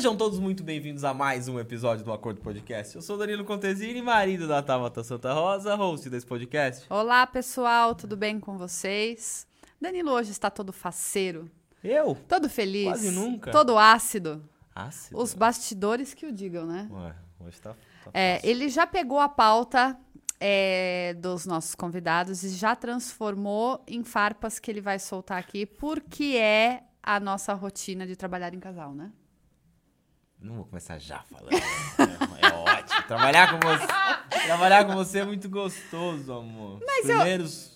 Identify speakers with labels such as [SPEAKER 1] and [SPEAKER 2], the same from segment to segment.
[SPEAKER 1] Sejam todos muito bem-vindos a mais um episódio do Acordo Podcast. Eu sou Danilo Contesini, marido da Tabata Santa Rosa, host desse podcast.
[SPEAKER 2] Olá, pessoal, tudo bem com vocês? Danilo hoje está todo faceiro,
[SPEAKER 1] Eu?
[SPEAKER 2] todo feliz,
[SPEAKER 1] Quase nunca.
[SPEAKER 2] todo ácido.
[SPEAKER 1] Ácido.
[SPEAKER 2] Os bastidores que o digam, né?
[SPEAKER 1] Ué, hoje tá, tá
[SPEAKER 2] É, ele já pegou a pauta é, dos nossos convidados e já transformou em farpas que ele vai soltar aqui, porque é a nossa rotina de trabalhar em casal, né?
[SPEAKER 1] Não vou começar já falando. é, é ótimo. Trabalhar com você. Trabalhar com você é muito gostoso, amor. Mas Primeiros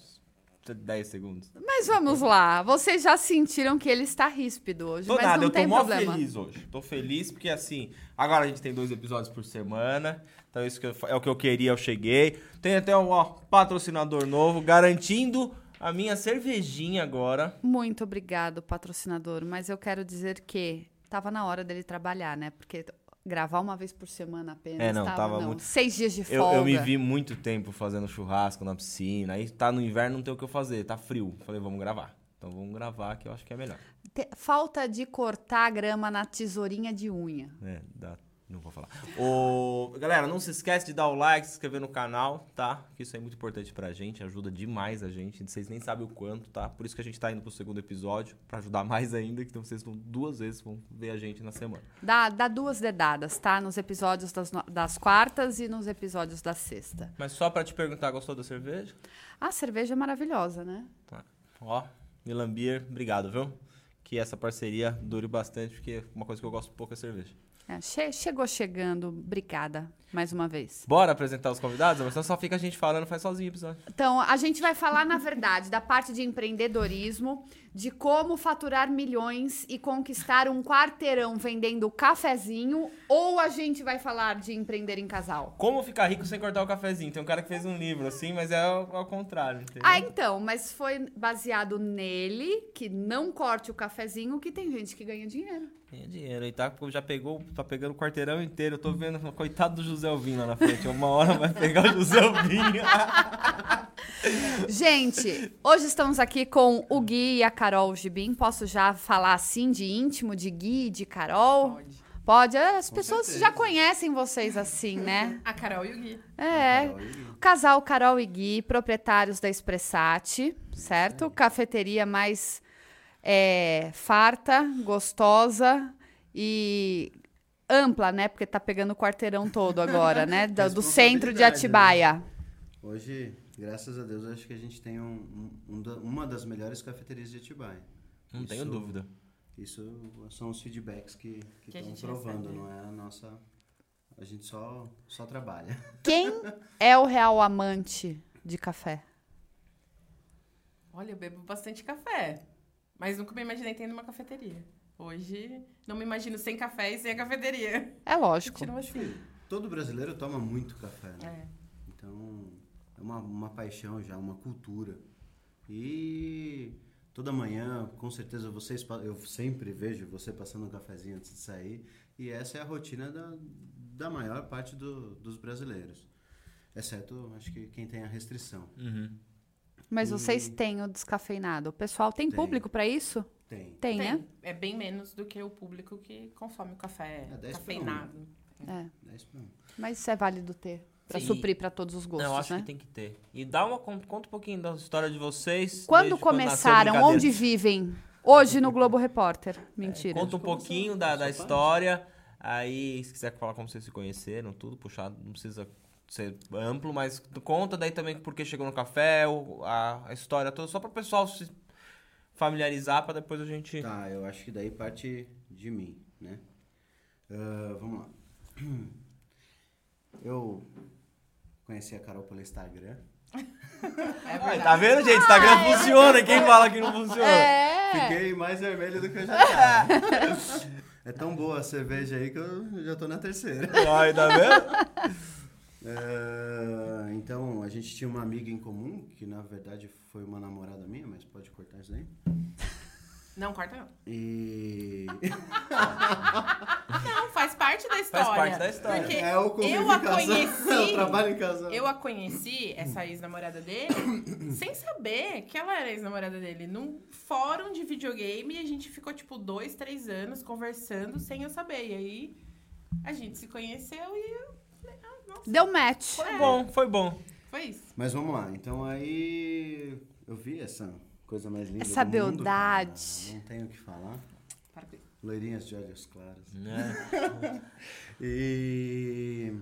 [SPEAKER 1] 10 segundos.
[SPEAKER 2] Mas vamos lá, vocês já sentiram que ele está ríspido hoje,
[SPEAKER 1] Tô
[SPEAKER 2] mas
[SPEAKER 1] nada,
[SPEAKER 2] não
[SPEAKER 1] eu tô
[SPEAKER 2] tem
[SPEAKER 1] mó
[SPEAKER 2] problema.
[SPEAKER 1] feliz hoje. Tô feliz porque assim, agora a gente tem dois episódios por semana. Então isso que eu- é o que eu queria, eu cheguei. Tem até um ó, patrocinador novo garantindo a minha cervejinha agora.
[SPEAKER 2] Muito obrigado, patrocinador. Mas eu quero dizer que tava na hora dele trabalhar, né? Porque gravar uma vez por semana apenas.
[SPEAKER 1] É, não, tava
[SPEAKER 2] não.
[SPEAKER 1] muito-
[SPEAKER 2] Seis dias de
[SPEAKER 1] Eu,
[SPEAKER 2] folga.
[SPEAKER 1] eu me vi muito tempo fazendo churrasco na piscina. Aí tá no inverno, não tem o que eu fazer, tá frio. Falei, vamos gravar. Então vamos gravar que eu acho que é melhor.
[SPEAKER 2] Te- Falta de cortar a grama na tesourinha de unha.
[SPEAKER 1] É, dá. Não vou falar. Ô, galera, não se esquece de dar o like, se inscrever no canal, tá? Que isso é muito importante pra gente, ajuda demais a gente. Vocês nem sabem o quanto, tá? Por isso que a gente tá indo pro segundo episódio, pra ajudar mais ainda, que então vocês vão duas vezes vão ver a gente na semana.
[SPEAKER 2] Dá, dá duas dedadas, tá? Nos episódios das, das quartas e nos episódios da sexta.
[SPEAKER 1] Mas só pra te perguntar, gostou da cerveja?
[SPEAKER 2] A cerveja é maravilhosa, né?
[SPEAKER 1] Tá. Ó, Milan Beer, obrigado, viu? Que essa parceria dure bastante, porque uma coisa que eu gosto pouco é cerveja.
[SPEAKER 2] É, che- chegou chegando. Obrigada, mais uma vez.
[SPEAKER 1] Bora apresentar os convidados? Mas só fica a gente falando, faz sozinho o episódio.
[SPEAKER 2] Então, a gente vai falar, na verdade, da parte de empreendedorismo, de como faturar milhões e conquistar um quarteirão vendendo cafezinho, ou a gente vai falar de empreender em casal?
[SPEAKER 1] Como ficar rico sem cortar o cafezinho? Tem um cara que fez um livro assim, mas é ao, ao contrário, entendeu?
[SPEAKER 2] Ah, então, mas foi baseado nele, que não corte o cafezinho, que tem gente que ganha dinheiro.
[SPEAKER 1] Tem dinheiro aí, tá? Já pegou, tá pegando o quarteirão inteiro. Eu tô vendo, coitado do José Alvim lá na frente. Uma hora vai pegar o José Alvim.
[SPEAKER 2] Gente, hoje estamos aqui com o Gui e a Carol Gibim. Posso já falar assim de íntimo, de Gui e de Carol?
[SPEAKER 3] Pode.
[SPEAKER 2] Pode. As pessoas
[SPEAKER 4] certeza.
[SPEAKER 2] já conhecem vocês assim, né?
[SPEAKER 3] A Carol e o Gui.
[SPEAKER 2] É.
[SPEAKER 4] Carol e Gui.
[SPEAKER 2] Casal Carol e Gui, proprietários da Expressate, certo? Cafeteria mais é, farta, gostosa e ampla, né? Porque tá pegando o quarteirão todo agora, né? Do, do centro de
[SPEAKER 4] Responsabilidade,
[SPEAKER 2] Atibaia.
[SPEAKER 4] Hoje, graças a Deus, acho que a gente tem um- um- um uma das melhores cafeterias de Atibaia.
[SPEAKER 1] Não
[SPEAKER 4] Isso-
[SPEAKER 1] tenho dúvida.
[SPEAKER 4] Isso são os feedbacks que estão provando,
[SPEAKER 3] recebe.
[SPEAKER 4] não é a nossa... A gente só, só trabalha.
[SPEAKER 2] Quem é o real amante de café?
[SPEAKER 3] Olha, eu bebo bastante café. Mas nunca me imaginei tendo uma cafeteria. Hoje, não me imagino sem café e sem a cafeteria.
[SPEAKER 2] É lógico.
[SPEAKER 3] Assim.
[SPEAKER 4] Todo brasileiro toma muito café, né?
[SPEAKER 3] É.
[SPEAKER 4] Então, é uma, uma paixão já, uma cultura. E toda manhã, com certeza, vocês, eu sempre vejo você passando um cafezinho antes de sair. E essa é a rotina da, da maior parte do- dos brasileiros. Exceto, acho que quem tem a restrição.
[SPEAKER 1] Uhum.
[SPEAKER 2] Mas
[SPEAKER 4] E-
[SPEAKER 2] vocês têm o descafeinado. O pessoal tem,
[SPEAKER 4] Tem.
[SPEAKER 2] público pra isso?
[SPEAKER 4] Tem.
[SPEAKER 2] Tem, né?
[SPEAKER 3] É bem menos do que o público que consome o café
[SPEAKER 4] É 10 pra
[SPEAKER 3] cafeinado.
[SPEAKER 2] É.
[SPEAKER 4] 10 pra um.
[SPEAKER 2] Mas isso é válido ter. Pra
[SPEAKER 1] Sim.
[SPEAKER 2] suprir pra todos os gostos,
[SPEAKER 1] Não, eu acho
[SPEAKER 2] né?
[SPEAKER 1] que tem que ter. E dá uma con- conta um pouquinho da história de vocês.
[SPEAKER 2] Quando começaram? Onde vivem? Hoje no Globo Repórter. Mentira.
[SPEAKER 1] Conta um pouquinho da, da história. Aí, se quiser falar como vocês se conheceram, tudo puxado, não precisa ser amplo, mas conta daí também por que chegou no café, o- a, a história toda, só para o pessoal se familiarizar, para depois a gente.
[SPEAKER 4] Tá, eu acho que daí parte de mim, né? Ah, vamos lá. Eu conheci a Carol pelo Instagram.
[SPEAKER 3] É
[SPEAKER 1] Ai,
[SPEAKER 3] verdade.
[SPEAKER 1] tá vendo, gente? Instagram funciona. Quem fala que não funciona?
[SPEAKER 2] É.
[SPEAKER 4] Fiquei mais vermelho do que eu já tava. é tão boa a cerveja aí que eu já tô na terceira.
[SPEAKER 1] Ai, tá vendo?
[SPEAKER 4] Ah, então, a gente tinha uma amiga em comum, que na verdade foi uma namorada minha, mas pode cortar isso aí.
[SPEAKER 3] Não, corta não.
[SPEAKER 4] E.
[SPEAKER 3] Não, faz parte da história.
[SPEAKER 1] parte da história.
[SPEAKER 3] Porque
[SPEAKER 4] é o
[SPEAKER 3] eu a
[SPEAKER 4] casal.
[SPEAKER 3] conheci.
[SPEAKER 4] O trabalho em casal.
[SPEAKER 3] Eu a conheci, essa ex-namorada dele, sem saber que ela era ex-namorada dele. Num fórum de videogame, e a gente ficou, tipo, dois, três anos conversando sem eu saber. E aí, a gente se conheceu e eu nossa,
[SPEAKER 2] Deu match.
[SPEAKER 1] Foi bom, foi bom.
[SPEAKER 3] foi isso.
[SPEAKER 4] Mas vamos lá. Então aí. Eu vi essa coisa mais linda.
[SPEAKER 2] Essa
[SPEAKER 4] do mundo,
[SPEAKER 2] beldade.
[SPEAKER 4] cara. Não tenho o que falar.
[SPEAKER 3] Para com isso.
[SPEAKER 4] Loirinhas de olhos claros.
[SPEAKER 1] É.
[SPEAKER 4] E.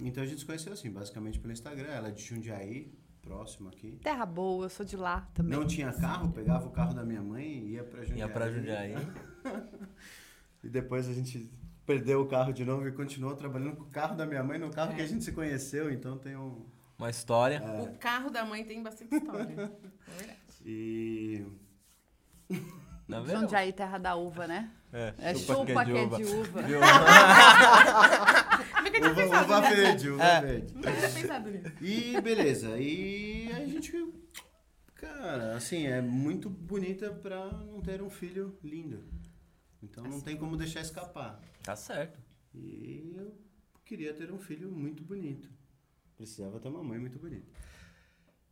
[SPEAKER 4] Então a gente se conheceu assim, basicamente pelo Instagram. Ela é de Jundiaí, próximo aqui.
[SPEAKER 2] Terra boa, eu sou de lá também.
[SPEAKER 4] Não tinha carro, pegava o carro da minha mãe e ia pra Jundiaí.
[SPEAKER 1] Ia pra Jundiaí.
[SPEAKER 4] E depois a gente perdeu o carro de novo e continuou trabalhando com o carro da minha mãe no carro
[SPEAKER 3] É.
[SPEAKER 4] que a gente se conheceu. Então tem um.
[SPEAKER 1] Uma história.
[SPEAKER 3] O carro da mãe tem bastante história. É verdade.
[SPEAKER 4] E.
[SPEAKER 1] Tá vendo?
[SPEAKER 2] Jundiaí, terra da uva, né?
[SPEAKER 1] É,
[SPEAKER 2] É chupa que é de uva.
[SPEAKER 1] Viu?
[SPEAKER 3] Nunca tinha
[SPEAKER 4] Uva,
[SPEAKER 3] pensado
[SPEAKER 4] uva
[SPEAKER 3] nisso.
[SPEAKER 4] verde, uva
[SPEAKER 1] É.
[SPEAKER 4] verde.
[SPEAKER 3] Nunca tinha pensado nisso.
[SPEAKER 4] E beleza, e a gente. Cara, assim, é muito bonita pra não ter um filho lindo. Então não tem como deixar escapar.
[SPEAKER 1] Tá certo.
[SPEAKER 4] E eu queria ter um filho muito bonito. Precisava ter uma mãe muito bonita.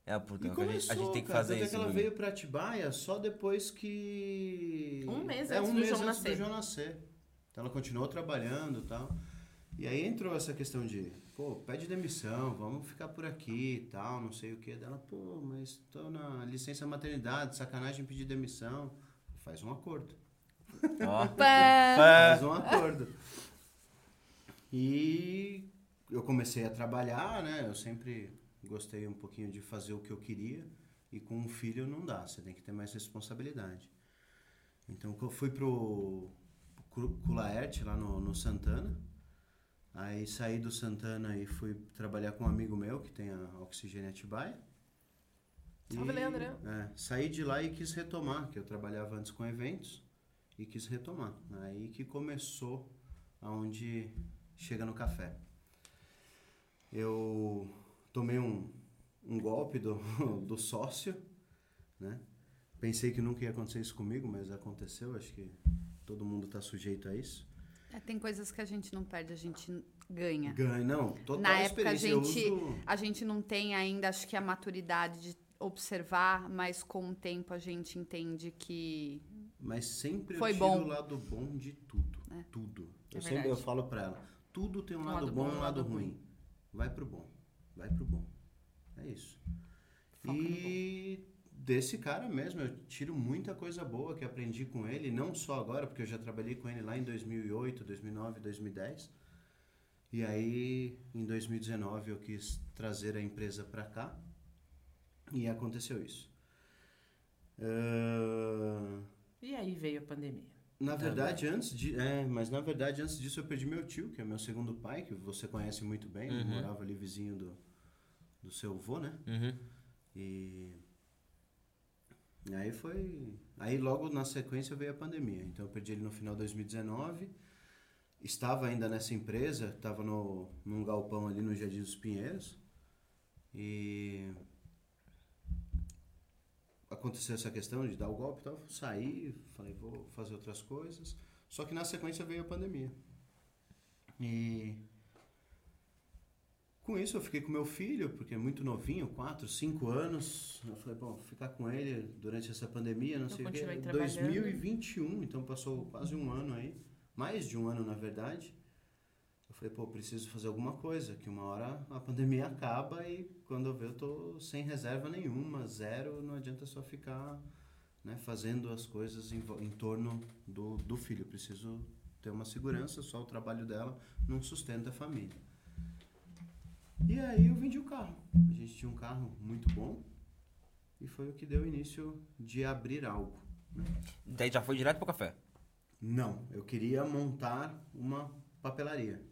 [SPEAKER 1] É, puta,
[SPEAKER 4] E
[SPEAKER 1] a, gente, a
[SPEAKER 4] começou,
[SPEAKER 1] gente tem que
[SPEAKER 4] cara,
[SPEAKER 1] fazer
[SPEAKER 4] é
[SPEAKER 1] isso.
[SPEAKER 4] que ela veio pra Atibaia só depois que...
[SPEAKER 3] Um mês
[SPEAKER 4] é,
[SPEAKER 3] antes
[SPEAKER 4] um
[SPEAKER 3] do
[SPEAKER 4] mês
[SPEAKER 3] João
[SPEAKER 4] antes do
[SPEAKER 3] nascer.
[SPEAKER 4] João nascer. Então ela continuou trabalhando e tal. E aí entrou essa questão de, pô, pede demissão, vamos ficar por aqui e tal, não sei o que. Dela, pô, mas tô na licença maternidade, sacanagem pedir demissão. Faz um acordo.
[SPEAKER 1] Ó.
[SPEAKER 4] Faz um acordo. E eu comecei a trabalhar, né? Eu sempre gostei um pouquinho de fazer o que eu queria. E com um filho não dá, você tem que ter mais responsabilidade. Então eu fui pro Culaerte, lá no, no Santana. Aí saí do Santana e fui trabalhar com um amigo meu que tem a Oxigênio Atibaia.
[SPEAKER 3] Salve,
[SPEAKER 4] E,
[SPEAKER 3] Leandro.
[SPEAKER 4] é, saí de lá e quis retomar, que eu trabalhava antes com eventos e quis retomar. Aí que começou aonde chega no café. Eu tomei um, um golpe do, do sócio, né? Pensei que nunca ia acontecer isso comigo, mas aconteceu. Acho que todo mundo está sujeito a isso.
[SPEAKER 2] É, tem coisas que a gente não perde, a gente ganha.
[SPEAKER 4] Ganho, não, total
[SPEAKER 2] Na época a gente,
[SPEAKER 4] uso-
[SPEAKER 2] a gente não tem ainda, acho que a maturidade de observar, mas com o tempo a gente entende que
[SPEAKER 4] Mas sempre
[SPEAKER 2] Foi
[SPEAKER 4] eu tiro
[SPEAKER 2] bom.
[SPEAKER 4] o lado bom de tudo.
[SPEAKER 2] É.
[SPEAKER 4] Tudo.
[SPEAKER 3] É
[SPEAKER 4] eu sempre eu falo pra ela, tudo tem um, lado, bom e um lado ruim. Vai pro bom. Vai pro bom. É isso.
[SPEAKER 3] Foca
[SPEAKER 4] e desse cara mesmo, eu tiro muita coisa boa que aprendi com ele, não só agora, porque eu já trabalhei com ele lá em 2008, 2009, 2010. E aí, em 2019, eu quis trazer a empresa para cá e aconteceu isso. Ah,
[SPEAKER 3] E aí veio a pandemia.
[SPEAKER 4] na verdade, antes de. É, mas na verdade, antes disso eu perdi meu tio, que é meu segundo pai, que você conhece muito bem. ele
[SPEAKER 1] Uhum.
[SPEAKER 4] morava ali vizinho do, do seu avô, né?
[SPEAKER 1] Uhum.
[SPEAKER 4] E. e Aí foi. Aí logo na sequência veio a pandemia. Então eu perdi ele no final de 2019. Estava ainda nessa empresa, estava no, num galpão ali no Jardim dos Pinheiros. E. Aconteceu essa questão de dar o golpe e tal. Saí, falei, vou fazer outras coisas. Só que na sequência veio a pandemia. E. Com isso eu fiquei com meu filho, porque é muito novinho, 4, 5 anos. Eu falei, bom, ficar com ele durante essa pandemia, não
[SPEAKER 3] Eu
[SPEAKER 4] sei o quê.
[SPEAKER 3] continuei trabalhando.
[SPEAKER 4] 2021, então passou quase um ano aí. Mais de um ano, na verdade. Falei, pô, preciso fazer alguma coisa, que uma hora a pandemia acaba e quando eu ver eu tô sem reserva nenhuma, zero, não adianta só ficar né, fazendo as coisas em, em torno do, do filho. Eu preciso ter uma segurança, só o trabalho dela não sustenta a família. E aí eu vendi o carro. A gente tinha um carro muito bom e foi o que deu início de abrir algo.
[SPEAKER 1] Daí já foi direto pro café.
[SPEAKER 4] Não, eu queria montar uma papelaria.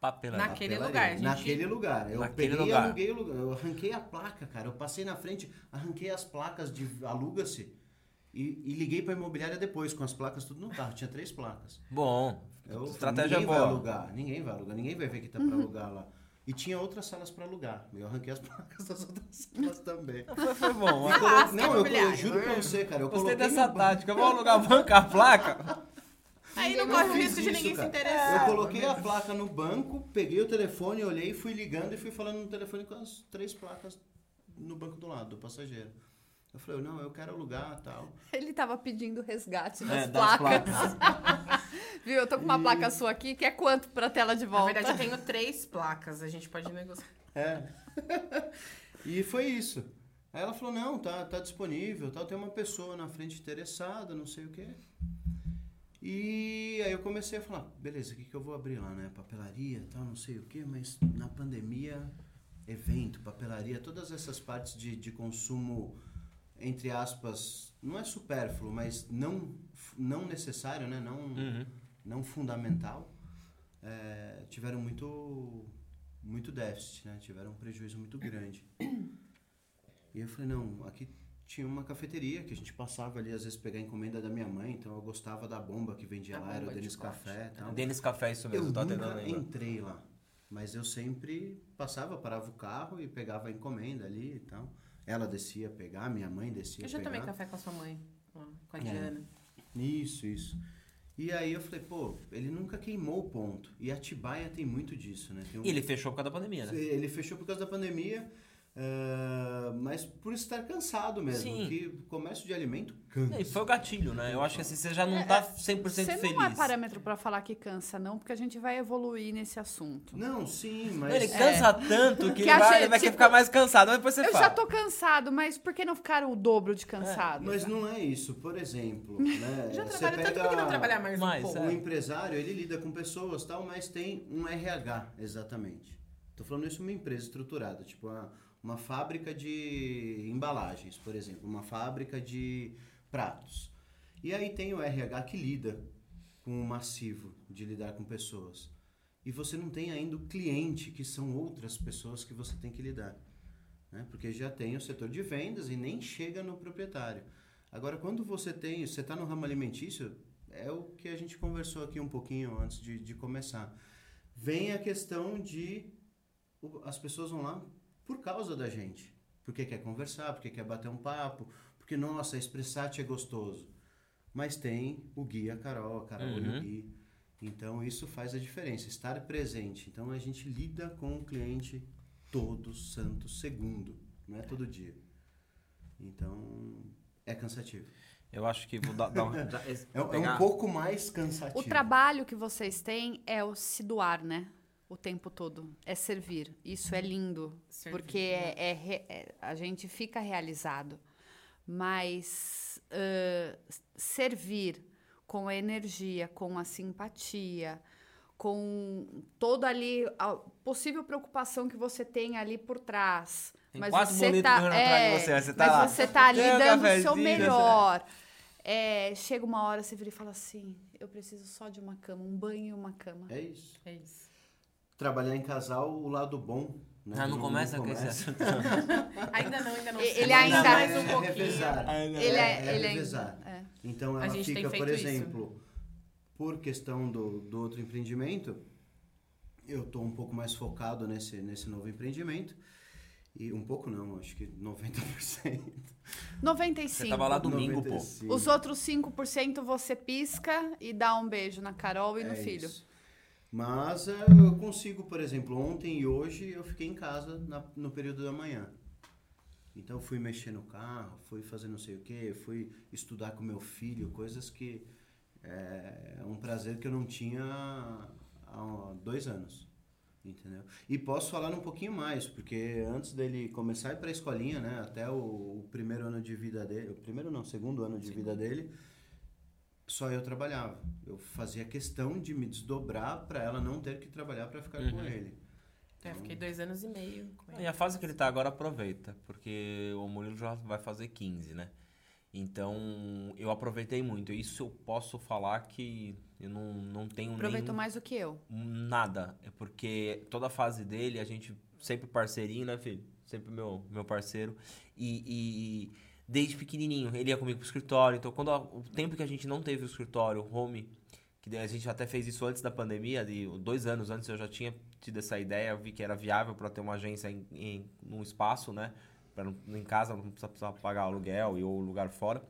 [SPEAKER 1] Papelaria.
[SPEAKER 3] Naquele
[SPEAKER 4] Papelaria.
[SPEAKER 3] lugar, gente.
[SPEAKER 4] Naquele lugar. Eu
[SPEAKER 1] Naquele
[SPEAKER 4] peguei e
[SPEAKER 1] lugar.
[SPEAKER 4] aluguei o lugar. Eu arranquei a placa, cara. Eu passei na frente, arranquei as placas de aluga-se e, e liguei pra imobiliária depois, com as placas tudo no carro. Tinha três placas.
[SPEAKER 1] Bom.
[SPEAKER 4] Eu,
[SPEAKER 1] Estratégia
[SPEAKER 4] ninguém
[SPEAKER 1] boa.
[SPEAKER 4] vai alugar, ninguém vai alugar, ninguém vai ver que tá pra alugar lá. E tinha outras salas para alugar. Eu arranquei as placas das outras salas também.
[SPEAKER 1] Foi, foi bom.
[SPEAKER 4] Eu colo- Não, eu, colo-
[SPEAKER 3] imobiliário.
[SPEAKER 4] juro pra você, cara. Eu
[SPEAKER 1] Gostei
[SPEAKER 4] coloquei
[SPEAKER 1] dessa tática. Vamos alugar banco a placa?
[SPEAKER 3] Aí não
[SPEAKER 4] Eu
[SPEAKER 3] corre o
[SPEAKER 4] fiz
[SPEAKER 3] risco de
[SPEAKER 4] isso,
[SPEAKER 3] ninguém se
[SPEAKER 4] cara.
[SPEAKER 3] interessar.
[SPEAKER 4] Eu coloquei a placa no banco, peguei o telefone, olhei, fui ligando e fui falando no telefone com as três placas no banco do lado, do passageiro. Eu falei, não, eu quero alugar tal.
[SPEAKER 2] Ele tava pedindo resgate das
[SPEAKER 1] É, das
[SPEAKER 2] placas. Viu? Eu tô com uma placa sua aqui, que é quanto pra tela de
[SPEAKER 3] Na
[SPEAKER 2] volta?
[SPEAKER 3] verdade, eu tenho três placas. A gente pode negociar.
[SPEAKER 4] É. e foi isso. Aí ela falou, não, tá, tá disponível, tal, tem uma pessoa na frente interessada, não sei o quê. E aí eu comecei a falar, beleza, o que, que eu vou abrir lá, né? Papelaria, tal, não sei o quê, mas na pandemia, evento, papelaria, todas essas partes de, de consumo, entre aspas, não é supérfluo, mas não, não necessário, né? Não,
[SPEAKER 1] Uhum.
[SPEAKER 4] não fundamental, é, tiveram muito, muito déficit, né? Tiveram um prejuízo muito grande. E eu falei, não, aqui tinha uma cafeteria que a gente passava ali, às vezes, pegar encomenda da minha mãe, então eu gostava da bomba que vendia
[SPEAKER 3] A
[SPEAKER 4] lá, era o Denis. Café e tal.
[SPEAKER 1] Denis Café, isso
[SPEAKER 4] Eu
[SPEAKER 1] mesmo, tá
[SPEAKER 4] nunca entrei lá, mas eu sempre passava, parava o carro e pegava a encomenda ali e tal. Ela descia a pegar, minha mãe descia
[SPEAKER 3] Eu já
[SPEAKER 4] pegar.
[SPEAKER 3] tomei café com a sua mãe, com a
[SPEAKER 4] É.
[SPEAKER 3] Diana.
[SPEAKER 4] Isso, isso. E aí eu falei, pô, ele nunca queimou o ponto. E Atibaia tem muito disso, né? Tem um-
[SPEAKER 1] E ele fechou por causa da pandemia, né?
[SPEAKER 4] Ele fechou por causa da pandemia, eh, mas por estar cansado mesmo.
[SPEAKER 1] Sim.
[SPEAKER 4] Porque o comércio de alimento cansa.
[SPEAKER 1] E foi o gatilho, né? Eu acho que assim, você já não tá 100%
[SPEAKER 2] Você
[SPEAKER 1] feliz.
[SPEAKER 2] não é parâmetro pra falar que cansa, não, porque a gente vai evoluir nesse assunto.
[SPEAKER 4] Não, sim, mas.
[SPEAKER 1] Ele cansa tanto que,
[SPEAKER 2] Que
[SPEAKER 1] ele, vai,
[SPEAKER 2] gente,
[SPEAKER 1] ele vai querer
[SPEAKER 2] tipo,
[SPEAKER 1] ficar mais cansado, mas depois você
[SPEAKER 2] Eu
[SPEAKER 1] fala.
[SPEAKER 2] já tô cansado, mas por que não ficar o dobro de cansado?
[SPEAKER 4] Mas não é isso. Por exemplo, né?
[SPEAKER 3] Já
[SPEAKER 4] você
[SPEAKER 3] trabalha tanto,
[SPEAKER 4] pega
[SPEAKER 3] por que não trabalhar mais,
[SPEAKER 1] mais,
[SPEAKER 3] um pouco?
[SPEAKER 4] O
[SPEAKER 1] é.
[SPEAKER 4] empresário, ele lida com pessoas tal, mas tem um RH, exatamente. Tô falando isso uma empresa estruturada, tipo uma, uma fábrica de embalagens, por exemplo, uma fábrica de pratos. E aí tem o RH que lida com o massivo de lidar com pessoas. E você não tem ainda o cliente, que são outras pessoas que você tem que lidar. Né? Porque já tem o setor de vendas e nem chega no proprietário. Agora, quando você tem, você está no ramo alimentício, é o que a gente conversou aqui um pouquinho antes de, de começar. Vem a questão de as pessoas vão lá por causa da gente. Porque quer conversar, porque quer bater um papo, porque, nossa, expressate é gostoso. Mas tem o Gui, a Carol, a Carol e
[SPEAKER 1] Uhum.
[SPEAKER 4] o Gui. Então, isso faz a diferença, estar presente. Então, a gente lida com o cliente todo santo segundo, não é todo dia. Então, é cansativo.
[SPEAKER 1] Eu acho que vou dar, dar um.
[SPEAKER 4] É, é um pouco mais cansativo.
[SPEAKER 2] O trabalho que vocês têm é o se doar, né? O tempo todo. É servir. Isso é lindo.
[SPEAKER 3] Servir,
[SPEAKER 2] porque
[SPEAKER 3] né?
[SPEAKER 2] é, é re- é- a gente fica realizado. Mas ãh, servir com a energia, com a simpatia, com toda ali a possível preocupação que você tem ali por trás.
[SPEAKER 1] Tem
[SPEAKER 2] mas você tá, é,
[SPEAKER 1] você, você tá
[SPEAKER 2] mas
[SPEAKER 1] lá,
[SPEAKER 2] você tá ali
[SPEAKER 1] "Quer um
[SPEAKER 2] dando o seu
[SPEAKER 1] cafezinho?"
[SPEAKER 2] melhor. É, chega uma hora, você vira e fala assim: eu preciso só de uma cama, um banho e uma cama.
[SPEAKER 4] É isso.
[SPEAKER 3] É isso.
[SPEAKER 4] Trabalhar em casal, o lado bom. Né?
[SPEAKER 1] Ah, não começa com esse
[SPEAKER 4] começa.
[SPEAKER 1] assunto.
[SPEAKER 3] Ainda não, ainda não.
[SPEAKER 2] Ele
[SPEAKER 3] sei.
[SPEAKER 2] ainda-
[SPEAKER 3] mais
[SPEAKER 4] é,
[SPEAKER 3] um pouquinho.
[SPEAKER 4] revezar.
[SPEAKER 1] Ainda
[SPEAKER 2] Ele é,
[SPEAKER 4] é
[SPEAKER 2] ele
[SPEAKER 4] revezar.
[SPEAKER 2] ainda. É.
[SPEAKER 4] Então
[SPEAKER 3] A
[SPEAKER 4] ela fica, por
[SPEAKER 3] feito isso.
[SPEAKER 4] exemplo, por questão do, do outro empreendimento, eu estou um pouco mais focado nesse, nesse novo empreendimento. E um pouco não, acho que 90%.
[SPEAKER 2] 95.
[SPEAKER 1] Você tava lá domingo, pô.
[SPEAKER 4] 95%.
[SPEAKER 2] Os outros 5% você pisca e dá um beijo na Carol e no
[SPEAKER 4] É
[SPEAKER 2] filho.
[SPEAKER 4] isso. Mas é, eu consigo, por exemplo, ontem e hoje eu fiquei em casa na- no período da manhã. Então fui mexer no carro, fui fazer não sei o que, fui estudar com meu filho, coisas que é, é um prazer que eu não tinha há dois anos. Entendeu? E posso falar um pouquinho mais, porque antes dele começar a ir para a escolinha, né, até o, o primeiro ano de vida dele, o primeiro não, segundo ano de vida dele, só eu trabalhava. Eu fazia questão de me desdobrar para ela não ter que trabalhar para ficar com
[SPEAKER 1] Uhum.
[SPEAKER 4] ele.
[SPEAKER 3] É, eu fiquei dois anos e meio com ele.
[SPEAKER 1] E a fase que ele tá agora aproveita, porque o Murilo já vai fazer 15, né? Então, eu aproveitei muito. Isso eu posso falar que eu não, não tenho
[SPEAKER 2] Aproveitou mais do que eu.
[SPEAKER 1] nada. É porque toda a fase dele, a gente sempre parceirinho, né, filho? Sempre meu, meu parceiro. E, e desde pequenininho, ele ia comigo pro escritório. Então, quando o tempo que a gente não teve o escritório, home, que a gente até fez isso antes da pandemia, de dois anos antes eu já tinha tido essa ideia, eu vi que era viável para ter uma agência em, em num espaço, né? Pra em casa não precisar, precisar pagar aluguel e ou lugar fora.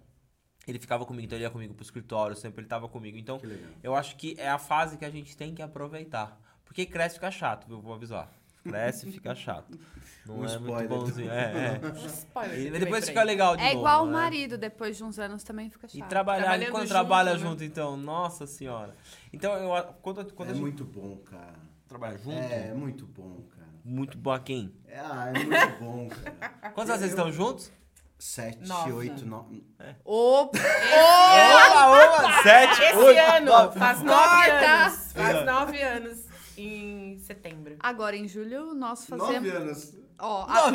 [SPEAKER 1] Ele ficava comigo, então ele ia comigo pro escritório, sempre ele tava comigo. Então, eu acho que é a fase que a gente tem que aproveitar. Porque cresce fica chato, viu? Vou avisar. Cresce fica chato. Não
[SPEAKER 4] Um
[SPEAKER 1] é muito
[SPEAKER 4] spoiler.
[SPEAKER 1] bonzinho. É,
[SPEAKER 3] Spoiler
[SPEAKER 1] é.
[SPEAKER 3] que
[SPEAKER 1] E depois fica legal de
[SPEAKER 2] É
[SPEAKER 1] novo.
[SPEAKER 2] igual o
[SPEAKER 1] né?
[SPEAKER 2] marido, depois de uns anos também fica chato.
[SPEAKER 1] trabalhar, e
[SPEAKER 3] Trabalhando
[SPEAKER 1] quando
[SPEAKER 3] junto,
[SPEAKER 1] trabalha
[SPEAKER 3] né?
[SPEAKER 1] junto, então, nossa senhora. Então, eu, quando, quando
[SPEAKER 4] é
[SPEAKER 1] a gente
[SPEAKER 4] muito bom, cara.
[SPEAKER 1] trabalha junto,
[SPEAKER 4] É, é muito bom, cara.
[SPEAKER 1] muito bom a quem?
[SPEAKER 4] É, ah, é muito bom, cara.
[SPEAKER 1] Quantas vezes estão juntos?
[SPEAKER 4] Sete,
[SPEAKER 3] Nove.
[SPEAKER 4] oito, nove.
[SPEAKER 2] Opa!
[SPEAKER 1] Opa, opa, sete,
[SPEAKER 3] Esse
[SPEAKER 1] oito,
[SPEAKER 3] ano
[SPEAKER 1] nove.
[SPEAKER 3] faz nove anos. Faz nove anos em setembro.
[SPEAKER 2] Agora em julho nós
[SPEAKER 4] Nove
[SPEAKER 2] fazemos.
[SPEAKER 4] anos.
[SPEAKER 2] Ó, a-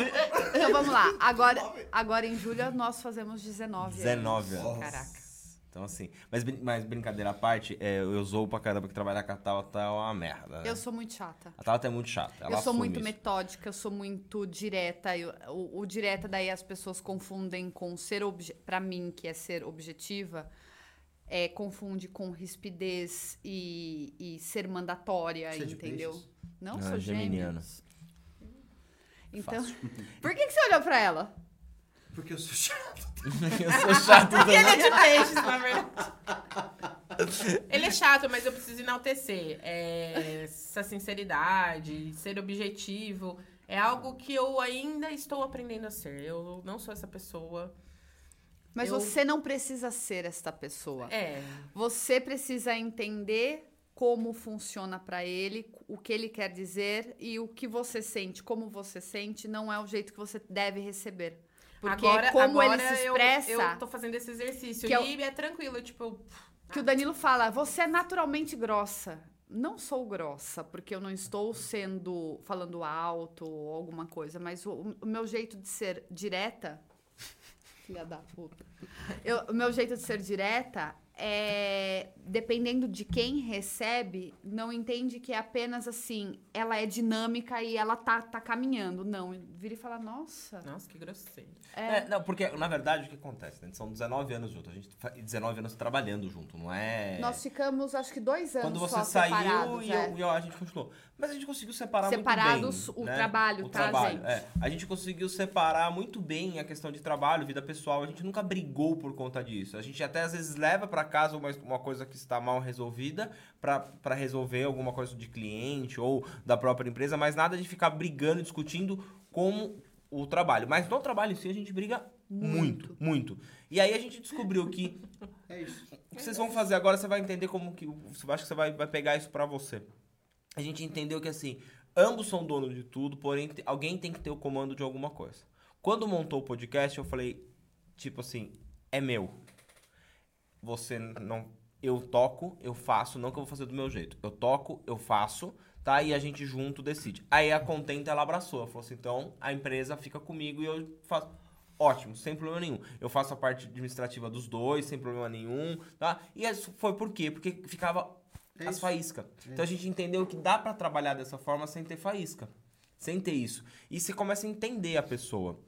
[SPEAKER 2] Então vamos lá. Agora, agora em julho nós fazemos 19
[SPEAKER 1] 19
[SPEAKER 2] anos.
[SPEAKER 1] anos.
[SPEAKER 2] Caraca.
[SPEAKER 1] Então, assim, mas, mas brincadeira à parte, é, eu sou pra caramba que trabalhar com a Tabata é uma merda. né?
[SPEAKER 2] Eu sou muito chata.
[SPEAKER 1] A Tabata é muito chata. ela
[SPEAKER 2] eu sou muito
[SPEAKER 1] isso.
[SPEAKER 2] metódica, eu sou muito direta. eu- o, o direta daí as pessoas confundem com ser obje para mim que é ser objetiva, é confunde com rispidez e, e ser mandatória,
[SPEAKER 4] Você é de
[SPEAKER 2] entendeu?
[SPEAKER 4] peixes?
[SPEAKER 2] Não
[SPEAKER 1] Ah,
[SPEAKER 2] sou
[SPEAKER 1] geminiana.
[SPEAKER 2] Então, por que, que você olhou pra ela?
[SPEAKER 4] Porque eu sou chato.
[SPEAKER 1] eu sou chato
[SPEAKER 3] Ele
[SPEAKER 1] também.
[SPEAKER 3] é de peixes, na verdade. Ele é chato, mas eu preciso enaltecer. É, essa sinceridade, ser objetivo, é algo que eu ainda estou aprendendo a ser. Eu não sou essa pessoa.
[SPEAKER 2] Mas
[SPEAKER 3] Eu-
[SPEAKER 2] você não precisa ser esta pessoa.
[SPEAKER 3] É,
[SPEAKER 2] Você precisa entender como funciona pra ele, o que ele quer dizer e o que você sente, como você sente, não é o jeito que você deve receber. Porque
[SPEAKER 3] agora,
[SPEAKER 2] como
[SPEAKER 3] agora
[SPEAKER 2] ele se
[SPEAKER 3] eu-
[SPEAKER 2] expressa,
[SPEAKER 3] Eu, tô fazendo esse exercício
[SPEAKER 2] Que é
[SPEAKER 3] e é tranquilo, tipo,
[SPEAKER 2] que o Danilo fala, você é naturalmente grossa. Não sou grossa, porque eu não estou sendo falando alto ou alguma coisa, mas o, o meu jeito de ser direta, filha da puta. Eu- o meu jeito de ser direta é dependendo de quem recebe, não entende que é apenas assim, ela é dinâmica e ela tá, tá caminhando. Não, vira e fala, nossa.
[SPEAKER 3] nossa, que grosseiro.
[SPEAKER 1] É, não, porque, na verdade, o que acontece? Né? São 19 anos juntos. A gente fa- 19 anos trabalhando junto, não é...
[SPEAKER 2] Nós ficamos, acho que dois anos
[SPEAKER 1] Quando você
[SPEAKER 2] só
[SPEAKER 1] saiu e,
[SPEAKER 2] é.
[SPEAKER 1] eu, e eu- a gente continuou. Mas a gente conseguiu separar
[SPEAKER 2] Separados
[SPEAKER 1] muito bem.
[SPEAKER 2] o
[SPEAKER 1] né?
[SPEAKER 2] trabalho,
[SPEAKER 1] o
[SPEAKER 2] tá,
[SPEAKER 1] trabalho,
[SPEAKER 2] gente?
[SPEAKER 1] é. A gente conseguiu separar muito bem a questão de trabalho, vida pessoal. A gente nunca brigou por conta disso. A gente até às vezes leva pra casa uma, uma coisa que está mal resolvida pra pra resolver alguma coisa de cliente ou da própria empresa, mas nada de ficar brigando e discutindo como o trabalho. Mas no trabalho em si a gente briga muito, muito. E aí a gente descobriu que
[SPEAKER 4] É isso.
[SPEAKER 1] o que vocês vão fazer agora, você vai entender como que. Eu acho que você vai, vai pegar isso pra você. A gente entendeu que assim, ambos são donos de tudo, porém alguém tem que ter o comando de alguma coisa. Quando montou o podcast, eu falei, tipo assim, é meu. Você não. Eu toco, eu faço, não que eu vou fazer do meu jeito. Eu toco, eu faço, tá? E a gente junto decide. Aí a Contenta ela abraçou. Ela falou assim: então a empresa fica comigo e eu faço. Ótimo, sem problema nenhum. Eu faço a parte administrativa dos dois, sem problema nenhum, tá? E isso foi por quê? Porque ficava
[SPEAKER 4] É
[SPEAKER 1] as
[SPEAKER 4] isso.
[SPEAKER 1] faíscas. Então a gente entendeu que dá pra trabalhar dessa forma sem ter faísca. Sem ter isso. E você começa a entender a pessoa.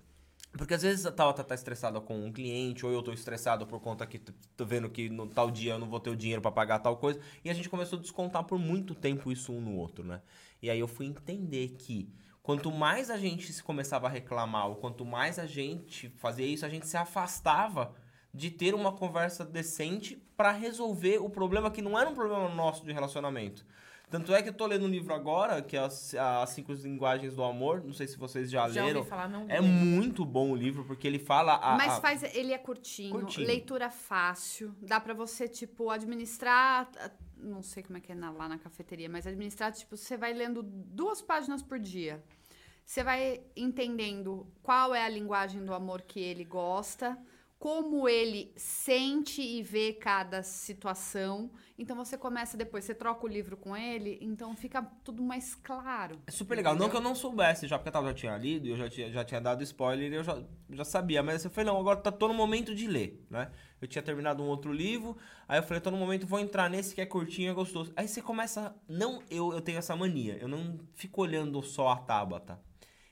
[SPEAKER 1] Porque às vezes a Tabata tá estressada com um cliente, ou eu tô estressado por conta que tô vendo que no tal dia eu não vou ter o dinheiro pra pagar tal coisa. E a gente começou a descontar por muito tempo isso um no outro, né? E aí eu fui entender que quanto mais a gente se começava a reclamar, ou quanto mais a gente fazia isso, a gente se afastava de ter uma conversa decente pra resolver o problema que não era um problema nosso de relacionamento. Tanto é que eu tô lendo um livro agora, que é as, as Cinco Linguagens do Amor. Não sei se vocês já,
[SPEAKER 3] Já
[SPEAKER 1] leram.
[SPEAKER 3] ouvi falar, não
[SPEAKER 1] É muito bom o livro, porque ele fala. A,
[SPEAKER 2] Mas
[SPEAKER 1] a-
[SPEAKER 2] faz, ele é curtinho,
[SPEAKER 1] Curtinho.
[SPEAKER 2] leitura fácil, dá pra você, tipo, administrar, ah, não sei como é que é na- lá na cafeteria, mas administrar, tipo, você vai lendo duas páginas por dia. Você vai entendendo qual é a linguagem do amor que ele gosta, como ele sente e vê cada situação. Então você começa depois, você troca o livro com ele, então fica tudo mais claro.
[SPEAKER 1] É super legal. Não que eu não soubesse já, porque Tava já tinha lido, eu já tinha, já tinha dado spoiler e eu já, já sabia. Mas eu falei, não, agora tá tô no momento de ler, né? Eu tinha terminado um outro livro, aí eu falei, tô no momento, vou entrar nesse que é curtinho e é gostoso. Aí você começa. Não, eu, eu tenho essa mania, eu não fico olhando só a Tabata.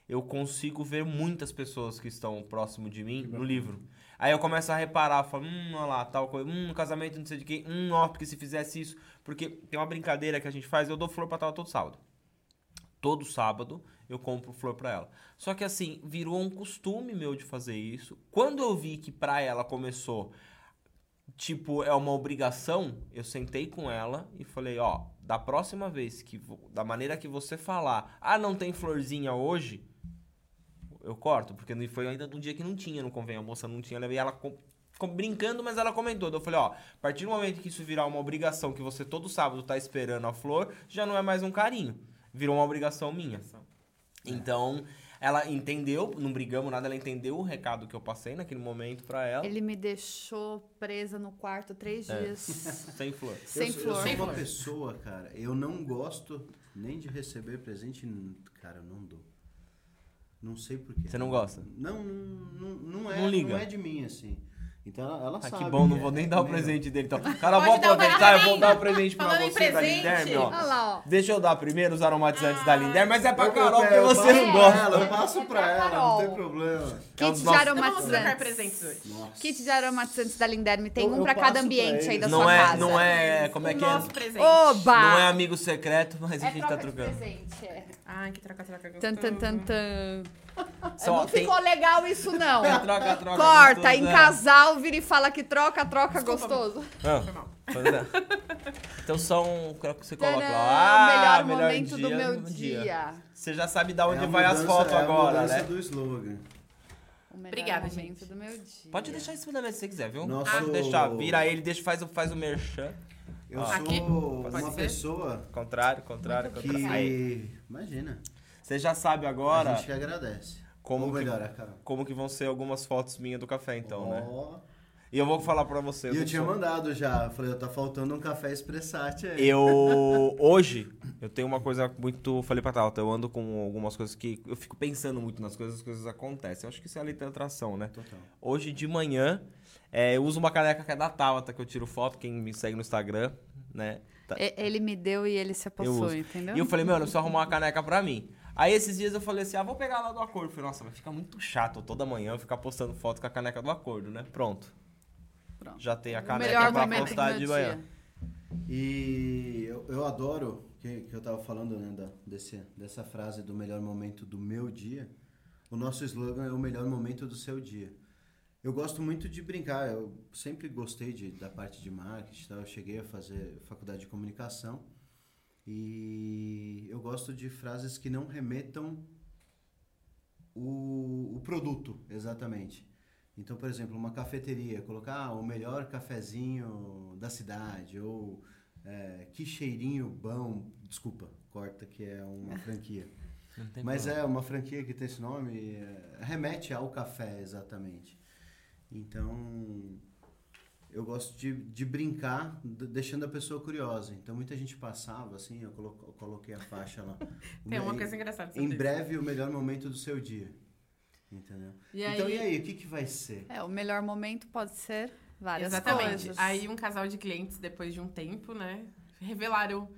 [SPEAKER 1] Eu consigo ver muitas pessoas que estão próximo de mim no livro. Aí eu começo a reparar, falo, hum, olha lá, tal coisa, hum, casamento não sei de quem, hum, ó, porque se fizesse isso. Porque tem uma brincadeira que a gente faz, eu dou flor pra Tava todo sábado. Todo sábado eu compro flor pra ela. Só que assim, virou um costume meu de fazer isso. Quando eu vi que pra ela começou, tipo, é uma obrigação, eu sentei com ela e falei, ó, da próxima vez que da maneira que você falar, ah, não tem florzinha hoje, eu corto, porque não- foi ainda um dia que não tinha no convênio, a moça não tinha, eu levei ela com- com- brincando, mas ela comentou. Eu falei, ó, a partir do momento que isso virar uma obrigação, que você todo sábado tá esperando a flor, já não é mais um carinho. Virou uma obrigação minha. Então, ela entendeu, não brigamos nada, ela entendeu o recado que eu passei naquele momento pra ela.
[SPEAKER 2] Ele me deixou presa no quarto três
[SPEAKER 1] É.
[SPEAKER 2] dias.
[SPEAKER 1] Sem flor.
[SPEAKER 2] Sem
[SPEAKER 4] eu, sou-
[SPEAKER 2] flor.
[SPEAKER 4] Eu
[SPEAKER 3] Sem
[SPEAKER 4] sou uma
[SPEAKER 3] flor.
[SPEAKER 4] pessoa, cara, eu não gosto nem de receber presente, cara, eu não dou. Não sei porquê.
[SPEAKER 1] Você não gosta?
[SPEAKER 4] Não, não, não, não é,
[SPEAKER 1] Não liga.
[SPEAKER 4] é de mim, assim. Então ela, ela
[SPEAKER 1] Ah,
[SPEAKER 4] sabe.
[SPEAKER 1] que bom, não
[SPEAKER 4] que
[SPEAKER 1] vou
[SPEAKER 4] é-
[SPEAKER 1] nem
[SPEAKER 4] é
[SPEAKER 1] dar o
[SPEAKER 4] meu.
[SPEAKER 1] presente dele. Então, cara, vou
[SPEAKER 3] o
[SPEAKER 1] aproveitar, eu vou dar o presente pra
[SPEAKER 3] Falando
[SPEAKER 1] você da. Linderme, ó.
[SPEAKER 2] Olha lá, ó.
[SPEAKER 1] Deixa eu dar primeiro os aromatizantes da Linderme, mas é pra
[SPEAKER 4] Eu-
[SPEAKER 1] Carol, porque você
[SPEAKER 4] passo
[SPEAKER 1] não gosta.
[SPEAKER 4] Ela, eu passo
[SPEAKER 2] É
[SPEAKER 4] pra
[SPEAKER 2] pra
[SPEAKER 4] ela,
[SPEAKER 2] Carol.
[SPEAKER 4] não tem problema.
[SPEAKER 1] É um
[SPEAKER 2] Kit de
[SPEAKER 1] nossos-
[SPEAKER 3] vamos
[SPEAKER 2] aromatizantes.
[SPEAKER 3] trocar presentes hoje.
[SPEAKER 4] Nossa.
[SPEAKER 2] Kit de aromatizantes da Linderme. Tem
[SPEAKER 4] Eu-
[SPEAKER 2] um pra cada
[SPEAKER 4] passo pra
[SPEAKER 2] ambiente aí da
[SPEAKER 1] Não
[SPEAKER 2] sua
[SPEAKER 1] é,
[SPEAKER 2] casa.
[SPEAKER 1] não é, como é
[SPEAKER 3] o
[SPEAKER 1] que é?
[SPEAKER 3] nosso presente.
[SPEAKER 2] Oba!
[SPEAKER 1] Não é amigo secreto, mas a
[SPEAKER 2] É
[SPEAKER 1] gente tá trocando.
[SPEAKER 2] presente, é.
[SPEAKER 3] Ai, que troca-troca gostoso.
[SPEAKER 2] Tan, tan, tan, tan.
[SPEAKER 1] Só
[SPEAKER 2] não
[SPEAKER 1] tem-
[SPEAKER 2] ficou legal isso, não.
[SPEAKER 1] Troca, troca.
[SPEAKER 2] Corta,
[SPEAKER 1] gostoso,
[SPEAKER 2] em
[SPEAKER 1] é.
[SPEAKER 2] casal, vira e fala que troca, troca
[SPEAKER 3] Desculpa,
[SPEAKER 2] gostoso.
[SPEAKER 1] Ah, é. Então são, quero que você coloca lá. Ah,
[SPEAKER 2] melhor momento do
[SPEAKER 1] dia
[SPEAKER 2] meu
[SPEAKER 1] no
[SPEAKER 2] dia.
[SPEAKER 1] Você já sabe da
[SPEAKER 4] É
[SPEAKER 1] onde
[SPEAKER 4] a
[SPEAKER 1] vai as
[SPEAKER 4] mudança-
[SPEAKER 1] fotos
[SPEAKER 4] é a
[SPEAKER 1] agora,
[SPEAKER 4] mudança
[SPEAKER 1] né?
[SPEAKER 4] do slogan.
[SPEAKER 2] O melhor
[SPEAKER 3] Obrigada,
[SPEAKER 2] momento
[SPEAKER 3] gente.
[SPEAKER 2] do meu dia.
[SPEAKER 1] Pode deixar em da mesa se você quiser, viu?
[SPEAKER 4] Nosso-
[SPEAKER 1] Pode deixar. Vira ele, deixa, faz, o- faz o merchan.
[SPEAKER 4] Eu
[SPEAKER 1] Ó.
[SPEAKER 3] Aqui?
[SPEAKER 4] sou
[SPEAKER 3] Pode
[SPEAKER 4] uma
[SPEAKER 3] ser?
[SPEAKER 4] pessoa
[SPEAKER 1] Contrário, contrário,
[SPEAKER 2] Muito
[SPEAKER 1] contrário. Aí.
[SPEAKER 4] que. Imagina.
[SPEAKER 1] Você já sabe agora
[SPEAKER 4] a gente que agradece.
[SPEAKER 1] Como que-
[SPEAKER 4] melhor, a Carol.
[SPEAKER 1] como que vão ser algumas fotos minhas do café, então, né?
[SPEAKER 4] Ó.
[SPEAKER 1] E eu vou falar pra você.
[SPEAKER 4] E eu
[SPEAKER 1] não
[SPEAKER 4] tinha
[SPEAKER 1] sou-
[SPEAKER 4] mandado já. Falei, tá faltando um café expressate aí.
[SPEAKER 1] Eu hoje eu tenho uma coisa muito, falei pra Tauta, eu ando com algumas coisas que eu fico pensando muito nas coisas, as coisas acontecem. Eu acho que isso é a lei da atração, né?
[SPEAKER 4] Total.
[SPEAKER 1] Hoje de manhã é, eu uso uma caneca que é da Tabata, que eu tiro foto, quem me segue no Instagram, né?
[SPEAKER 2] Ele me deu e ele se
[SPEAKER 1] Eu
[SPEAKER 2] apossou, entendeu?
[SPEAKER 1] E eu falei, meu, eu preciso arrumar uma caneca pra mim. Aí esses dias eu falei assim, ah, vou pegar lá do acordo. Eu falei, nossa, vai ficar muito chato toda manhã eu ficar postando foto com a caneca do acordo, né? Pronto.
[SPEAKER 2] Pronto.
[SPEAKER 1] Já tem a caneca
[SPEAKER 2] melhor
[SPEAKER 1] pra
[SPEAKER 2] momento do
[SPEAKER 1] postar de
[SPEAKER 2] dia.
[SPEAKER 1] manhã.
[SPEAKER 4] E eu, eu adoro que, que eu tava falando, né, da, desse, dessa frase do melhor momento do meu dia. O nosso slogan é o melhor momento do seu dia. Eu gosto muito de brincar, eu sempre gostei de, da parte de marketing, tá? eu cheguei a fazer faculdade de comunicação e eu gosto de frases que não remetam o, o produto, exatamente. Então, por exemplo, uma cafeteria, colocar ah, o melhor cafezinho da cidade, ou é, que cheirinho bom, desculpa, corta que é uma franquia. Mas
[SPEAKER 1] problema.
[SPEAKER 4] é uma franquia que tem esse nome, é, remete ao café, exatamente. Então, eu gosto de, de brincar, deixando a pessoa curiosa. Então, muita gente passava, assim, eu, colo- eu coloquei a faixa lá.
[SPEAKER 3] Tem uma coisa engraçada
[SPEAKER 4] Em breve, o melhor momento do seu dia. Entendeu?
[SPEAKER 3] E
[SPEAKER 4] então,
[SPEAKER 3] aí-
[SPEAKER 4] e aí, o que, que vai ser?
[SPEAKER 2] É, o melhor momento pode ser várias
[SPEAKER 3] Exatamente.
[SPEAKER 2] coisas.
[SPEAKER 3] Aí um casal de clientes, depois de um tempo, né, revelaram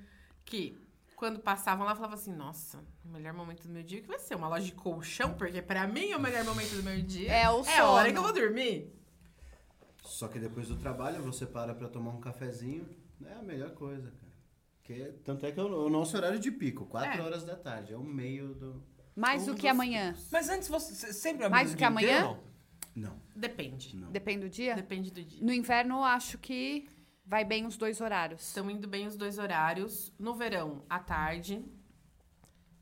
[SPEAKER 3] que quando passavam lá, falavam assim, nossa, o melhor momento do meu dia, o que vai ser? Uma loja de colchão? Porque pra mim, o melhor momento do meu dia
[SPEAKER 2] É o
[SPEAKER 3] é a hora
[SPEAKER 2] sono.
[SPEAKER 3] que eu vou dormir.
[SPEAKER 4] Só que depois do trabalho, você para pra tomar um cafezinho, é a melhor coisa, cara. Que, tanto é que é o, o nosso horário de pico, 4
[SPEAKER 3] É.
[SPEAKER 4] horas da tarde, é o meio do...
[SPEAKER 2] Mais
[SPEAKER 3] Um
[SPEAKER 2] do que amanhã.
[SPEAKER 1] Mas antes você sempre
[SPEAKER 2] Mais do que
[SPEAKER 1] dia inteiro,
[SPEAKER 2] amanhã?
[SPEAKER 1] não?
[SPEAKER 4] Não,
[SPEAKER 3] Depende.
[SPEAKER 4] não.
[SPEAKER 2] Depende do dia?
[SPEAKER 3] Depende do dia.
[SPEAKER 2] No inverno, eu acho que vai bem os dois horários.
[SPEAKER 3] Estão indo bem os dois horários. No verão, à tarde.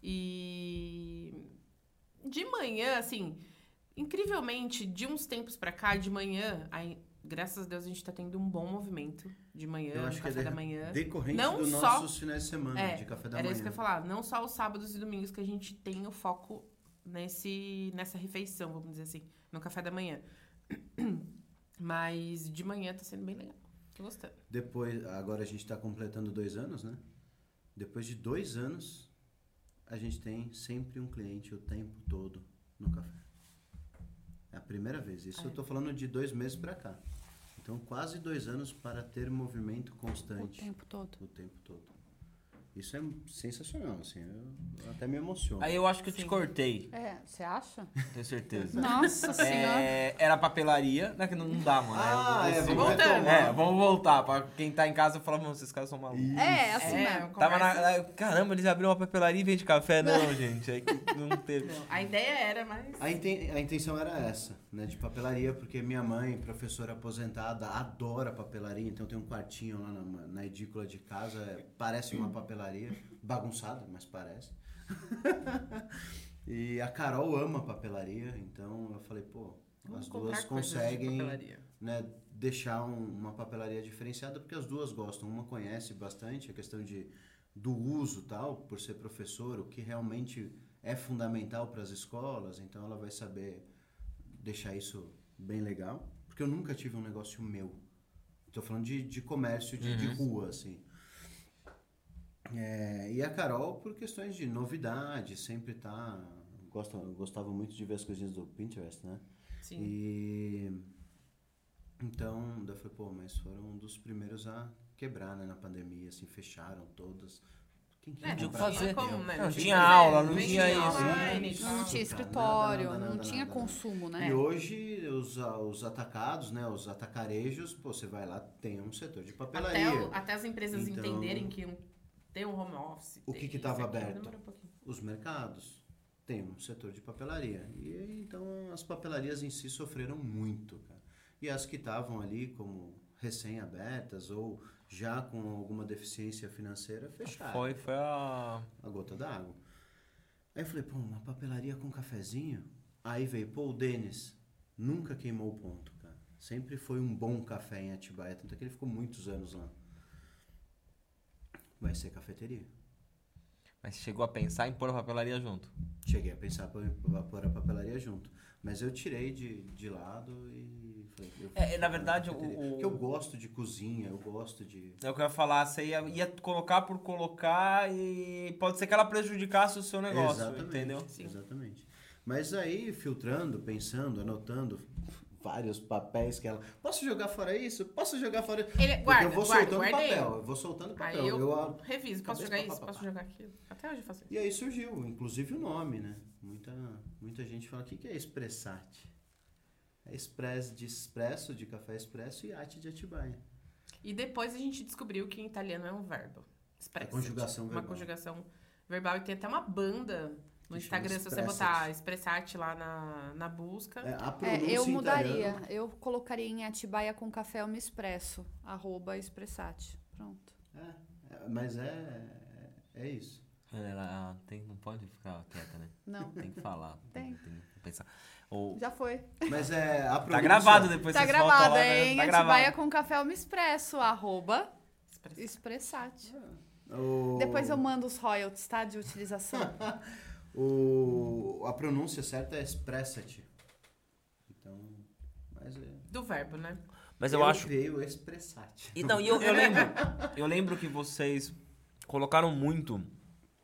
[SPEAKER 3] E de manhã, assim, incrivelmente, de uns tempos pra cá, de manhã, graças a Deus a gente tá tendo um bom movimento de manhã,
[SPEAKER 4] Eu acho que é
[SPEAKER 3] café da manhã.
[SPEAKER 4] decorrente
[SPEAKER 3] Não
[SPEAKER 4] dos
[SPEAKER 3] só-
[SPEAKER 4] nossos finais de semana,
[SPEAKER 3] É,
[SPEAKER 4] de café da
[SPEAKER 3] Era
[SPEAKER 4] manhã.
[SPEAKER 3] isso que eu ia falar. Não só os sábados e domingos que a gente tem o foco nesse, nessa refeição, vamos dizer assim, no café da manhã. Mas de manhã tá sendo bem legal. Tô gostando.
[SPEAKER 4] Depois, agora a gente está completando dois anos, né? Depois de dois anos, a gente tem sempre um cliente o tempo todo no café. É a primeira vez. Isso
[SPEAKER 3] É.
[SPEAKER 4] eu tô falando de dois meses para cá. Então, quase dois anos para ter movimento
[SPEAKER 2] O
[SPEAKER 4] constante
[SPEAKER 2] tempo todo.
[SPEAKER 4] o tempo todo. Isso é sensacional, assim, eu até me emociono.
[SPEAKER 1] Aí eu acho que eu te
[SPEAKER 3] Sim.
[SPEAKER 1] cortei,
[SPEAKER 2] É, você acha?
[SPEAKER 1] tenho certeza.
[SPEAKER 2] Nossa senhora.
[SPEAKER 1] É, era papelaria, né? Que não, não dá, mano.
[SPEAKER 4] Ah, é,
[SPEAKER 1] eu-
[SPEAKER 4] vamos
[SPEAKER 3] Voltando.
[SPEAKER 4] retomar.
[SPEAKER 1] É, vamos voltar. Pra quem tá em casa falar, mano, esses caras são malucos.
[SPEAKER 2] É, assim
[SPEAKER 3] É,
[SPEAKER 2] mesmo.
[SPEAKER 1] Tava na, Caramba, eles abriram uma papelaria e vende café? Não, gente. Aí que não teve.
[SPEAKER 3] Não, a ideia era, mas.
[SPEAKER 4] A, inten- a intenção era essa, né, de papelaria, porque minha mãe, professora aposentada, adora papelaria, então tem um quartinho lá na, na edícula de casa, é, parece uma papelaria, bagunçada, mas parece. e a Carol ama papelaria, então eu falei, pô,
[SPEAKER 3] Vamos
[SPEAKER 4] as duas
[SPEAKER 3] de
[SPEAKER 4] conseguem
[SPEAKER 3] papelaria.
[SPEAKER 4] né, deixar um- uma papelaria diferenciada, porque as duas gostam. Uma conhece bastante a questão de, do uso tal, por ser professor, o que realmente é fundamental para as escolas, então ela vai saber deixar isso bem legal. Porque eu nunca tive um negócio meu. Estou falando de, de comércio de, de rua, assim. É, e a Carol, por questões de novidade, sempre tá. Gosta, gostava muito de ver as coisinhas do Pinterest, né?
[SPEAKER 3] Sim.
[SPEAKER 4] E então, daí eu falei, pô, mas foram um dos primeiros a quebrar, né, na pandemia, assim, fecharam todas. Quem que
[SPEAKER 3] É,
[SPEAKER 4] ia
[SPEAKER 1] tinha o
[SPEAKER 4] comprar
[SPEAKER 1] que fazer.
[SPEAKER 3] como, né?
[SPEAKER 1] Não
[SPEAKER 3] tinha
[SPEAKER 1] tinha aula, não
[SPEAKER 3] nem
[SPEAKER 1] tinha isso.
[SPEAKER 2] Não
[SPEAKER 4] Nada,
[SPEAKER 2] tinha escritório,
[SPEAKER 4] nada,
[SPEAKER 2] não
[SPEAKER 4] nada,
[SPEAKER 2] tinha
[SPEAKER 4] nada.
[SPEAKER 2] consumo, né?
[SPEAKER 4] E hoje, os, a- os atacados, né, os atacarejos, pô, você vai lá, tem um setor de papelaria.
[SPEAKER 3] Até, o- até as empresas
[SPEAKER 4] Então-
[SPEAKER 3] entenderem que iam ter um home office.
[SPEAKER 4] O que que
[SPEAKER 3] isso,
[SPEAKER 4] tava
[SPEAKER 3] aquilo,
[SPEAKER 4] aberto?
[SPEAKER 3] um.
[SPEAKER 4] Os mercados tem um setor de papelaria. E então as papelarias em si sofreram muito, cara. E as que estavam ali como recém-abertas ou já com alguma deficiência financeira fecharam.
[SPEAKER 1] Foi, foi a.
[SPEAKER 4] a gota d'água. Aí eu falei, pô, uma papelaria com cafezinho? Aí veio, pô, o Denis nunca queimou o ponto, cara. Sempre foi um bom café em Atibaia, tanto é que ele ficou muitos anos lá. Vai ser cafeteria.
[SPEAKER 1] Mas chegou a pensar em pôr a papelaria junto.
[SPEAKER 4] Cheguei a pensar pra pôr a papelaria junto. Mas eu tirei de, de lado e falei... Eu
[SPEAKER 1] É, na verdade, o- o-
[SPEAKER 4] Porque eu gosto de cozinha, eu gosto de...
[SPEAKER 1] É o que eu ia falar, você ia, ia colocar por colocar e pode ser que ela prejudicasse o seu negócio,
[SPEAKER 4] Exatamente,
[SPEAKER 1] entendeu?
[SPEAKER 3] Sim.
[SPEAKER 4] Exatamente. Mas aí, filtrando, pensando, anotando vários papéis que ela. Posso jogar fora isso? Posso jogar fora isso?
[SPEAKER 3] Ele, guarda,
[SPEAKER 4] eu vou
[SPEAKER 3] guarda,
[SPEAKER 4] soltando
[SPEAKER 3] guardei.
[SPEAKER 4] papel. Eu vou soltando papel.
[SPEAKER 3] Aí eu,
[SPEAKER 4] Eu a-
[SPEAKER 3] reviso, posso jogar isso, posso jogar aquilo. Até hoje eu faço isso.
[SPEAKER 4] E aí surgiu, inclusive o nome, né? Muita, muita gente fala: o que que é Expressate? É express de expresso, de café expresso e arte de Atibaia.
[SPEAKER 3] E depois a gente descobriu que em italiano é um verbo. Expressat.
[SPEAKER 4] conjugação
[SPEAKER 3] Uma
[SPEAKER 4] verbal.
[SPEAKER 3] conjugação verbal. E tem até uma banda no Instagram, se você botar Expressat lá na, na busca.
[SPEAKER 4] É, a
[SPEAKER 2] É, eu
[SPEAKER 4] em
[SPEAKER 2] mudaria.
[SPEAKER 4] italiano-
[SPEAKER 2] Eu colocaria em Atibaia com café eu me expresso. Arroba expressate. Pronto.
[SPEAKER 4] É, é, mas é, é isso.
[SPEAKER 1] Ela tem, não pode ficar quieta, né?
[SPEAKER 2] Não,
[SPEAKER 1] Tem que falar.
[SPEAKER 2] Tem.
[SPEAKER 1] que pensar. Ou,
[SPEAKER 2] já foi.
[SPEAKER 4] Mas é a
[SPEAKER 1] tá gravado depois
[SPEAKER 2] tá gravado,
[SPEAKER 1] lá, né?
[SPEAKER 2] hein?
[SPEAKER 1] Tá
[SPEAKER 2] Atibaia
[SPEAKER 1] gravado.
[SPEAKER 2] com café eu me expresso. Arroba
[SPEAKER 3] Expressat.
[SPEAKER 2] expressate.
[SPEAKER 4] O-
[SPEAKER 2] Depois eu mando os royalties, tá? De utilização.
[SPEAKER 4] O, a pronúncia certa é expressate. Então, mas é.
[SPEAKER 3] Do verbo, né?
[SPEAKER 1] Mas eu, acho.
[SPEAKER 4] criei o expressate.
[SPEAKER 1] E não, e eu, eu lembro. Eu lembro que vocês colocaram muito.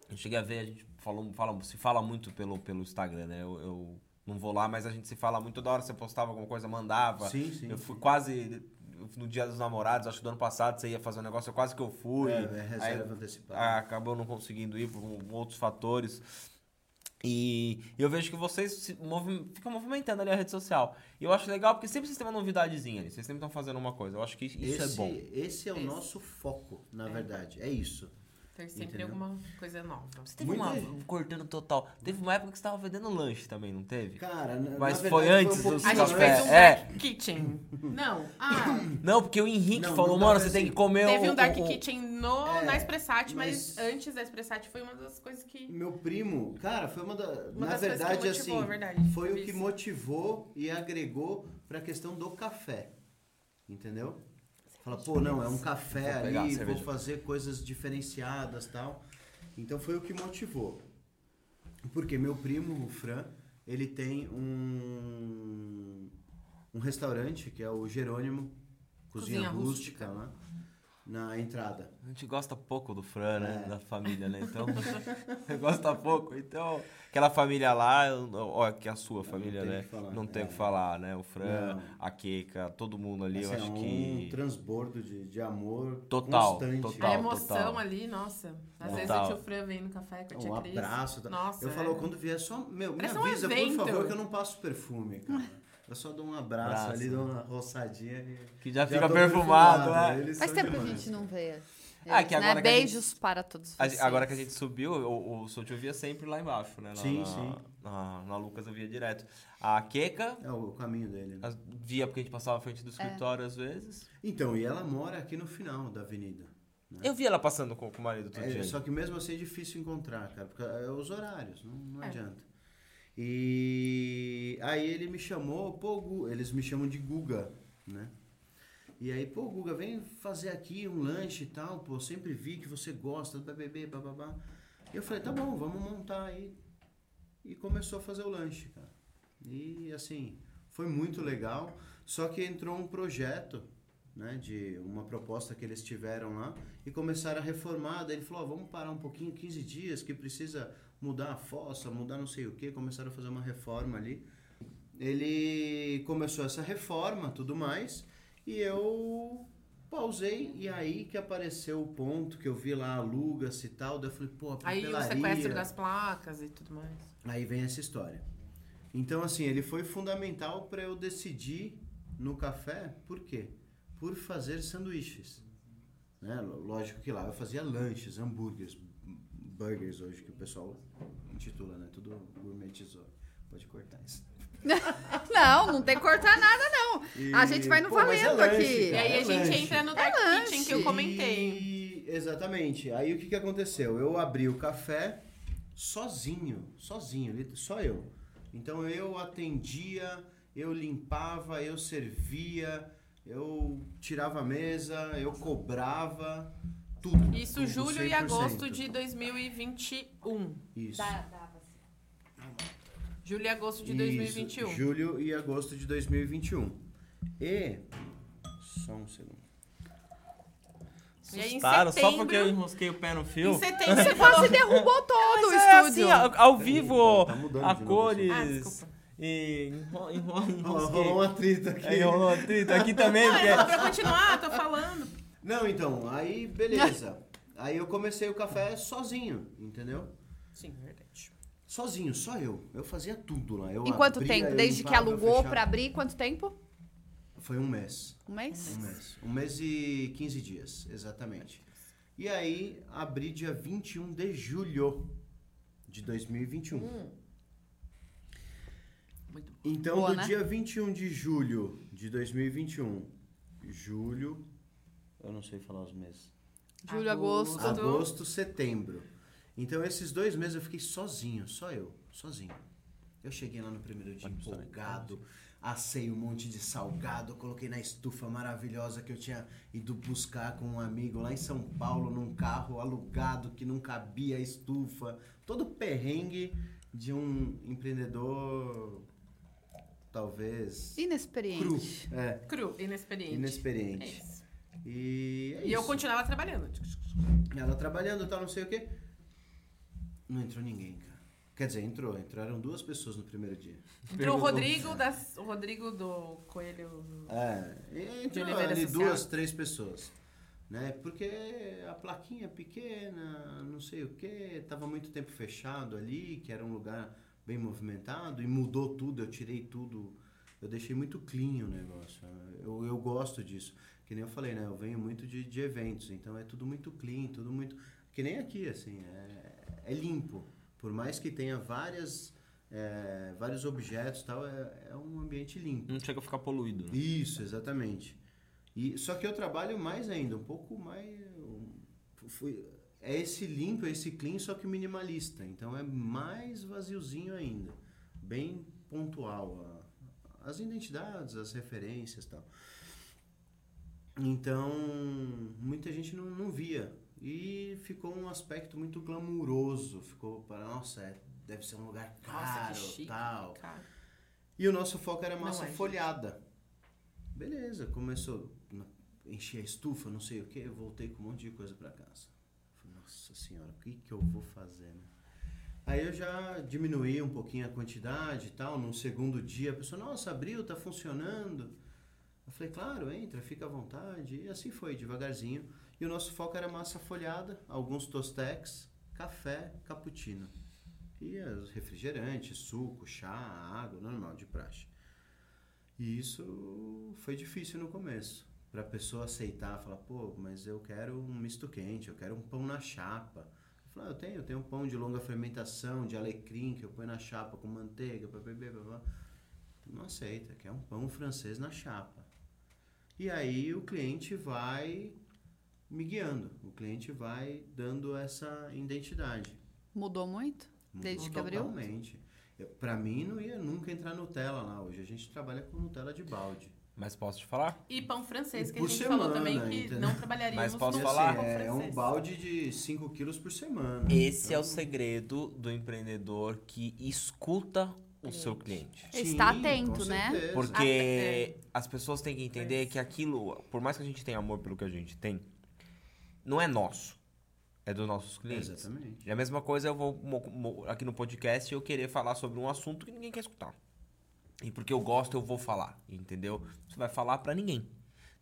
[SPEAKER 1] Eu cheguei a ver, a gente falou, fala, se fala muito pelo, pelo Instagram, né? Eu, eu não vou lá, mas a gente se fala muito toda hora. Você postava alguma coisa, mandava.
[SPEAKER 4] Sim, sim.
[SPEAKER 1] Eu fui quase. No dia dos namorados, acho que do ano passado você ia fazer um negócio, eu quase que eu fui.
[SPEAKER 4] É, é reserva
[SPEAKER 1] Aí,
[SPEAKER 4] antecipada.
[SPEAKER 1] ah, acabou não conseguindo ir por outros fatores. E eu vejo que vocês se movi- ficam movimentando ali a rede social. E eu acho legal porque sempre vocês têm uma novidadezinha ali. Vocês sempre estão fazendo uma coisa. Eu acho que isso
[SPEAKER 4] esse,
[SPEAKER 1] é bom.
[SPEAKER 4] Esse é o
[SPEAKER 3] Esse.
[SPEAKER 4] nosso foco, na
[SPEAKER 3] É.
[SPEAKER 4] verdade. É isso.
[SPEAKER 3] Ter sempre
[SPEAKER 4] Entendeu?
[SPEAKER 3] alguma coisa nova.
[SPEAKER 1] Você teve
[SPEAKER 4] Muita
[SPEAKER 1] uma.
[SPEAKER 4] gente.
[SPEAKER 1] Cortando total. Teve uma época que você tava vendendo lanche também, não teve?
[SPEAKER 4] Cara, na-
[SPEAKER 1] Mas
[SPEAKER 4] na
[SPEAKER 1] foi
[SPEAKER 4] verdade,
[SPEAKER 1] antes
[SPEAKER 4] um pouco
[SPEAKER 1] dos
[SPEAKER 3] A gente
[SPEAKER 1] café.
[SPEAKER 3] fez um
[SPEAKER 1] É.
[SPEAKER 3] Dark Kitchen. Não. Ah,
[SPEAKER 1] Não, porque o Henrique
[SPEAKER 4] Não,
[SPEAKER 1] falou,
[SPEAKER 4] não
[SPEAKER 1] mano, você tem que comer
[SPEAKER 3] teve
[SPEAKER 1] o,
[SPEAKER 3] um Dark Kitchen no,
[SPEAKER 4] É,
[SPEAKER 3] na Expressat, mas,
[SPEAKER 4] mas-
[SPEAKER 3] antes da Expressat foi uma das coisas que.
[SPEAKER 4] Meu primo, cara, foi uma da.
[SPEAKER 3] Uma
[SPEAKER 4] na
[SPEAKER 3] das coisas que
[SPEAKER 4] verdade,
[SPEAKER 3] motivou,
[SPEAKER 4] assim,
[SPEAKER 3] é verdade.
[SPEAKER 4] foi o que
[SPEAKER 3] Isso.
[SPEAKER 4] motivou e agregou pra questão do café. Entendeu? Fala, pô, não, é um café
[SPEAKER 1] Vou
[SPEAKER 4] ali, vou fazer coisas diferenciadas tal. Então foi o que motivou. Porque meu primo, o Fran, ele tem um, um restaurante que é o Jerônimo, Cozinha,
[SPEAKER 3] Cozinha
[SPEAKER 4] Rústica,
[SPEAKER 3] Rústica.
[SPEAKER 4] lá. Na entrada.
[SPEAKER 1] A gente gosta pouco do Fran, né?
[SPEAKER 4] É.
[SPEAKER 1] Da família, né? Então. gosta pouco. Então, aquela família lá, ó, que é a sua família,
[SPEAKER 4] tem o
[SPEAKER 1] né?
[SPEAKER 4] que falar,
[SPEAKER 1] Não tem o
[SPEAKER 4] é.
[SPEAKER 1] que falar, né? O Fran,
[SPEAKER 4] Não.
[SPEAKER 1] a Keika, todo mundo ali, eu
[SPEAKER 4] Assim,
[SPEAKER 1] acho
[SPEAKER 4] é um
[SPEAKER 1] que.
[SPEAKER 4] transbordo de, de amor
[SPEAKER 1] Total,
[SPEAKER 4] constante.
[SPEAKER 1] total.
[SPEAKER 3] A emoção
[SPEAKER 1] total.
[SPEAKER 3] ali, nossa. Às
[SPEAKER 1] Total.
[SPEAKER 3] vezes o tio Fran vem no café com a tia
[SPEAKER 4] Um
[SPEAKER 3] Cris.
[SPEAKER 4] abraço. tá?
[SPEAKER 3] Nossa,
[SPEAKER 4] eu
[SPEAKER 3] é.
[SPEAKER 4] falo, quando vier, só. Meu, me
[SPEAKER 3] Parece um
[SPEAKER 4] avisa, por
[SPEAKER 3] evento.
[SPEAKER 4] favor, que eu não passo perfume, cara. Eu só dou um abraço
[SPEAKER 1] Abraço.
[SPEAKER 4] ali, dou uma roçadinha e.
[SPEAKER 1] Que já fica
[SPEAKER 4] tô
[SPEAKER 1] perfumado, né?
[SPEAKER 2] Faz tempo que a gente não vê.
[SPEAKER 1] Ah, que
[SPEAKER 2] eles,
[SPEAKER 1] agora
[SPEAKER 2] né?
[SPEAKER 1] que a gente-
[SPEAKER 2] Beijos para todos vocês.
[SPEAKER 1] Agora que a gente subiu, o, o Sotil via sempre lá embaixo, né? Na,
[SPEAKER 4] Sim,
[SPEAKER 1] na,
[SPEAKER 4] sim.
[SPEAKER 1] Na, na Lucas eu via direto. A Keka,
[SPEAKER 4] É o caminho dele. né?
[SPEAKER 1] via porque a gente passava à frente do escritório às vezes.
[SPEAKER 4] Então, e ela mora aqui no final da avenida. né?
[SPEAKER 1] Eu via ela passando com, com o marido todo
[SPEAKER 4] É,
[SPEAKER 1] dia.
[SPEAKER 4] só que mesmo assim é difícil encontrar, cara, porque é os horários, não, não
[SPEAKER 3] É.
[SPEAKER 4] adianta. E aí ele me chamou, pô, eles me chamam de Guga, né? E aí, pô, Guga, vem fazer aqui um lanche e tal, pô, sempre vi que você gosta do BBB, bababá. E eu falei, tá bom, vamos montar aí. E começou a fazer o lanche, cara. E assim, foi muito legal, só que entrou um projeto, né, de uma proposta que eles tiveram lá e começaram a reformar. Daí ele falou: ó, vamos parar um pouquinho, 15 dias, que precisa mudar a fossa, mudar não sei o que. Começaram a fazer uma reforma ali. Ele começou essa reforma, tudo mais, e eu pausei. E aí que apareceu o ponto que eu vi lá, aluga-se e tal. Daí eu falei: pô, a
[SPEAKER 3] Aí o
[SPEAKER 4] papelaria.
[SPEAKER 3] sequestro das placas e tudo mais.
[SPEAKER 4] Aí vem essa história. Então, assim, ele foi fundamental para eu decidir no café, por quê? Por fazer sanduíches. Né? Lógico que lá eu fazia lanches, hambúrgueres, burgers hoje, que o pessoal intitula, né? Tudo gourmetizou. Pode cortar isso.
[SPEAKER 2] Não, não tem que cortar nada, não.
[SPEAKER 4] E-
[SPEAKER 2] A gente vai no
[SPEAKER 4] Pô, mas é
[SPEAKER 2] valendo
[SPEAKER 4] lanche,
[SPEAKER 2] aqui.
[SPEAKER 3] E
[SPEAKER 4] cara.
[SPEAKER 3] aí a
[SPEAKER 4] é
[SPEAKER 3] gente
[SPEAKER 4] lanche.
[SPEAKER 3] entra no Dark Kitchen que eu comentei.
[SPEAKER 4] E- exatamente. Aí o que, que aconteceu? Eu abri o café sozinho, sozinho, só eu. Então eu atendia, eu limpava, eu servia, eu tirava a mesa, eu cobrava, tudo.
[SPEAKER 3] Isso
[SPEAKER 4] tudo,
[SPEAKER 3] julho e
[SPEAKER 4] 100%.
[SPEAKER 3] agosto de 2021.
[SPEAKER 4] Isso.
[SPEAKER 3] Julho e agosto de
[SPEAKER 4] Isso,
[SPEAKER 3] 2021.
[SPEAKER 4] julho e agosto de 2021. E. Só um segundo.
[SPEAKER 3] E aí, em
[SPEAKER 1] Assustaram só
[SPEAKER 3] setembro-
[SPEAKER 1] porque eu enrosquei o pé no fio.
[SPEAKER 3] Em setembro você falou...
[SPEAKER 2] quase derrubou todo o
[SPEAKER 1] é
[SPEAKER 2] estúdio.
[SPEAKER 1] assim, ao, ao vivo,
[SPEAKER 4] Tá
[SPEAKER 1] a cores
[SPEAKER 3] Ah, desculpa.
[SPEAKER 1] e enro- enro-
[SPEAKER 4] Rolou um atrito aqui.
[SPEAKER 1] Aí rolou atrito aqui também,
[SPEAKER 3] Não, é só
[SPEAKER 1] porque...
[SPEAKER 3] pra continuar, tô falando.
[SPEAKER 4] Não, então, aí beleza. aí eu comecei o café sozinho, entendeu?
[SPEAKER 3] Sim, verdade.
[SPEAKER 4] Sozinho, só eu. Eu fazia tudo lá. Eu
[SPEAKER 2] Em quanto
[SPEAKER 4] abria,
[SPEAKER 2] tempo? Desde que alugou pra abrir, quanto tempo?
[SPEAKER 4] Foi um mês.
[SPEAKER 2] Um mês?
[SPEAKER 4] Um mês. Um mês e 15 dias, exatamente. E aí, abri dia 21 de julho de 2021.
[SPEAKER 3] Muito bom.
[SPEAKER 4] Então,
[SPEAKER 2] Boa,
[SPEAKER 4] do
[SPEAKER 2] né?
[SPEAKER 4] dia 21 de julho de 2021, julho, eu não sei falar os meses.
[SPEAKER 2] Julho,
[SPEAKER 3] Agosto.
[SPEAKER 2] agosto.
[SPEAKER 4] Agosto, setembro. Então, esses dois meses eu fiquei sozinho, só eu, sozinho. Eu cheguei lá no primeiro dia empolgado, assei um monte de salgado, coloquei na estufa maravilhosa que eu tinha ido buscar com um amigo lá em São Paulo, num carro alugado que não cabia a estufa. Todo perrengue de um empreendedor, talvez, cru.
[SPEAKER 2] Inexperiente.
[SPEAKER 4] É,
[SPEAKER 3] Cru, inexperiente.
[SPEAKER 4] inexperiente.
[SPEAKER 3] É isso.
[SPEAKER 4] E é
[SPEAKER 3] E eu continuava trabalhando.
[SPEAKER 4] Ela trabalhando e tal, não sei o quê. Não entrou ninguém, cara. Quer dizer, entrou. Entraram duas pessoas no primeiro dia.
[SPEAKER 3] Entrou o Rodrigo, das, o Rodrigo do Coelho.
[SPEAKER 4] É, entrou ali
[SPEAKER 3] Social.
[SPEAKER 4] duas, três pessoas. Né? Porque a plaquinha é pequena, não sei o quê, tava muito tempo fechado ali, que era um lugar bem movimentado, e mudou tudo, eu tirei tudo, eu deixei muito clean o negócio. Eu, eu gosto disso. Que nem eu falei, né? Eu venho muito de, de eventos, então é tudo muito clean, tudo muito. Que nem aqui, assim, é, é limpo. Por mais que tenha várias, é, vários objetos e tal, é, é um ambiente limpo.
[SPEAKER 1] Não chega a ficar poluído. né?
[SPEAKER 4] Isso, exatamente. E, só que eu trabalho mais ainda, um pouco mais. fui- é esse limpo, é esse clean, só que minimalista. Então é mais vaziozinho ainda. Bem pontual. a- as identidades, as referências e tal. Então, muita gente não, não via. E ficou um aspecto muito glamuroso. Ficou para, nossa, é- deve ser um lugar
[SPEAKER 3] Nossa,
[SPEAKER 4] caro,
[SPEAKER 3] que chique.
[SPEAKER 4] tal.
[SPEAKER 3] Cara.
[SPEAKER 4] E o nosso foco era
[SPEAKER 3] Não
[SPEAKER 4] massa
[SPEAKER 3] é, gente.
[SPEAKER 4] folhada. Beleza, começou. enchi a estufa, não sei o que, eu voltei com um monte de coisa para casa. Falei, nossa senhora, o que, que eu vou fazer, né? Aí eu já diminuí um pouquinho a quantidade e tal. No segundo dia, a pessoa, nossa, abriu, tá funcionando. Eu falei, claro, entra, fica à vontade. E assim foi, devagarzinho. E o nosso foco era massa folhada, alguns tostex, café, cappuccino. E os refrigerantes, suco, chá, água, normal, de praxe. E isso foi difícil no começo. Pra pessoa aceitar, falar, pô, mas eu quero um misto quente, eu quero um pão na chapa. Eu falei, ah, eu tenho, eu tenho um pão de longa fermentação, de alecrim, que eu ponho na chapa com manteiga, blá, blá, blá, blá. Não aceita, quer um pão francês na chapa. E aí o cliente vai me guiando, o cliente vai dando essa identidade.
[SPEAKER 2] Mudou muito? Desde que abriu?
[SPEAKER 4] Totalmente. Pra mim não ia nunca entrar Nutella lá. Hoje a gente trabalha com Nutella de balde.
[SPEAKER 1] Mas posso te falar?
[SPEAKER 3] E pão francês, que
[SPEAKER 4] Por
[SPEAKER 3] a gente
[SPEAKER 4] semana,
[SPEAKER 3] falou também que
[SPEAKER 4] entendeu?
[SPEAKER 3] não trabalharíamos
[SPEAKER 1] Mas posso
[SPEAKER 3] no
[SPEAKER 4] E assim,
[SPEAKER 1] falar?
[SPEAKER 3] pão
[SPEAKER 4] é um balde de 5 quilos por semana.
[SPEAKER 1] Esse é o
[SPEAKER 4] Então,
[SPEAKER 1] segredo do empreendedor que escuta o seu cliente.
[SPEAKER 2] Está
[SPEAKER 4] sim,
[SPEAKER 2] atento,
[SPEAKER 4] com
[SPEAKER 2] né?
[SPEAKER 4] certeza.
[SPEAKER 1] Porque as pessoas têm que entender que aquilo, por mais que a gente tenha amor pelo que a gente tem, não é nosso. É dos nossos clientes.
[SPEAKER 4] Exatamente.
[SPEAKER 1] E a mesma coisa eu vou aqui no podcast eu querer falar sobre um assunto que ninguém quer escutar. E porque eu gosto, eu vou falar, entendeu? Você vai falar pra ninguém,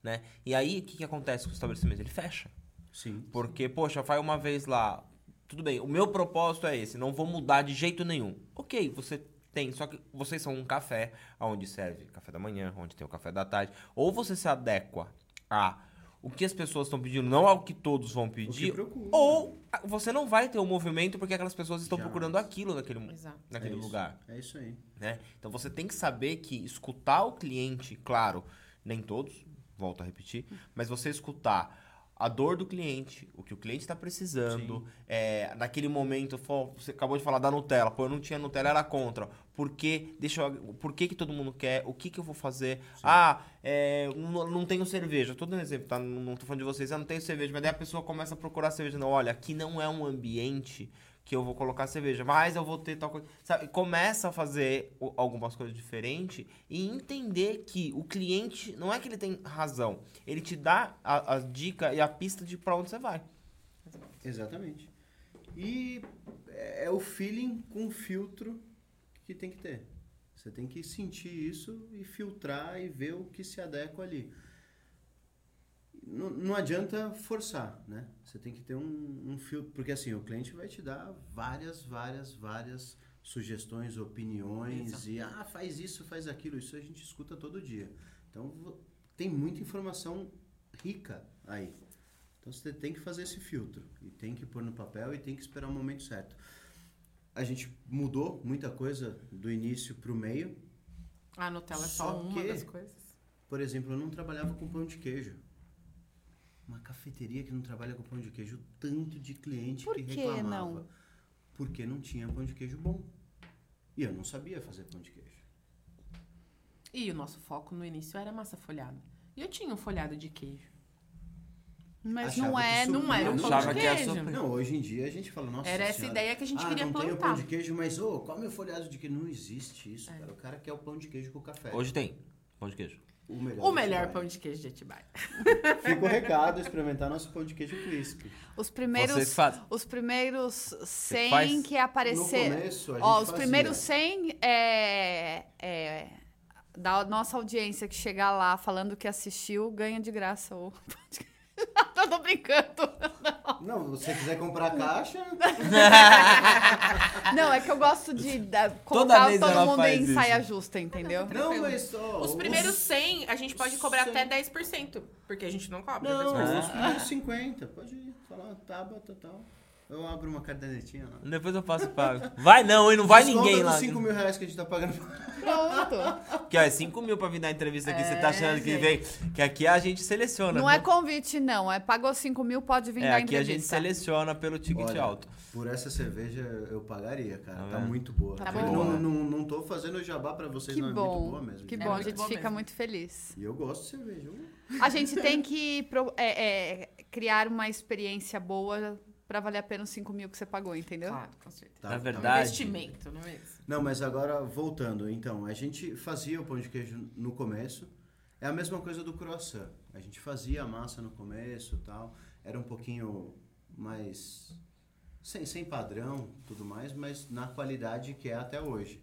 [SPEAKER 1] né? E aí, o que, que acontece com o estabelecimento? Ele fecha.
[SPEAKER 4] Sim.
[SPEAKER 1] Porque, poxa, vai uma vez lá. Tudo bem, o meu propósito é esse, não vou mudar de jeito nenhum. Ok, você tem, só que vocês são um café, onde serve café da manhã, onde tem o café da tarde. Ou você se adequa a o que as pessoas estão pedindo, não ao que todos vão pedir. Ou você não vai ter o movimento porque aquelas pessoas estão
[SPEAKER 4] Jamais.
[SPEAKER 1] procurando aquilo naquele,
[SPEAKER 3] Exato.
[SPEAKER 1] naquele
[SPEAKER 4] É
[SPEAKER 1] lugar
[SPEAKER 4] É isso aí.
[SPEAKER 1] né? Então você tem que saber que escutar o cliente, claro, nem todos, volto a repetir, mas você escutar a dor do cliente, o que o cliente está precisando, é, naquele momento, você acabou de falar da Nutella, pô, eu não tinha Nutella, era contra. Por que, deixa eu, por que, que todo mundo quer? O que, que eu vou fazer? Ah, é, não, não tenho cerveja. Tô dando exemplo, tá? Não, tô falando de vocês, ah, não tenho cerveja. Mas daí a pessoa começa a procurar cerveja. Não, olha, aqui não é um ambiente que eu vou colocar cerveja, mas eu vou ter tal coisa. Sabe? Começa a fazer algumas coisas diferentes e entender que o cliente, não é que ele tem razão, ele te dá a, a dica e a pista de pra onde você vai.
[SPEAKER 4] Exatamente. E é o feeling com filtro que tem que ter. Você tem que sentir isso e filtrar e ver o que se adequa ali. Não, não adianta forçar, né? Você tem que ter um, um filtro, porque assim, o cliente vai te dar várias, várias, várias sugestões, opiniões e ah, faz isso, faz aquilo, isso a gente escuta todo dia. Então tem muita informação rica aí. Então você tem que fazer esse filtro e tem que pôr no papel e tem que esperar o momento certo. A gente mudou muita coisa do início para o meio.
[SPEAKER 3] A Nutella é só,
[SPEAKER 4] Só
[SPEAKER 3] uma
[SPEAKER 4] que-
[SPEAKER 3] das coisas.
[SPEAKER 4] Por exemplo, eu não trabalhava com pão de queijo. Uma cafeteria que não trabalha com pão de queijo, tanto de cliente
[SPEAKER 2] Por
[SPEAKER 4] que
[SPEAKER 2] que
[SPEAKER 4] reclamava.
[SPEAKER 2] não?
[SPEAKER 4] Porque não tinha pão de queijo bom. E eu não sabia fazer pão de queijo.
[SPEAKER 3] E o nosso foco no início era massa folhada. E eu tinha um folhado de queijo.
[SPEAKER 2] Mas
[SPEAKER 4] Achava
[SPEAKER 2] não
[SPEAKER 4] que
[SPEAKER 2] é, não
[SPEAKER 3] Não era um
[SPEAKER 4] não,
[SPEAKER 3] pão de
[SPEAKER 1] que
[SPEAKER 3] queijo.
[SPEAKER 1] super-
[SPEAKER 4] Não, hoje em dia a gente fala, nossa
[SPEAKER 3] Era essa
[SPEAKER 4] senhora,
[SPEAKER 3] ideia que a gente
[SPEAKER 4] ah,
[SPEAKER 3] queria
[SPEAKER 4] não tem o
[SPEAKER 3] plantar.
[SPEAKER 4] pão de queijo, mas ô, come o folhado de queijo. Não existe isso,
[SPEAKER 3] É.
[SPEAKER 4] cara. O cara quer o pão de queijo com café.
[SPEAKER 1] Hoje tem pão de queijo.
[SPEAKER 4] O melhor,
[SPEAKER 3] O
[SPEAKER 4] de
[SPEAKER 3] melhor pão de queijo de Atibaia.
[SPEAKER 4] Fica o recado, experimentar nosso pão de queijo crisp.
[SPEAKER 2] Os primeiros,
[SPEAKER 1] fazem.
[SPEAKER 2] os primeiros 100
[SPEAKER 1] faz?
[SPEAKER 2] que aparecer.
[SPEAKER 4] No começo, a
[SPEAKER 2] Ó,
[SPEAKER 4] gente
[SPEAKER 2] os
[SPEAKER 4] fazia.
[SPEAKER 2] primeiros 100 é, é, da nossa audiência que chegar lá falando que assistiu, ganha de graça o Eu tô brincando.
[SPEAKER 4] Não, se você quiser comprar caixa,
[SPEAKER 2] Não, é que eu gosto de da,
[SPEAKER 1] Toda
[SPEAKER 2] colocar todo mundo
[SPEAKER 1] faz
[SPEAKER 2] em
[SPEAKER 1] isso.
[SPEAKER 2] saia justa, entendeu?
[SPEAKER 4] não, mas ó,
[SPEAKER 3] Os primeiros 100, a gente pode
[SPEAKER 4] os
[SPEAKER 3] cobrar
[SPEAKER 4] 100.
[SPEAKER 3] até 10%. Porque a gente não cobra.
[SPEAKER 4] Não,
[SPEAKER 3] 10%.
[SPEAKER 4] os primeiros 50, pode ir, falar, Tabata e tal. Eu abro uma cadernetinha lá.
[SPEAKER 1] Depois eu faço e pago. Vai não, hein? Não vai
[SPEAKER 4] Desconta
[SPEAKER 1] ninguém lá.
[SPEAKER 4] 5 mil reais que a gente tá pagando.
[SPEAKER 2] Pronto.
[SPEAKER 1] Porque ó, é 5 mil pra vir dar entrevista aqui. Você tá
[SPEAKER 3] É,
[SPEAKER 1] achando que
[SPEAKER 3] gente.
[SPEAKER 1] vem. Que aqui a gente seleciona.
[SPEAKER 2] Não é convite, não. É pagou 5 mil, pode vir
[SPEAKER 1] É,
[SPEAKER 2] dar
[SPEAKER 1] aqui a gente
[SPEAKER 2] entrevista.
[SPEAKER 1] seleciona pelo ticket
[SPEAKER 4] Olha,
[SPEAKER 1] alto.
[SPEAKER 4] Por essa cerveja eu pagaria, cara.
[SPEAKER 1] Tá
[SPEAKER 4] Tá, muito boa.
[SPEAKER 2] Tá
[SPEAKER 4] Eu
[SPEAKER 2] boa.
[SPEAKER 4] não, não, não tô fazendo jabá pra vocês,
[SPEAKER 2] Que
[SPEAKER 4] não é
[SPEAKER 2] bom.
[SPEAKER 4] muito boa mesmo.
[SPEAKER 2] Que
[SPEAKER 4] de
[SPEAKER 2] bom, a
[SPEAKER 3] muito
[SPEAKER 2] gente fica
[SPEAKER 3] mesmo.
[SPEAKER 2] muito feliz.
[SPEAKER 4] E eu gosto de cerveja.
[SPEAKER 2] A gente tem que pro- é, é, criar uma experiência boa pra valer a pena os 5 mil que você pagou, entendeu?
[SPEAKER 3] Claro, com certeza.
[SPEAKER 4] tá-
[SPEAKER 1] Na
[SPEAKER 4] tá-
[SPEAKER 1] verdade-
[SPEAKER 3] Investimento, não é isso?
[SPEAKER 4] Não, mas agora voltando, então, a gente fazia o pão de queijo no começo, É a mesma coisa do croissant. A gente fazia a massa no começo tal, era um pouquinho mais sem, sem padrão, tudo mais, mas na qualidade que é até hoje.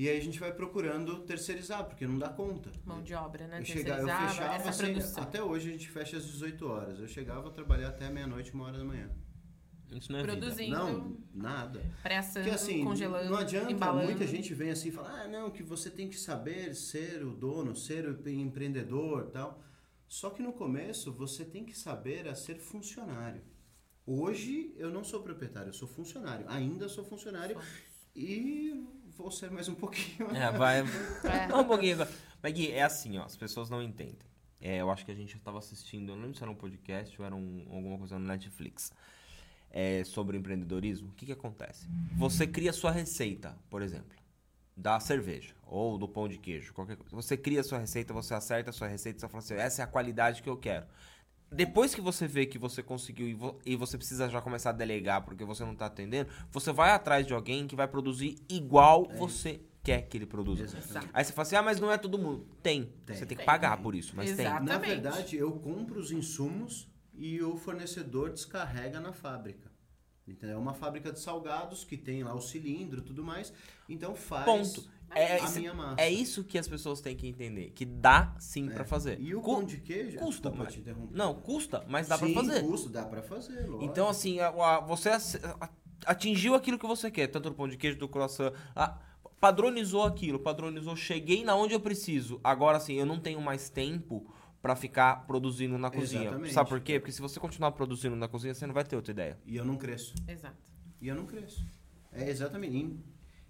[SPEAKER 4] E aí a gente vai procurando terceirizar, porque não dá conta.
[SPEAKER 3] Mão de obra, né?
[SPEAKER 4] Eu, chegava, eu fechava,
[SPEAKER 3] essa
[SPEAKER 4] assim,
[SPEAKER 3] produção.
[SPEAKER 4] até hoje a gente fecha às 18 horas. Eu chegava a trabalhar até meia-noite, uma hora da manhã.
[SPEAKER 1] Isso não é vida.
[SPEAKER 3] Produzindo,
[SPEAKER 4] Não, nada.
[SPEAKER 3] pré-assando,
[SPEAKER 4] Porque assim,
[SPEAKER 3] congelando,
[SPEAKER 4] não adianta,
[SPEAKER 3] embalando.
[SPEAKER 4] muita gente vem assim e fala, ah, não, que você tem que saber ser o dono, ser o empreendedor tal. Só que no começo você tem que saber a ser funcionário. Hoje eu não sou proprietário, eu sou funcionário. Ainda sou funcionário e vou ser mais um pouquinho.
[SPEAKER 1] É, vai.
[SPEAKER 2] É.
[SPEAKER 1] Um pouquinho agora. Mas Gui, é assim, ó, as pessoas não entendem. É, eu acho que a gente estava assistindo, eu não lembro se era um podcast ou era um- alguma coisa no Netflix. é, sobre empreendedorismo. O que, que acontece? Você cria sua receita, por exemplo, da cerveja ou do pão de queijo, qualquer coisa. Você cria sua receita, você acerta a sua receita, você fala assim, essa é a qualidade que eu quero. Depois que você vê que você conseguiu e, vo- e você precisa já começar a delegar porque você não está atendendo, você vai atrás de alguém que vai produzir igual você quer que ele produza.
[SPEAKER 4] Exatamente.
[SPEAKER 1] Aí você fala assim, ah, mas não é todo mundo. Tem.
[SPEAKER 4] Tem.
[SPEAKER 1] Você tem que
[SPEAKER 3] Tem.
[SPEAKER 1] pagar por isso, mas
[SPEAKER 3] Exato.
[SPEAKER 1] tem.
[SPEAKER 4] Na
[SPEAKER 3] Exatamente.
[SPEAKER 4] verdade, eu compro os insumos e o fornecedor descarrega na fábrica. Entendeu? É uma fábrica de salgados que tem lá o cilindro e tudo mais. Então faz
[SPEAKER 1] Ponto. É,
[SPEAKER 4] a
[SPEAKER 1] isso-
[SPEAKER 4] minha massa.
[SPEAKER 1] é isso que as pessoas têm que entender, que dá sim pra fazer.
[SPEAKER 4] E o
[SPEAKER 1] Cu-
[SPEAKER 4] pão de queijo?
[SPEAKER 1] custa, mas-
[SPEAKER 4] te interromper.
[SPEAKER 1] Não, custa, mas dá
[SPEAKER 4] Sim,
[SPEAKER 1] pra fazer.
[SPEAKER 4] custa, dá pra fazer, lógico.
[SPEAKER 1] Então, assim, a- a- você a- atingiu aquilo que você quer, tanto do pão de queijo, do croissant, a- padronizou aquilo, padronizou, cheguei na onde eu preciso. Agora, assim, eu não tenho mais tempo pra ficar produzindo na cozinha.
[SPEAKER 4] Exatamente.
[SPEAKER 1] Sabe por quê? Porque se você continuar produzindo na cozinha, você não vai ter outra ideia.
[SPEAKER 4] E eu não cresço.
[SPEAKER 3] Exato.
[SPEAKER 4] E eu não cresço. É exatamente. Em,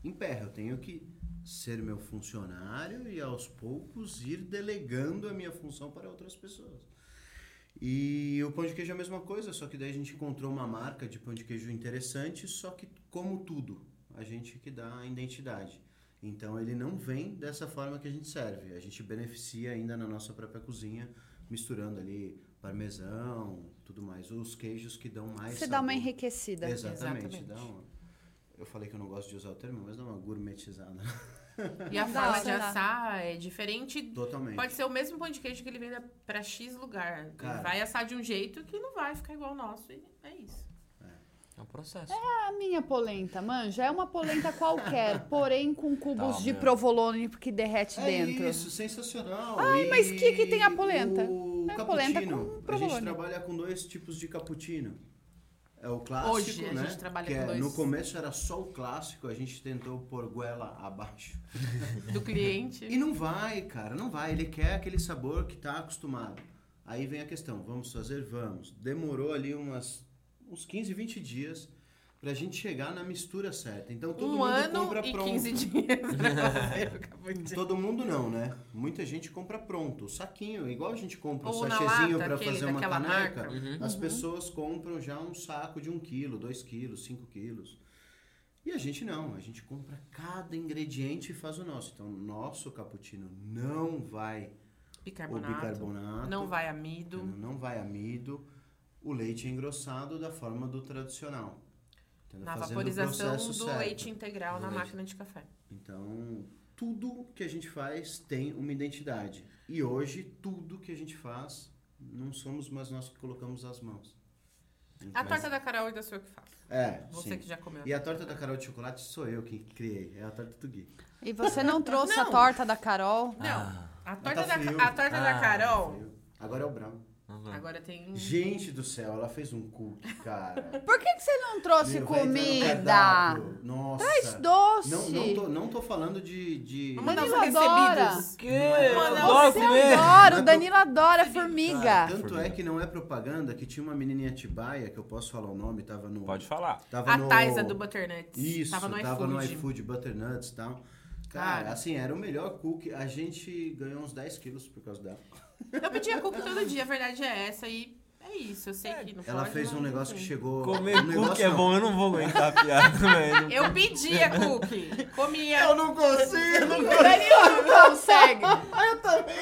[SPEAKER 4] em pé, eu tenho que ser meu funcionário e aos poucos ir delegando a minha função para outras pessoas. E o pão de queijo é a mesma coisa, só que daí a gente encontrou uma marca de pão de queijo interessante, só que como tudo, a gente que dá a identidade. Então ele não vem dessa forma que a gente serve. A gente beneficia ainda na nossa própria cozinha, misturando ali parmesão, tudo mais, os queijos que dão mais
[SPEAKER 2] Você dá uma
[SPEAKER 4] sabor.
[SPEAKER 2] enriquecida.
[SPEAKER 4] Exatamente.
[SPEAKER 3] Exatamente.
[SPEAKER 4] Dá uma... Eu falei que eu não gosto de usar o termo, mas dá uma gourmetizada.
[SPEAKER 3] E a forma de assar é diferente.
[SPEAKER 4] Totalmente.
[SPEAKER 3] Pode ser o mesmo pão de queijo que ele venda pra X lugar. Ele
[SPEAKER 4] Cara.
[SPEAKER 3] vai assar de um jeito que não vai ficar igual ao nosso. E é isso.
[SPEAKER 1] É um processo.
[SPEAKER 2] A minha polenta, manja, é uma polenta qualquer, porém com cubos
[SPEAKER 1] Tá,
[SPEAKER 2] de
[SPEAKER 1] meu.
[SPEAKER 2] provolone que derrete
[SPEAKER 4] É
[SPEAKER 2] dentro.
[SPEAKER 4] isso, sensacional.
[SPEAKER 2] Ai,
[SPEAKER 4] E
[SPEAKER 2] mas que que tem a polenta?
[SPEAKER 4] O
[SPEAKER 2] É polenta
[SPEAKER 4] cappuccino.
[SPEAKER 2] com
[SPEAKER 4] a gente
[SPEAKER 2] provolone.
[SPEAKER 4] trabalha com dois tipos de cappuccino. É o clássico,
[SPEAKER 3] Hoje a
[SPEAKER 4] né?
[SPEAKER 3] gente trabalha
[SPEAKER 4] que
[SPEAKER 3] com
[SPEAKER 4] é-
[SPEAKER 3] dois.
[SPEAKER 4] No começo era só o clássico, a gente tentou pôr goela abaixo.
[SPEAKER 3] Do cliente.
[SPEAKER 4] E não vai, cara, não vai. Ele quer aquele sabor que tá acostumado. Aí vem a questão, vamos fazer? Vamos. Demorou ali umas, uns 15, 20 dias pra gente chegar na mistura certa. Então todo
[SPEAKER 3] um
[SPEAKER 4] mundo
[SPEAKER 3] ano
[SPEAKER 4] compra
[SPEAKER 3] e
[SPEAKER 4] pronto.
[SPEAKER 3] 15 dias fazer.
[SPEAKER 4] Todo mundo não, né? Muita gente compra pronto, o saquinho, igual a gente compra o
[SPEAKER 3] Ou lata,
[SPEAKER 4] pra
[SPEAKER 3] aquele
[SPEAKER 4] fazer uma caneca.
[SPEAKER 1] Uhum.
[SPEAKER 4] As pessoas compram já um saco de 1 quilo, 2 quilos, 5 quilos. E a gente não, a gente compra cada ingrediente e faz o nosso. Então, nosso cappuccino não vai o
[SPEAKER 3] Bicarbonato.
[SPEAKER 4] bicarbonato,
[SPEAKER 3] Não vai amido.
[SPEAKER 4] não vai amido, o leite é engrossado da forma do tradicional. Entendeu?
[SPEAKER 3] Na vaporização do
[SPEAKER 4] certo.
[SPEAKER 3] leite integral
[SPEAKER 4] Do
[SPEAKER 3] na
[SPEAKER 4] leite.
[SPEAKER 3] máquina de café.
[SPEAKER 4] Então, tudo que a gente faz tem uma identidade. E hoje, tudo que a gente faz, não somos mais nós que colocamos as mãos.
[SPEAKER 3] A torta da Carol ainda sou eu que faço.
[SPEAKER 4] É,
[SPEAKER 3] Você
[SPEAKER 4] sim.
[SPEAKER 3] que já comeu.
[SPEAKER 4] E a torta da Carol de chocolate sou eu que criei. É a torta do Gui.
[SPEAKER 2] E você não trouxe a
[SPEAKER 3] Não.
[SPEAKER 2] torta da Carol?
[SPEAKER 3] Não, a
[SPEAKER 4] Mas
[SPEAKER 3] torta,
[SPEAKER 4] tá
[SPEAKER 3] da, a torta da
[SPEAKER 1] Ah,
[SPEAKER 3] Carol,
[SPEAKER 4] Frio. Agora é o brown.
[SPEAKER 1] Uhum.
[SPEAKER 3] agora tem...
[SPEAKER 4] Gente do céu, ela fez um cookie, cara.
[SPEAKER 2] Por que, que você não trouxe
[SPEAKER 4] Meu,
[SPEAKER 2] comida?
[SPEAKER 4] Nossa.
[SPEAKER 2] Traz doce.
[SPEAKER 4] Não, não, tô, não tô falando de... de...
[SPEAKER 3] Os
[SPEAKER 2] Danilo adora.
[SPEAKER 1] Que?
[SPEAKER 3] Mano,
[SPEAKER 1] Eu adoro
[SPEAKER 2] Você adora, o
[SPEAKER 4] Mas
[SPEAKER 2] Danilo adora
[SPEAKER 4] Cara,
[SPEAKER 2] formiga.
[SPEAKER 4] tanto é que não é propaganda, que tinha uma menininha Tibaia, que eu posso falar o nome, tava no...
[SPEAKER 1] Pode falar.
[SPEAKER 4] Tava
[SPEAKER 3] A
[SPEAKER 4] no...
[SPEAKER 3] Taisa do Butternuts.
[SPEAKER 4] Isso,
[SPEAKER 3] Tava no
[SPEAKER 4] tava
[SPEAKER 3] iFood.
[SPEAKER 4] no iFood, Butternuts e tal. Cara,
[SPEAKER 3] Cara.
[SPEAKER 4] assim, era o melhor cookie. A gente ganhou uns 10 quilos por causa dela.
[SPEAKER 3] Eu pedia cookie todo dia, a verdade é essa. E é isso, eu sei que não
[SPEAKER 4] Ela
[SPEAKER 3] pode,
[SPEAKER 4] fez um
[SPEAKER 3] mas
[SPEAKER 4] negócio que
[SPEAKER 3] enfim.
[SPEAKER 4] chegou...
[SPEAKER 1] Comer
[SPEAKER 4] um negócio
[SPEAKER 1] cookie é
[SPEAKER 4] não.
[SPEAKER 1] bom, eu não vou aguentar a piada, velho.
[SPEAKER 3] Eu pedia cookie, comia.
[SPEAKER 4] Eu não consigo!
[SPEAKER 2] O Danilo não consegue.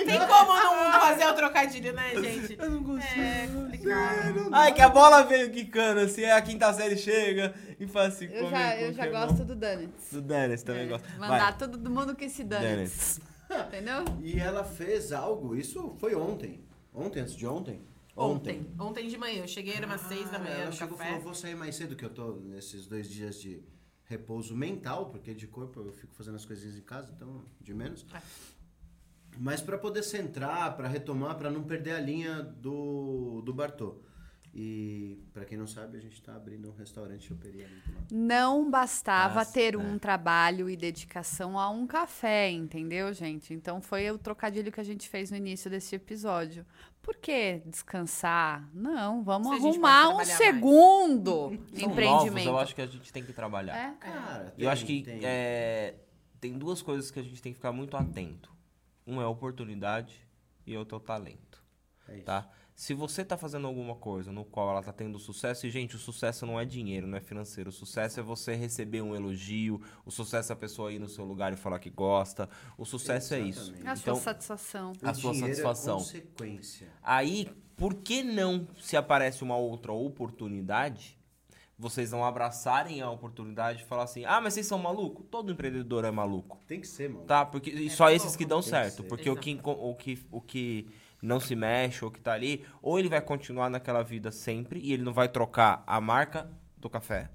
[SPEAKER 3] Tem como não fazer o trocadilho, né, gente? Eu não consigo. É complicado.
[SPEAKER 1] Ai, que a bola veio quicando, assim, aí a quinta série chega e fala assim,
[SPEAKER 2] Eu
[SPEAKER 1] comer
[SPEAKER 2] já, eu
[SPEAKER 1] cookie
[SPEAKER 2] já
[SPEAKER 1] é
[SPEAKER 2] gosto
[SPEAKER 1] bom.
[SPEAKER 2] do Donuts.
[SPEAKER 1] Do Dennis também
[SPEAKER 2] É. Mandar
[SPEAKER 1] Vai,
[SPEAKER 2] todo mundo com esse Donuts.
[SPEAKER 1] Dennis.
[SPEAKER 2] Entendeu?
[SPEAKER 4] E ela fez algo, isso foi ontem. Ontem, antes de ontem?
[SPEAKER 3] Ontem. Ontem de manhã. Eu cheguei, era umas seis da
[SPEAKER 4] Ah,
[SPEAKER 3] manhã
[SPEAKER 4] Ela chegou e falou, vou sair mais cedo, que eu tô nesses dois dias de repouso mental, porque de corpo eu fico fazendo as coisinhas em casa, então de menos.
[SPEAKER 3] É.
[SPEAKER 4] Mas para poder centrar, para retomar, para não perder a linha do, do Bartô. E para quem não sabe, a gente tá abrindo um restaurante choperia ali do lado.
[SPEAKER 2] Não bastava ter
[SPEAKER 1] é.
[SPEAKER 2] um trabalho e dedicação a um café, entendeu, gente? Então foi o trocadilho que a gente fez no início desse episódio. Por que descansar? Não, vamos
[SPEAKER 3] Se
[SPEAKER 2] arrumar um segundo
[SPEAKER 1] São
[SPEAKER 2] empreendimento.
[SPEAKER 1] novos, eu acho que a gente tem que trabalhar.
[SPEAKER 2] É?
[SPEAKER 4] Cara,
[SPEAKER 1] E eu acho que
[SPEAKER 4] tem-
[SPEAKER 1] é, tem duas coisas que a gente tem que ficar muito atento. Um é a oportunidade e outro é o talento,
[SPEAKER 4] É isso.
[SPEAKER 1] tá? Se você tá fazendo alguma coisa no qual ela tá tendo sucesso, e gente, o sucesso não é dinheiro, não é financeiro. O sucesso é você receber um elogio, o sucesso é a pessoa ir no seu lugar e falar que gosta. O sucesso é isso.
[SPEAKER 4] Exatamente.
[SPEAKER 2] A sua
[SPEAKER 1] Então,
[SPEAKER 2] satisfação.
[SPEAKER 4] O
[SPEAKER 1] a sua
[SPEAKER 4] dinheiro
[SPEAKER 1] satisfação.
[SPEAKER 4] É consequência.
[SPEAKER 1] Aí, por que não, se aparece uma outra oportunidade, vocês não abraçarem a oportunidade e falar assim: ah, mas vocês são maluco? Todo empreendedor é maluco.
[SPEAKER 4] Tem que ser, mano.
[SPEAKER 1] Tá, porque e
[SPEAKER 3] É
[SPEAKER 1] só
[SPEAKER 3] bem
[SPEAKER 1] esses que dão
[SPEAKER 4] Tem que
[SPEAKER 1] certo.
[SPEAKER 4] ser.
[SPEAKER 1] Porque o que, o, que, o que não se mexe, ou que tá ali, ou ele vai continuar naquela vida sempre e ele não vai trocar a marca do café.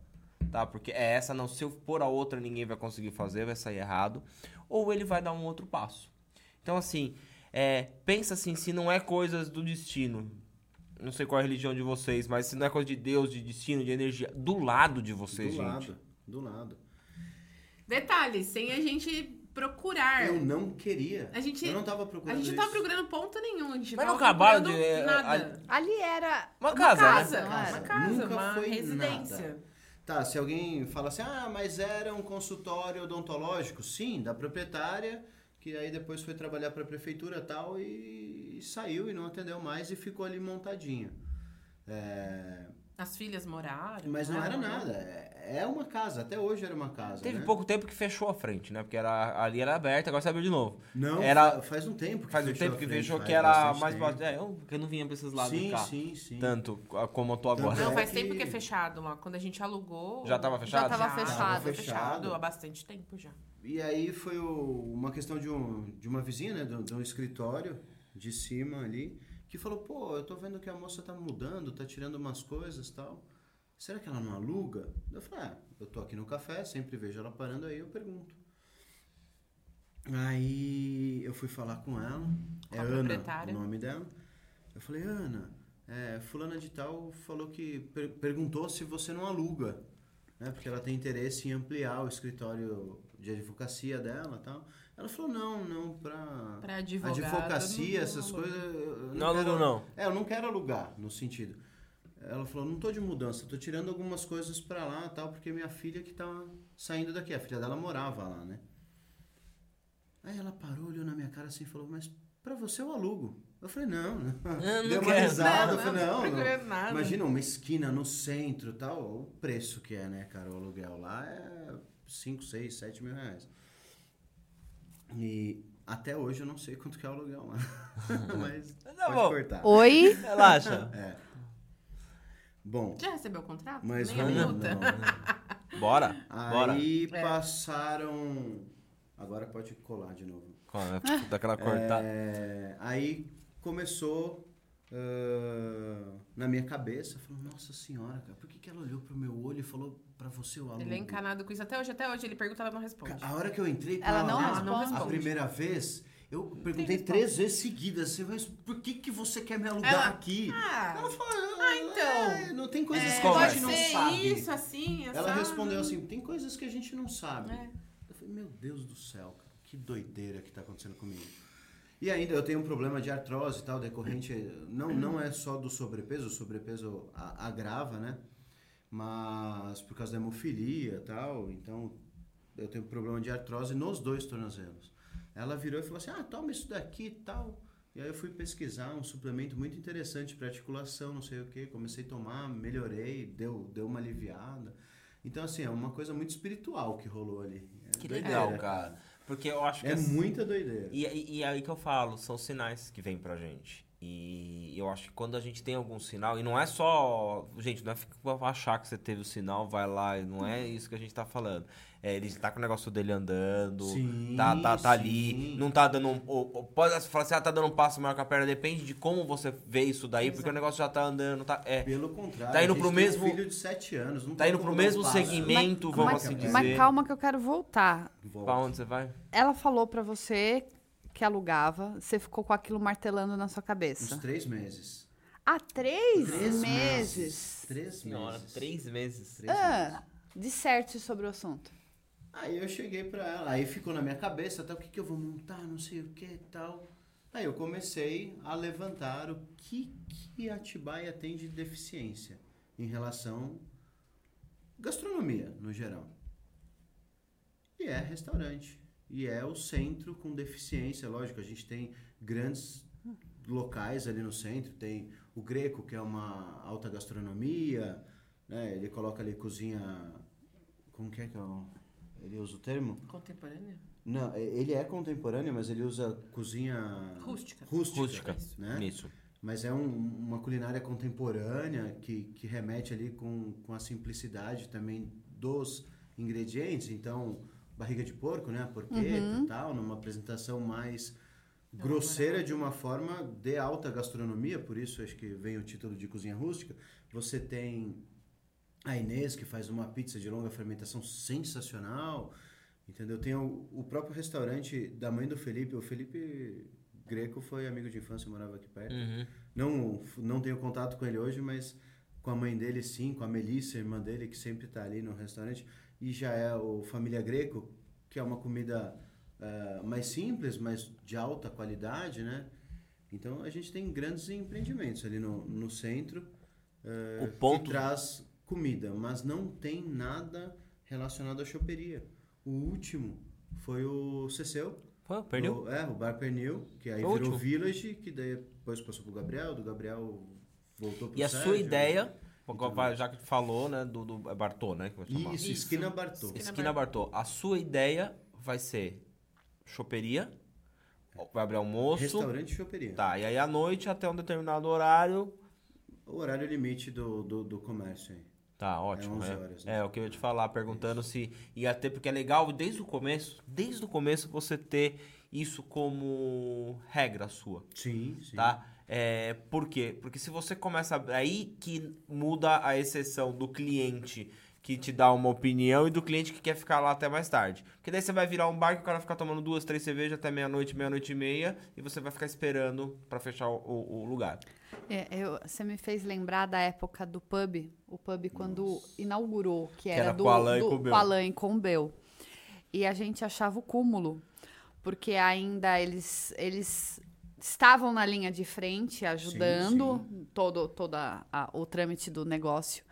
[SPEAKER 1] Tá? Porque é essa, não. Se eu pôr a outra, ninguém vai conseguir fazer, vai sair errado. Ou ele vai dar um outro passo. Então, assim, é, pensa assim, se não é coisas do destino. Não sei qual é a religião de vocês, mas se não é coisa de Deus, de destino, de energia, do lado de vocês,
[SPEAKER 4] do
[SPEAKER 1] gente.
[SPEAKER 4] lado, do lado.
[SPEAKER 3] Detalhe, sem a gente procurar.
[SPEAKER 4] Eu não queria.
[SPEAKER 3] A gente-
[SPEAKER 4] eu não tava
[SPEAKER 3] A
[SPEAKER 4] procurando
[SPEAKER 3] gente não
[SPEAKER 4] isso.
[SPEAKER 3] tava procurando ponto nenhum. A gente
[SPEAKER 1] Mas não acabaram de,
[SPEAKER 3] Nada.
[SPEAKER 2] Ali era
[SPEAKER 1] Uma casa, né?
[SPEAKER 3] casa,
[SPEAKER 2] não
[SPEAKER 3] uma casa,
[SPEAKER 4] Nunca
[SPEAKER 3] uma
[SPEAKER 4] foi
[SPEAKER 3] residência.
[SPEAKER 4] nada. Tá, se alguém fala assim, ah, mas era um consultório odontológico, sim, da proprietária, que aí depois foi trabalhar para a prefeitura e tal, e saiu e não atendeu mais e ficou ali montadinho. É,
[SPEAKER 3] As filhas moraram.
[SPEAKER 4] Mas não era
[SPEAKER 3] moraram.
[SPEAKER 4] nada, é é uma casa, até hoje era uma casa.
[SPEAKER 1] Teve
[SPEAKER 4] né?
[SPEAKER 1] pouco tempo que fechou a frente, né? Porque era, ali era aberta, agora você abriu de novo.
[SPEAKER 4] Não,
[SPEAKER 1] Era-
[SPEAKER 4] fa- faz um tempo que
[SPEAKER 1] Faz um tempo que
[SPEAKER 4] frente,
[SPEAKER 1] fechou que era mais
[SPEAKER 4] tempo.
[SPEAKER 1] É, eu, porque eu não vinha pra esses lados
[SPEAKER 4] Sim,
[SPEAKER 1] de cá.
[SPEAKER 4] sim, sim.
[SPEAKER 1] Tanto como eu tô agora.
[SPEAKER 3] Não,
[SPEAKER 4] É
[SPEAKER 3] faz tempo que é fechado lá. Quando a gente alugou.
[SPEAKER 1] Já tava fechado?
[SPEAKER 2] Já tava
[SPEAKER 3] Já,
[SPEAKER 2] fechado.
[SPEAKER 3] Tava fechado
[SPEAKER 4] fechado.
[SPEAKER 3] há bastante tempo já.
[SPEAKER 4] E aí foi o- uma questão de, um, de uma vizinha, né? De, um- de um escritório de cima ali, que falou, pô, eu tô vendo que a moça tá mudando, tá tirando umas coisas tal. Será que ela não aluga? Eu falei, ah, eu tô aqui no café, sempre vejo ela parando aí, eu pergunto. Aí eu fui falar com ela, é
[SPEAKER 3] Com a
[SPEAKER 4] Ana o nome dela. Eu falei, Ana, é, fulana de tal falou que per- perguntou se você não aluga, né? Porque ela tem interesse em ampliar o escritório de advocacia dela, tal. Ela falou não, não para
[SPEAKER 3] Pra advogado.
[SPEAKER 4] advocacia,
[SPEAKER 3] não-
[SPEAKER 4] essas
[SPEAKER 3] não-
[SPEAKER 4] coisas.
[SPEAKER 1] Não alugo,
[SPEAKER 4] quero-
[SPEAKER 1] não.
[SPEAKER 4] É, eu não quero alugar, no sentido. Ela falou, não tô de mudança, tô tirando algumas coisas pra lá, tal, porque minha filha que tá saindo daqui, a filha dela morava lá, né? Aí ela parou, olhou na minha cara assim e falou, mas pra você eu alugo. Eu falei, não, não.
[SPEAKER 1] não
[SPEAKER 4] Deu uma
[SPEAKER 1] quero.
[SPEAKER 4] risada, eu
[SPEAKER 3] Não,
[SPEAKER 4] falei,
[SPEAKER 3] não,
[SPEAKER 4] não,
[SPEAKER 3] não
[SPEAKER 4] não. Imagina uma esquina no centro e tal, o preço que é, né, cara? O aluguel lá é 5, 6, 7 mil reais. E até hoje eu não sei quanto que é o aluguel lá. Mas
[SPEAKER 1] Tá
[SPEAKER 4] pode
[SPEAKER 1] bom.
[SPEAKER 4] cortar.
[SPEAKER 2] Oi?
[SPEAKER 1] Relaxa.
[SPEAKER 4] É. Bom,
[SPEAKER 3] Já recebeu o contrato?
[SPEAKER 4] mas
[SPEAKER 3] Nem a
[SPEAKER 4] vamos...
[SPEAKER 3] multa.
[SPEAKER 4] Não.
[SPEAKER 1] Bora. Bora.
[SPEAKER 4] Aí
[SPEAKER 3] É.
[SPEAKER 4] passaram... Agora pode colar de novo.
[SPEAKER 1] Com a- Daquela cortada.
[SPEAKER 4] É, aí começou ah, na minha cabeça, falou, nossa senhora, cara, por que, que ela olhou pro meu olho e falou pra você o aluno?
[SPEAKER 3] Ele é encanado com isso até hoje. Até hoje ele pergunta, ela não responde.
[SPEAKER 4] A hora que eu entrei com
[SPEAKER 2] Ela não
[SPEAKER 4] a,
[SPEAKER 3] responde.
[SPEAKER 4] a
[SPEAKER 3] responde.
[SPEAKER 4] primeira vez, eu perguntei três vezes seguidas, assim, mas por que, que você quer me alugar
[SPEAKER 3] Ela-
[SPEAKER 4] aqui?
[SPEAKER 3] Ah,
[SPEAKER 4] Ela falou,
[SPEAKER 3] ah, então.
[SPEAKER 4] "É, não tem coisas
[SPEAKER 3] é,
[SPEAKER 4] que a gente não sabe.
[SPEAKER 3] isso, assim,
[SPEAKER 4] Ela
[SPEAKER 3] assado.
[SPEAKER 4] respondeu assim, tem coisas que a gente não sabe.
[SPEAKER 3] É.
[SPEAKER 4] Eu falei, meu Deus do céu, cara, que doideira que tá acontecendo comigo. E ainda eu tenho um problema de artrose e tal, decorrente, não, não é só do sobrepeso, o sobrepeso agrava, né? Mas por causa da hemofilia e tal, então eu tenho problema de artrose nos dois tornozelos. Ela virou e falou assim, ah, toma isso daqui e tal. E aí eu fui pesquisar um suplemento muito interessante para articulação, não sei o que, comecei a tomar, melhorei, deu, deu uma aliviada. Então, assim, é uma coisa muito espiritual que rolou ali. É
[SPEAKER 1] Que
[SPEAKER 4] doideira,
[SPEAKER 1] legal, cara. Porque eu acho que
[SPEAKER 4] É
[SPEAKER 1] assim-
[SPEAKER 4] muita doideira.
[SPEAKER 1] E, e, e aí que eu falo, são sinais que vêm pra gente. E eu acho que quando a gente tem algum sinal, e não é só. Gente, não é achar que você teve o sinal, vai lá, e não é isso que a gente tá falando. É, ele tá com o negócio dele andando,
[SPEAKER 4] Sim,
[SPEAKER 1] tá, tá, tá
[SPEAKER 4] sim.
[SPEAKER 1] ali, não tá dando um. ou- ou pode falar assim, ah, tá dando um passo maior que a perna, depende de como você vê isso daí, porque o
[SPEAKER 3] Exato.
[SPEAKER 1] negócio já tá andando, tá. É.
[SPEAKER 4] Pelo contrário.
[SPEAKER 1] Tá indo pro
[SPEAKER 4] tem um
[SPEAKER 1] mesmo-
[SPEAKER 4] filho de 7 anos. Não
[SPEAKER 1] Tá indo
[SPEAKER 4] como
[SPEAKER 1] pro mesmo
[SPEAKER 4] passo.
[SPEAKER 1] segmento,
[SPEAKER 2] Mas-
[SPEAKER 1] vamos
[SPEAKER 2] mas,
[SPEAKER 1] assim dizer.
[SPEAKER 2] mas calma que eu quero voltar.
[SPEAKER 4] Volta.
[SPEAKER 1] Pra onde você vai?
[SPEAKER 2] Ela falou pra você que alugava, você ficou com aquilo martelando na sua
[SPEAKER 4] Uns
[SPEAKER 2] cabeça.
[SPEAKER 4] três meses.
[SPEAKER 2] Há três,
[SPEAKER 4] Três
[SPEAKER 2] meses.
[SPEAKER 4] Três
[SPEAKER 1] Senhora,
[SPEAKER 4] meses.
[SPEAKER 1] três meses.
[SPEAKER 4] Três meses.
[SPEAKER 2] Ah, disserte sobre o assunto.
[SPEAKER 4] Aí eu cheguei pra ela, aí ficou na minha cabeça, tá, o que, que eu vou montar, não sei o que e tal. Aí eu comecei a levantar o que, que Atibaia tem de deficiência em relação gastronomia, no geral. E é restaurante. E é o centro com deficiência, lógico, a gente tem grandes locais ali no centro, tem o Greco, que é uma alta gastronomia, né? Ele coloca ali cozinha como que é que é o- ele usa o termo?
[SPEAKER 3] Contemporânea?
[SPEAKER 4] Não, é- ele é contemporâneo, mas ele usa cozinha
[SPEAKER 3] Rústica.
[SPEAKER 4] rústica,
[SPEAKER 1] Rústica.
[SPEAKER 4] né?
[SPEAKER 1] Isso.
[SPEAKER 4] Mas é um- uma culinária contemporânea que, que remete ali com, com a simplicidade também dos ingredientes. Então, barriga de porco, né? Porqueta e tal, numa apresentação mais grosseira de uma forma de alta gastronomia, por isso acho que vem o título de cozinha rústica. Você tem a Inês, que faz uma pizza de longa fermentação sensacional, entendeu? Tem o, o próprio restaurante da mãe do Felipe. O Felipe Greco foi amigo de infância, morava aqui perto.
[SPEAKER 1] Uhum.
[SPEAKER 4] Não, não tenho contato com ele hoje, mas com a mãe dele sim, com a Melissa, irmã dele, que sempre está ali no restaurante. E já é o Família Greco, que é uma comida eh, mais simples, mas de alta qualidade, né? Então a gente tem grandes empreendimentos ali no, no centro eh,
[SPEAKER 1] O ponto-
[SPEAKER 4] que traz comida, mas não tem nada relacionado à choperia. O último foi o Ceceu,
[SPEAKER 1] Pô, perdeu?
[SPEAKER 4] o- é, o Bar Pernil, que aí
[SPEAKER 1] Foi o
[SPEAKER 4] virou
[SPEAKER 1] último.
[SPEAKER 4] Village, que daí depois passou pro Gabriel, do Gabriel voltou pro
[SPEAKER 1] E a
[SPEAKER 4] Sérgio.
[SPEAKER 1] sua ideia,
[SPEAKER 4] Então-
[SPEAKER 1] vai- já que tu falou, né, do, do é Bartô, né, que vai chamar.
[SPEAKER 4] Isso,
[SPEAKER 3] Isso.
[SPEAKER 4] Esquina Bartô.
[SPEAKER 3] Esquina
[SPEAKER 1] Esquina Bartô. A sua ideia vai ser choperia, vai abrir almoço.
[SPEAKER 4] Restaurante e choperia.
[SPEAKER 1] Tá, e aí à noite até um determinado horário.
[SPEAKER 4] O horário limite do, do, do comércio aí.
[SPEAKER 1] Tá, ótimo.
[SPEAKER 4] 11
[SPEAKER 1] É,
[SPEAKER 4] horas, né?
[SPEAKER 1] é o que eu ia te falar, perguntando se ia ter, porque é legal desde o começo, desde o começo você ter isso como regra sua.
[SPEAKER 4] Sim, sim.
[SPEAKER 1] tá? É, por quê? Porque se você começa. Aí que muda a exceção do cliente que te dá uma opinião e do cliente que quer ficar lá até mais tarde. Porque daí você vai virar um bar que o cara vai ficar tomando duas, três cervejas até meia-noite, meia-noite e meia, e você vai ficar esperando pra fechar o, o- lugar.
[SPEAKER 2] É, eu- você me fez lembrar da época do pub, o pub quando inaugurou, que era,
[SPEAKER 1] era
[SPEAKER 2] do,
[SPEAKER 1] com Alain e
[SPEAKER 2] do
[SPEAKER 1] com o Bel.
[SPEAKER 2] com Alain e a gente achava o cúmulo, porque ainda eles, eles estavam na linha de frente, ajudando todo toda a- o trâmite do negócio.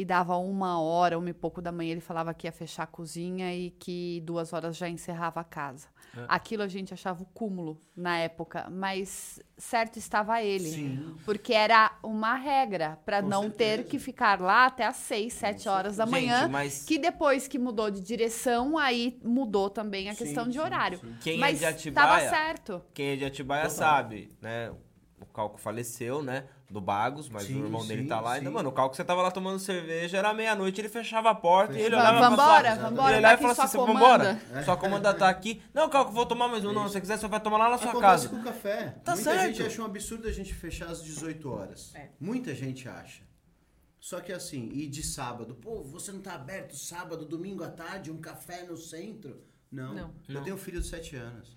[SPEAKER 2] E dava uma hora, uma e pouco da manhã, ele falava que ia fechar a cozinha e que duas horas já encerrava a casa.
[SPEAKER 1] É.
[SPEAKER 2] Aquilo a gente achava o cúmulo na época, mas certo estava ele.
[SPEAKER 4] Sim.
[SPEAKER 2] Porque era uma regra para não ter
[SPEAKER 4] certeza.
[SPEAKER 2] que ficar lá até às 6, 7 horas da
[SPEAKER 1] Gente,
[SPEAKER 2] manhã.
[SPEAKER 1] mas-
[SPEAKER 2] Que depois que mudou de direção, aí mudou também a
[SPEAKER 4] Sim,
[SPEAKER 2] questão de
[SPEAKER 4] sim,
[SPEAKER 2] horário.
[SPEAKER 4] sim.
[SPEAKER 1] Quem
[SPEAKER 2] Mas
[SPEAKER 1] é de
[SPEAKER 2] tava
[SPEAKER 1] Atibaia,
[SPEAKER 2] certo.
[SPEAKER 1] quem é de Atibaia
[SPEAKER 4] Total.
[SPEAKER 1] sabe, né? O Calco faleceu, né? Do Bagos, mas
[SPEAKER 4] Sim,
[SPEAKER 1] o irmão dele
[SPEAKER 4] sim,
[SPEAKER 1] tá lá ainda. Mano, o Calco você tava lá tomando cerveja, era meia-noite, ele fechava a porta e ele olhava pra
[SPEAKER 2] Vambora,
[SPEAKER 1] sua-
[SPEAKER 2] vambora,
[SPEAKER 1] Ele olhava e falava
[SPEAKER 2] sua
[SPEAKER 1] assim, vambora? Sua comanda tá aqui. Não, Calco, vou tomar mais um. Não, se você quiser, você vai tomar lá na sua
[SPEAKER 4] Acontece
[SPEAKER 1] casa.
[SPEAKER 4] com o café.
[SPEAKER 1] Tá
[SPEAKER 4] Muita
[SPEAKER 1] certo.
[SPEAKER 4] gente acha um absurdo a gente fechar às 18 horas.
[SPEAKER 3] É.
[SPEAKER 4] Muita gente acha. Só que assim, e de sábado, pô, você não tá aberto sábado, domingo à tarde, um café no centro? Não.
[SPEAKER 3] Não.
[SPEAKER 4] Eu
[SPEAKER 1] Não.
[SPEAKER 4] tenho um filho de 7 anos.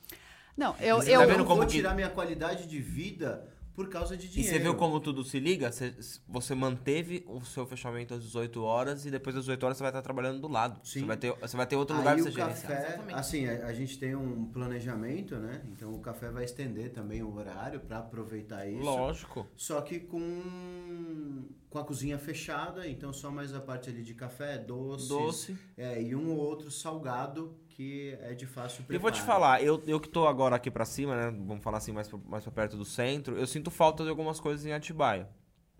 [SPEAKER 2] Não, eu, eu,
[SPEAKER 1] Tá vendo como
[SPEAKER 4] vou
[SPEAKER 1] que-
[SPEAKER 4] tirar minha qualidade de vida por causa de
[SPEAKER 1] E
[SPEAKER 4] dinheiro.
[SPEAKER 1] você viu como tudo se liga? Você, você manteve o seu fechamento às 18 horas e depois das 18 horas você vai estar trabalhando do lado. Você
[SPEAKER 4] Sim.
[SPEAKER 1] vai ter, você vai ter outro lugar
[SPEAKER 4] Aí
[SPEAKER 1] pra
[SPEAKER 4] o
[SPEAKER 1] você gerenciar.
[SPEAKER 4] café,
[SPEAKER 3] Exatamente.
[SPEAKER 4] assim, a, a gente tem um planejamento, né? Então o café vai estender também o horário para aproveitar isso.
[SPEAKER 1] Lógico.
[SPEAKER 4] Só que com, com a cozinha fechada, então só mais a parte ali de café, doces,
[SPEAKER 1] Doce.
[SPEAKER 4] É, e um ou outro salgado que é de fácil preparo.
[SPEAKER 1] E vou te falar, eu, eu que tô agora aqui pra cima, né? Vamos falar assim, mais pra, mais pra perto do centro, eu sinto falta de algumas coisas em Atibaia.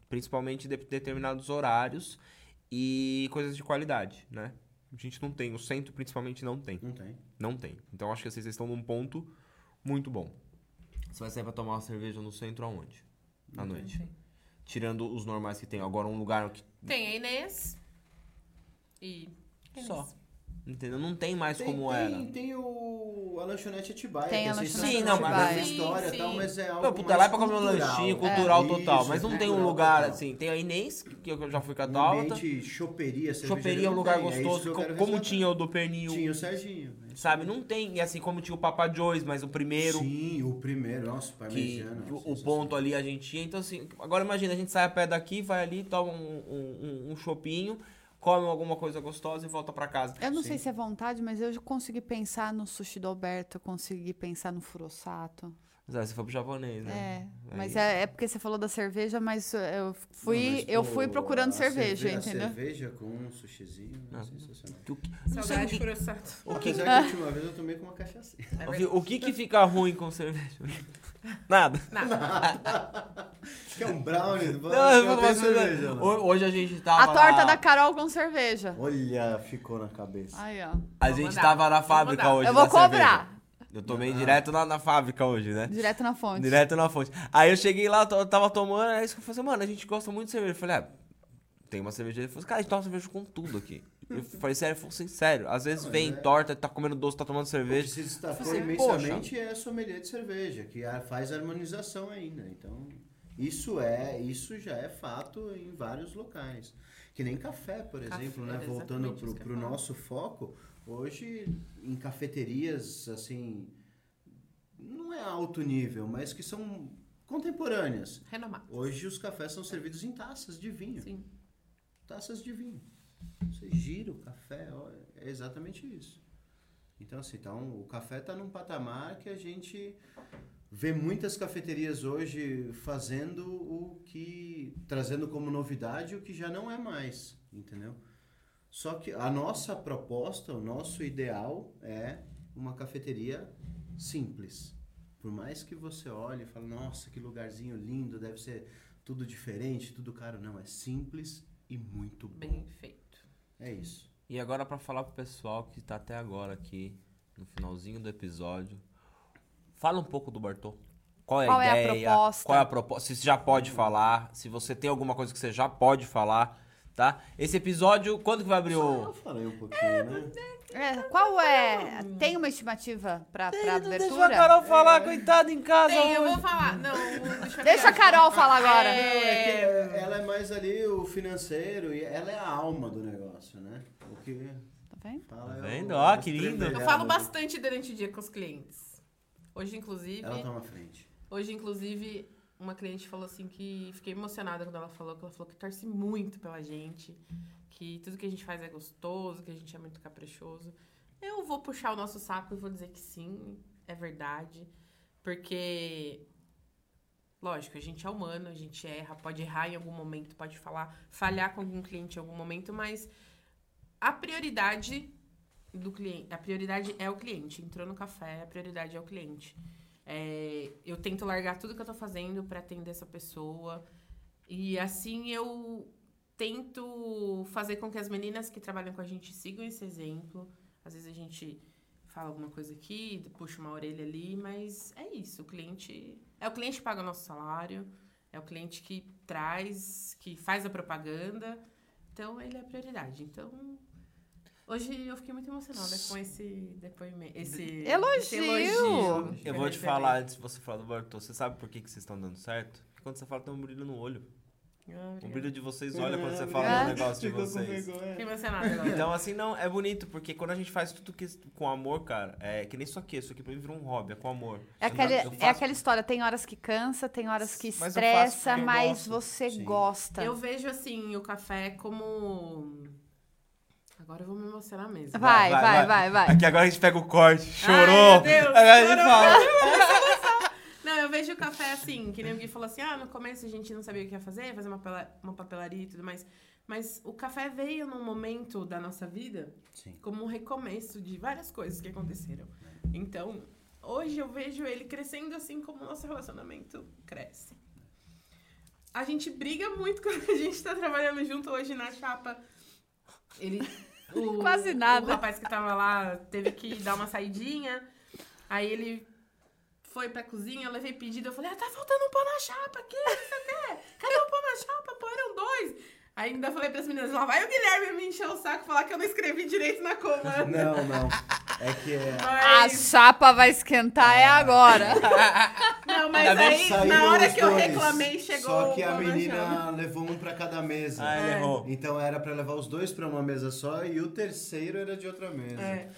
[SPEAKER 1] Principalmente de determinados horários e coisas de qualidade, né? A gente não tem, o centro principalmente não tem.
[SPEAKER 4] Não tem.
[SPEAKER 1] Não tem. Então acho que vocês estão num ponto muito bom. Você vai sair pra tomar uma cerveja no centro aonde? À noite.
[SPEAKER 3] Tem.
[SPEAKER 1] Tirando os normais que tem. Agora um lugar que.
[SPEAKER 3] Tem a Inês. E. Inês.
[SPEAKER 1] Só. Entendeu? Não tem mais
[SPEAKER 4] Tem,
[SPEAKER 1] como
[SPEAKER 4] tem,
[SPEAKER 1] era.
[SPEAKER 4] tem o, a lanchonete Atibaia.
[SPEAKER 2] Tem
[SPEAKER 4] que
[SPEAKER 2] a
[SPEAKER 4] é
[SPEAKER 2] lanchonete
[SPEAKER 1] Sim, não,
[SPEAKER 4] tem
[SPEAKER 1] mas-
[SPEAKER 3] Sim,
[SPEAKER 4] história
[SPEAKER 3] sim.
[SPEAKER 4] tal, mas é algo
[SPEAKER 1] Não, puta, lá é pra comer um
[SPEAKER 4] cultural.
[SPEAKER 1] lanchinho
[SPEAKER 2] É.
[SPEAKER 1] cultural
[SPEAKER 4] Isso,
[SPEAKER 1] total. Mas não tem um
[SPEAKER 4] cultural
[SPEAKER 1] lugar
[SPEAKER 4] total.
[SPEAKER 1] assim. Tem a Inês, que eu já fui com a
[SPEAKER 4] Um choperia,
[SPEAKER 1] Choperia é um lugar
[SPEAKER 4] tem, é isso que
[SPEAKER 1] gostoso. como tinha o do Pernil.
[SPEAKER 4] Tinha o Serginho. é isso
[SPEAKER 1] Sabe? Não tem. E assim como tinha o Papa Joyce, mas o primeiro.
[SPEAKER 4] Sim, o primeiro. Nossa,
[SPEAKER 1] Que,
[SPEAKER 4] parmegiana.
[SPEAKER 1] que o- o
[SPEAKER 4] sensacional.
[SPEAKER 1] ponto ali a gente tinha. Então, assim, agora imagina, a gente sai a pé daqui, vai ali, toma um, um, um, um chopinho, come alguma coisa gostosa e volta pra casa.
[SPEAKER 2] Eu não
[SPEAKER 4] Sim.
[SPEAKER 2] sei se é vontade, mas eu já consegui pensar no sushi do Alberto, eu consegui pensar no furosato.
[SPEAKER 1] Aí você foi pro japonês, né?
[SPEAKER 2] É,
[SPEAKER 1] Aí-
[SPEAKER 2] mas é, é porque você falou da cerveja, mas eu fui,
[SPEAKER 4] Não, mas,
[SPEAKER 2] eu
[SPEAKER 4] pô,
[SPEAKER 2] fui procurando
[SPEAKER 4] a
[SPEAKER 2] cerveja,
[SPEAKER 4] cerve-
[SPEAKER 2] entendeu?
[SPEAKER 4] A cerveja com um sushizinho,
[SPEAKER 1] Ah.
[SPEAKER 4] sensacional.
[SPEAKER 1] O que, não sei o
[SPEAKER 3] Saudade
[SPEAKER 1] que,
[SPEAKER 3] por ossato.
[SPEAKER 1] o que,
[SPEAKER 4] Apesar que a última vez eu tomei com uma cachaça.
[SPEAKER 3] É
[SPEAKER 1] o que, que fica ruim com cerveja? Nada.
[SPEAKER 4] Que é um brownie.
[SPEAKER 1] Não,
[SPEAKER 4] Não,
[SPEAKER 1] eu
[SPEAKER 4] cerveja,
[SPEAKER 1] cerveja.
[SPEAKER 4] não.
[SPEAKER 1] Ho- Hoje a gente tava.
[SPEAKER 2] A torta
[SPEAKER 1] na-
[SPEAKER 2] da Carol com cerveja.
[SPEAKER 4] Olha, ficou na cabeça.
[SPEAKER 2] Aí, ó.
[SPEAKER 1] A
[SPEAKER 3] Vou
[SPEAKER 1] gente
[SPEAKER 3] mandar,
[SPEAKER 1] tava na fábrica hoje.
[SPEAKER 2] Eu vou
[SPEAKER 1] cerveja.
[SPEAKER 2] cobrar.
[SPEAKER 1] Eu tomei
[SPEAKER 4] Ah.
[SPEAKER 1] direto na, na fábrica hoje, né?
[SPEAKER 2] Direto na fonte.
[SPEAKER 1] Direto na fonte. Aí eu cheguei lá, eu tava tomando, aí isso que eu falei assim, mano, a gente gosta muito de cerveja. Eu falei, ah, tem uma cerveja. Ele falou assim, cara, a gente toma cerveja com tudo aqui. Eu falei, sério, falou assim, sério. Às vezes
[SPEAKER 4] Não,
[SPEAKER 1] vem
[SPEAKER 4] é-
[SPEAKER 1] torta, tá comendo doce, tá tomando
[SPEAKER 4] O que
[SPEAKER 1] cerveja.
[SPEAKER 4] se destacou
[SPEAKER 1] Você,
[SPEAKER 4] imensamente é a sommelier de cerveja, que a- faz harmonização ainda. Então, isso é, isso já é fato em vários locais. Que nem café, por
[SPEAKER 3] Café,
[SPEAKER 4] exemplo, né? Voltando pro, pro nosso foco, hoje em cafeterias, assim, não é alto nível, mas que são contemporâneas.
[SPEAKER 3] Renomado.
[SPEAKER 4] Hoje os cafés são servidos em taças de vinho.
[SPEAKER 3] Sim.
[SPEAKER 4] taças de vinho. Você gira o café, é exatamente isso. Então, assim, então, o café está num patamar que a gente vê muitas cafeterias hoje fazendo o que. trazendo como novidade o que já não é mais, entendeu? Só que a nossa proposta, o nosso ideal é uma cafeteria simples. Por mais que você olhe e fale, nossa, que lugarzinho lindo, deve ser tudo diferente, tudo caro. Não, é simples e muito bom.
[SPEAKER 3] Bem feito.
[SPEAKER 4] É isso.
[SPEAKER 1] E agora pra falar pro pessoal que tá até agora aqui, no finalzinho do episódio, fala um pouco do Bartô. Qual é
[SPEAKER 2] Qual é
[SPEAKER 1] a
[SPEAKER 2] a
[SPEAKER 1] ideia?
[SPEAKER 2] proposta?
[SPEAKER 1] Qual é a proposta? Se você já pode falar, se você tem alguma coisa que você já pode falar, tá? Esse episódio, quando que vai abrir
[SPEAKER 4] Eu
[SPEAKER 1] o...
[SPEAKER 4] falei um pouquinho, né?
[SPEAKER 2] É, qual é. Tem uma estimativa pra, pra
[SPEAKER 1] Não deixa a
[SPEAKER 2] abertura?
[SPEAKER 1] Carol falar, coitada em casa
[SPEAKER 3] Tem, eu vou falar. Não, deixa eu
[SPEAKER 2] Deixa a Carol falar agora.
[SPEAKER 4] Não, é que é- ela é mais ali o financeiro e ela é a alma do negócio, né? O que
[SPEAKER 2] Tá vendo?
[SPEAKER 4] fala
[SPEAKER 1] Tá
[SPEAKER 4] é
[SPEAKER 1] vendo? Ó, que lindo.
[SPEAKER 3] Eu falo bastante durante o dia com os clientes. Hoje, inclusive,
[SPEAKER 4] Ela toma frente.
[SPEAKER 3] hoje, inclusive, uma cliente falou assim que fiquei emocionada quando ela falou, que ela falou que torce muito pela gente, que tudo que a gente faz é gostoso, que a gente é muito caprichoso. Eu vou puxar o nosso saco e vou dizer que sim, é verdade. Porque, lógico, a gente é humano, a gente erra, pode errar em algum momento, pode falar, falhar com algum cliente em algum momento, mas a prioridade do cliente, a prioridade é o cliente. Entrou no café, a prioridade é o cliente. É, eu tento largar tudo que eu tô fazendo para atender essa pessoa. E assim eu tento fazer com que as meninas que trabalham com a gente sigam esse exemplo. Às vezes a gente fala alguma coisa aqui, puxa uma orelha ali, mas é isso. O cliente. É o cliente que paga o nosso salário, é o cliente que traz, que faz a propaganda. Então ele é a prioridade. Então. Hoje eu fiquei muito emocionada com esse depoimento. Esse
[SPEAKER 2] Elogio!
[SPEAKER 3] esse elogio
[SPEAKER 1] Eu vou te falar, antes de você falar do Bartô, você sabe por que, que vocês estão dando certo? Porque quando você fala, tem um brilho no olho.
[SPEAKER 3] Ah,
[SPEAKER 1] O brilho de vocês olha quando você
[SPEAKER 4] É,
[SPEAKER 1] fala
[SPEAKER 2] obrigado.
[SPEAKER 1] do negócio de vocês.
[SPEAKER 3] Fiquei emocionada agora.
[SPEAKER 1] Então, assim, não, é bonito, porque quando a gente faz tudo que, com amor, cara, é que nem isso aqui, isso aqui pra mim virou um hobby, é com amor.
[SPEAKER 2] É, aquele, é
[SPEAKER 1] faço-
[SPEAKER 2] aquela história, tem horas que cansa, tem horas que
[SPEAKER 1] Mas
[SPEAKER 2] estressa, mas
[SPEAKER 1] gosto.
[SPEAKER 2] você
[SPEAKER 4] Sim.
[SPEAKER 2] gosta.
[SPEAKER 3] Eu vejo, assim, o café como... Agora eu vou me emocionar mesmo.
[SPEAKER 2] Vai, vai, vai, vai.
[SPEAKER 1] Aqui agora a gente pega o corte,
[SPEAKER 3] Ai,
[SPEAKER 1] chorou.
[SPEAKER 3] meu Deus,
[SPEAKER 1] Agora a gente fala.
[SPEAKER 3] Não, eu vejo o café assim, que nem o Gui falou assim, ah, no começo a gente não sabia o que ia fazer, fazer uma, uma papelaria e tudo mais. Mas o café veio num momento da nossa vida
[SPEAKER 4] Sim.
[SPEAKER 3] como um recomeço de várias coisas que aconteceram. Então, hoje eu vejo ele crescendo assim como o nosso relacionamento cresce. A gente briga muito quando a gente tá trabalhando junto hoje na chapa. Ele. O,
[SPEAKER 2] Quase nada.
[SPEAKER 3] O rapaz que tava lá teve que dar uma saidinha. Aí ele foi pra cozinha, eu levei pedido, eu falei, ah, tá faltando um pão na chapa aqui, não quê. Cadê o pão na chapa? Pô, eram dois. Aí ainda falei pras meninas, lá vai o Guilherme me encher o saco falar que eu não escrevi direito na comanda.
[SPEAKER 4] Não, não. É que é.
[SPEAKER 2] A
[SPEAKER 3] Mas,
[SPEAKER 2] chapa vai esquentar é agora.
[SPEAKER 3] não, mas
[SPEAKER 1] Ainda
[SPEAKER 3] aí, na hora que eu
[SPEAKER 4] dois,
[SPEAKER 3] reclamei, chegou
[SPEAKER 4] Só que
[SPEAKER 3] o
[SPEAKER 4] a menina
[SPEAKER 3] chama.
[SPEAKER 4] levou um pra cada mesa.
[SPEAKER 1] Ah,
[SPEAKER 3] É.
[SPEAKER 1] errou.
[SPEAKER 4] Então era pra levar os dois pra uma mesa só e o terceiro era de outra mesa.
[SPEAKER 3] É.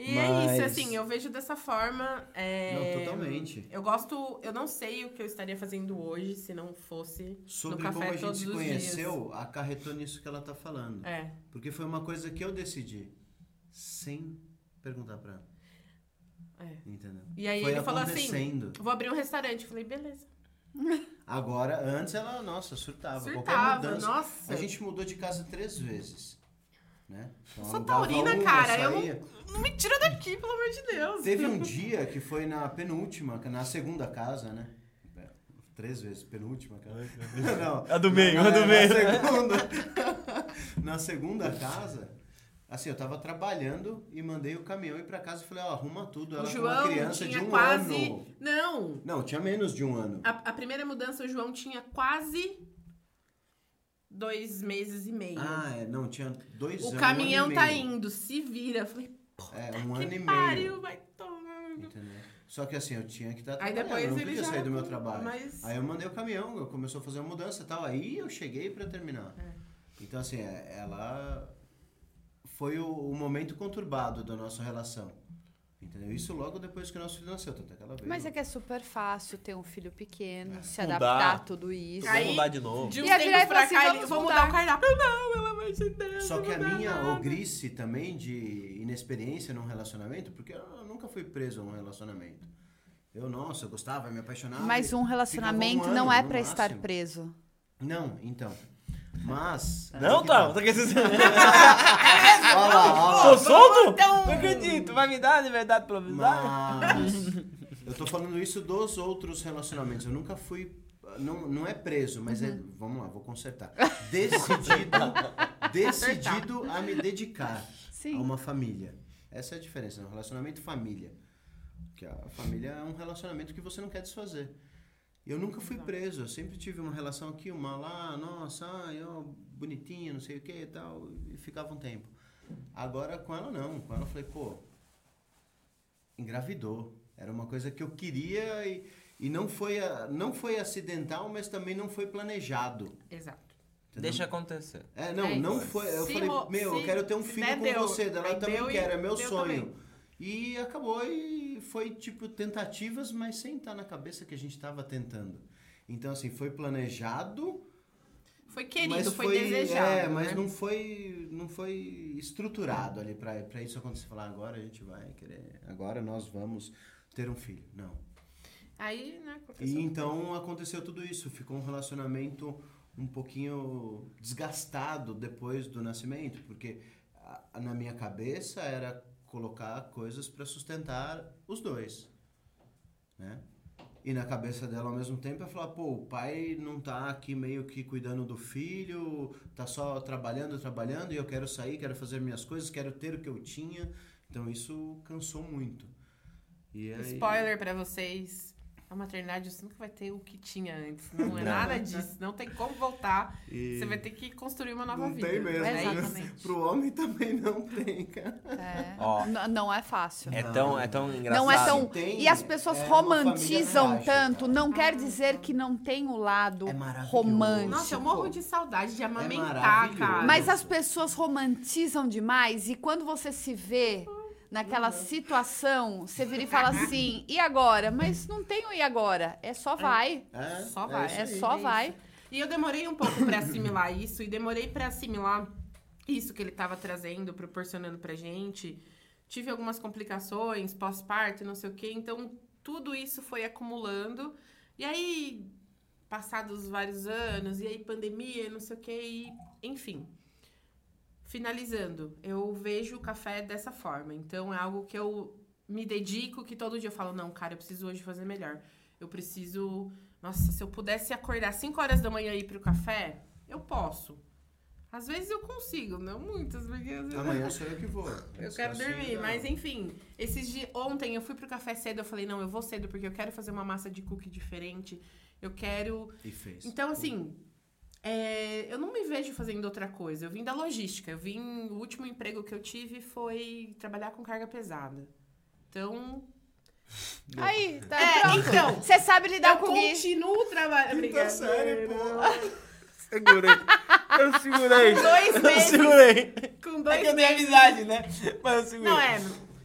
[SPEAKER 3] E é
[SPEAKER 4] Mas-
[SPEAKER 3] isso, assim, eu vejo dessa forma. é,
[SPEAKER 4] Não, totalmente.
[SPEAKER 3] Eu gosto, eu não sei o que eu estaria fazendo hoje se não fosse
[SPEAKER 4] Sobre
[SPEAKER 3] no café
[SPEAKER 4] como a gente
[SPEAKER 3] todos
[SPEAKER 4] se conheceu, acarretou nisso que ela tá falando.
[SPEAKER 3] dias. É.
[SPEAKER 4] Porque foi uma coisa que eu decidi, sem perguntar pra ela.
[SPEAKER 3] É.
[SPEAKER 4] Entendeu?
[SPEAKER 3] E aí
[SPEAKER 4] foi
[SPEAKER 3] ele falou assim: vou abrir um restaurante. Eu falei, beleza.
[SPEAKER 4] Agora, antes ela, nossa, surtava. Qualquer
[SPEAKER 3] Surtava,
[SPEAKER 4] mudança.
[SPEAKER 3] nossa.
[SPEAKER 4] A gente mudou de casa três vezes. Né? Então,
[SPEAKER 3] sou taurina,
[SPEAKER 4] uma,
[SPEAKER 3] cara, eu
[SPEAKER 4] saía.
[SPEAKER 3] Não me tira daqui, pelo amor de Deus.
[SPEAKER 4] Teve um dia que foi na penúltima, na segunda casa, né? É, Três vezes, penúltima casa. Não,
[SPEAKER 1] A do meio,
[SPEAKER 4] na,
[SPEAKER 1] a do
[SPEAKER 4] na
[SPEAKER 1] meio.
[SPEAKER 4] Segunda, na segunda casa, assim, eu tava trabalhando e mandei o caminhão ir pra casa e falei, ó, arruma tudo.
[SPEAKER 3] O
[SPEAKER 4] Ela
[SPEAKER 3] João
[SPEAKER 4] uma criança
[SPEAKER 3] tinha
[SPEAKER 4] de um
[SPEAKER 3] quase.
[SPEAKER 4] ano.
[SPEAKER 3] Não.
[SPEAKER 4] Não, tinha menos de um ano.
[SPEAKER 3] A, a primeira mudança, o João tinha quase dois meses e meio.
[SPEAKER 4] Ah, é, não, tinha dois
[SPEAKER 3] o
[SPEAKER 4] anos.
[SPEAKER 3] caminhão
[SPEAKER 4] um
[SPEAKER 3] tá indo, se vira. Eu falei,
[SPEAKER 4] É, um ano e
[SPEAKER 3] que
[SPEAKER 4] meio.
[SPEAKER 3] pariu, vai tomar.
[SPEAKER 4] Entendeu? Só que assim, eu tinha que estar
[SPEAKER 3] Aí
[SPEAKER 4] trabalhando,
[SPEAKER 3] depois
[SPEAKER 4] eu não
[SPEAKER 3] ele
[SPEAKER 4] podia
[SPEAKER 3] já-
[SPEAKER 4] sair do meu trabalho.
[SPEAKER 3] mas-
[SPEAKER 4] Aí eu mandei o caminhão, começou a fazer a mudança e tal, aí eu cheguei pra terminar.
[SPEAKER 3] É.
[SPEAKER 4] Então assim, é- ela foi o, o momento conturbado da nossa relação. Entendeu? Isso logo depois que o nosso filho nasceu, tanto é que ela veio.
[SPEAKER 2] Mas é que é super fácil ter um filho pequeno, se
[SPEAKER 1] Mudar.
[SPEAKER 2] adaptar a tudo isso.
[SPEAKER 1] Vamos
[SPEAKER 3] Aí-
[SPEAKER 1] mudar de novo.
[SPEAKER 3] De
[SPEAKER 2] virar
[SPEAKER 3] tempos
[SPEAKER 2] e falar
[SPEAKER 3] pra
[SPEAKER 2] assim,
[SPEAKER 3] cá,
[SPEAKER 2] vamos
[SPEAKER 3] vou
[SPEAKER 2] mudar.
[SPEAKER 3] mudar o cardápio. Não, pelo amor de Deus.
[SPEAKER 4] Só
[SPEAKER 3] não
[SPEAKER 4] que a minha
[SPEAKER 3] nada.
[SPEAKER 4] ogrice também de inexperiência num relacionamento, porque eu nunca fui preso a um relacionamento. Eu, nossa, eu gostava, me apaixonava.
[SPEAKER 2] Mas um relacionamento
[SPEAKER 4] um
[SPEAKER 2] não
[SPEAKER 4] ano,
[SPEAKER 2] é
[SPEAKER 4] no
[SPEAKER 2] pra estar preso.
[SPEAKER 4] Não, então. Mas.
[SPEAKER 1] Não,
[SPEAKER 4] aí que tá.
[SPEAKER 1] tá? Querendo
[SPEAKER 4] Olha lá, olha lá.
[SPEAKER 1] Tô solto?
[SPEAKER 3] então-
[SPEAKER 1] Não acredito. Vai me dar liberdade provisória?
[SPEAKER 4] Mas eu tô falando isso dos outros relacionamentos. Eu nunca fui. Não, não é preso, mas é. Vamos lá, vou consertar. Decidido, decidido a me dedicar
[SPEAKER 2] Sim.
[SPEAKER 4] a uma família. Essa é a diferença, um relacionamento família. Que a família é um relacionamento que você não quer desfazer. Eu nunca fui preso, eu sempre tive uma relação aqui, uma lá, nossa, ai, ó, bonitinha, não sei o que e tal, e ficava um tempo. Agora com ela não, com ela eu falei, pô, engravidou. Era uma coisa que eu queria e, e não, foi, a- não foi acidental, mas também não foi planejado.
[SPEAKER 3] Exato.
[SPEAKER 4] entendeu?
[SPEAKER 1] Deixa acontecer.
[SPEAKER 4] É, não,
[SPEAKER 3] É
[SPEAKER 4] não foi. Eu
[SPEAKER 3] Se
[SPEAKER 4] falei, meu, eu
[SPEAKER 3] se-
[SPEAKER 4] quero ter um filho
[SPEAKER 3] der,
[SPEAKER 4] com
[SPEAKER 3] deu.
[SPEAKER 4] você. Ela também
[SPEAKER 3] deu e
[SPEAKER 4] quer, é meu sonho.
[SPEAKER 3] também.
[SPEAKER 4] E acabou e foi tipo tentativas, mas sem estar na cabeça que a gente estava tentando. Então, assim, foi planejado,
[SPEAKER 3] Foi querido,
[SPEAKER 4] mas
[SPEAKER 3] foi,
[SPEAKER 4] foi,
[SPEAKER 3] desejado.
[SPEAKER 4] É, mas
[SPEAKER 3] né?
[SPEAKER 4] não foi, não foi estruturado ali pra pra isso acontecer. Falar, agora a gente vai querer, agora nós vamos ter um filho. Não.
[SPEAKER 3] Aí, né,
[SPEAKER 4] E
[SPEAKER 3] aconteceu.
[SPEAKER 4] então aconteceu tudo isso. Ficou um relacionamento um pouquinho desgastado depois do nascimento, porque na minha cabeça era colocar coisas para sustentar os dois, né? E na cabeça dela ao mesmo tempo é falar, pô, o pai não tá aqui meio que cuidando do filho, tá só trabalhando, trabalhando, e eu quero sair, quero fazer minhas coisas, quero ter o que eu tinha. Então isso cansou muito. Aí...
[SPEAKER 3] Spoiler pra vocês. A maternidade você nunca vai ter o que tinha antes. Não é
[SPEAKER 1] Não.
[SPEAKER 3] nada disso. Não tem como voltar.
[SPEAKER 4] E-
[SPEAKER 3] Você vai ter que construir uma nova
[SPEAKER 4] não
[SPEAKER 3] vida.
[SPEAKER 4] tem mesmo.
[SPEAKER 3] É.
[SPEAKER 2] Exatamente.
[SPEAKER 4] Pro homem também não tem, cara.
[SPEAKER 2] É. Não é fácil.
[SPEAKER 1] É tão, é tão engraçado.
[SPEAKER 2] Não é tão.
[SPEAKER 4] Tem,
[SPEAKER 2] E as pessoas
[SPEAKER 4] é
[SPEAKER 2] romantizam tanto,
[SPEAKER 4] cara.
[SPEAKER 2] não quer dizer que não tem o lado
[SPEAKER 4] É
[SPEAKER 2] romântico.
[SPEAKER 3] Nossa, eu morro de saudade de amamentar,
[SPEAKER 4] maravilhoso.
[SPEAKER 3] cara.
[SPEAKER 2] Mas as pessoas romantizam demais e quando você se vê naquela situação, você vira e fala assim, e agora? Mas não tem o e agora, é só vai.
[SPEAKER 4] É,
[SPEAKER 3] Só vai,
[SPEAKER 4] isso
[SPEAKER 2] É
[SPEAKER 4] aí.
[SPEAKER 2] só
[SPEAKER 3] isso.
[SPEAKER 2] vai.
[SPEAKER 3] E eu demorei um pouco pra assimilar isso, e demorei pra assimilar isso que ele tava trazendo, proporcionando pra gente. Tive algumas complicações, pós-parto, não sei o quê, então tudo isso foi acumulando. E aí, passados vários anos, e aí pandemia, não sei o quê, e enfim. Finalizando, eu vejo o café dessa forma. Então é algo que eu me dedico, que todo dia eu falo, não, cara, eu preciso hoje fazer melhor. Eu preciso. Nossa, se eu pudesse acordar 5 horas da manhã e ir pro café, eu posso. Às vezes eu consigo, não muitas, porque às vezes
[SPEAKER 4] Amanhã sou eu que vou.
[SPEAKER 3] eu
[SPEAKER 4] Se
[SPEAKER 3] quero
[SPEAKER 4] assim,
[SPEAKER 3] dormir.
[SPEAKER 4] não.
[SPEAKER 3] Mas enfim, esses dias. Ontem eu fui pro café cedo, eu falei, não, eu vou cedo, porque eu quero fazer uma massa de cookie diferente. Eu quero.
[SPEAKER 4] E fez.
[SPEAKER 3] Então, assim, É, eu não me vejo fazendo outra coisa. Eu vim da logística. Eu vim. O último emprego que eu tive foi trabalhar com carga pesada. Então.
[SPEAKER 2] Aí, tá
[SPEAKER 3] É,
[SPEAKER 2] pronto.
[SPEAKER 3] então.
[SPEAKER 2] Você sabe lidar
[SPEAKER 3] eu
[SPEAKER 2] com isso.
[SPEAKER 3] continuo trabalhando. Obrigada.
[SPEAKER 1] série, Segurei. Eu segurei.
[SPEAKER 3] Dois
[SPEAKER 1] Eu
[SPEAKER 3] meses.
[SPEAKER 1] segurei.
[SPEAKER 3] Com
[SPEAKER 1] É
[SPEAKER 3] dois
[SPEAKER 1] que eu tenho amizade, né? Mas eu segurei.
[SPEAKER 3] Não, é.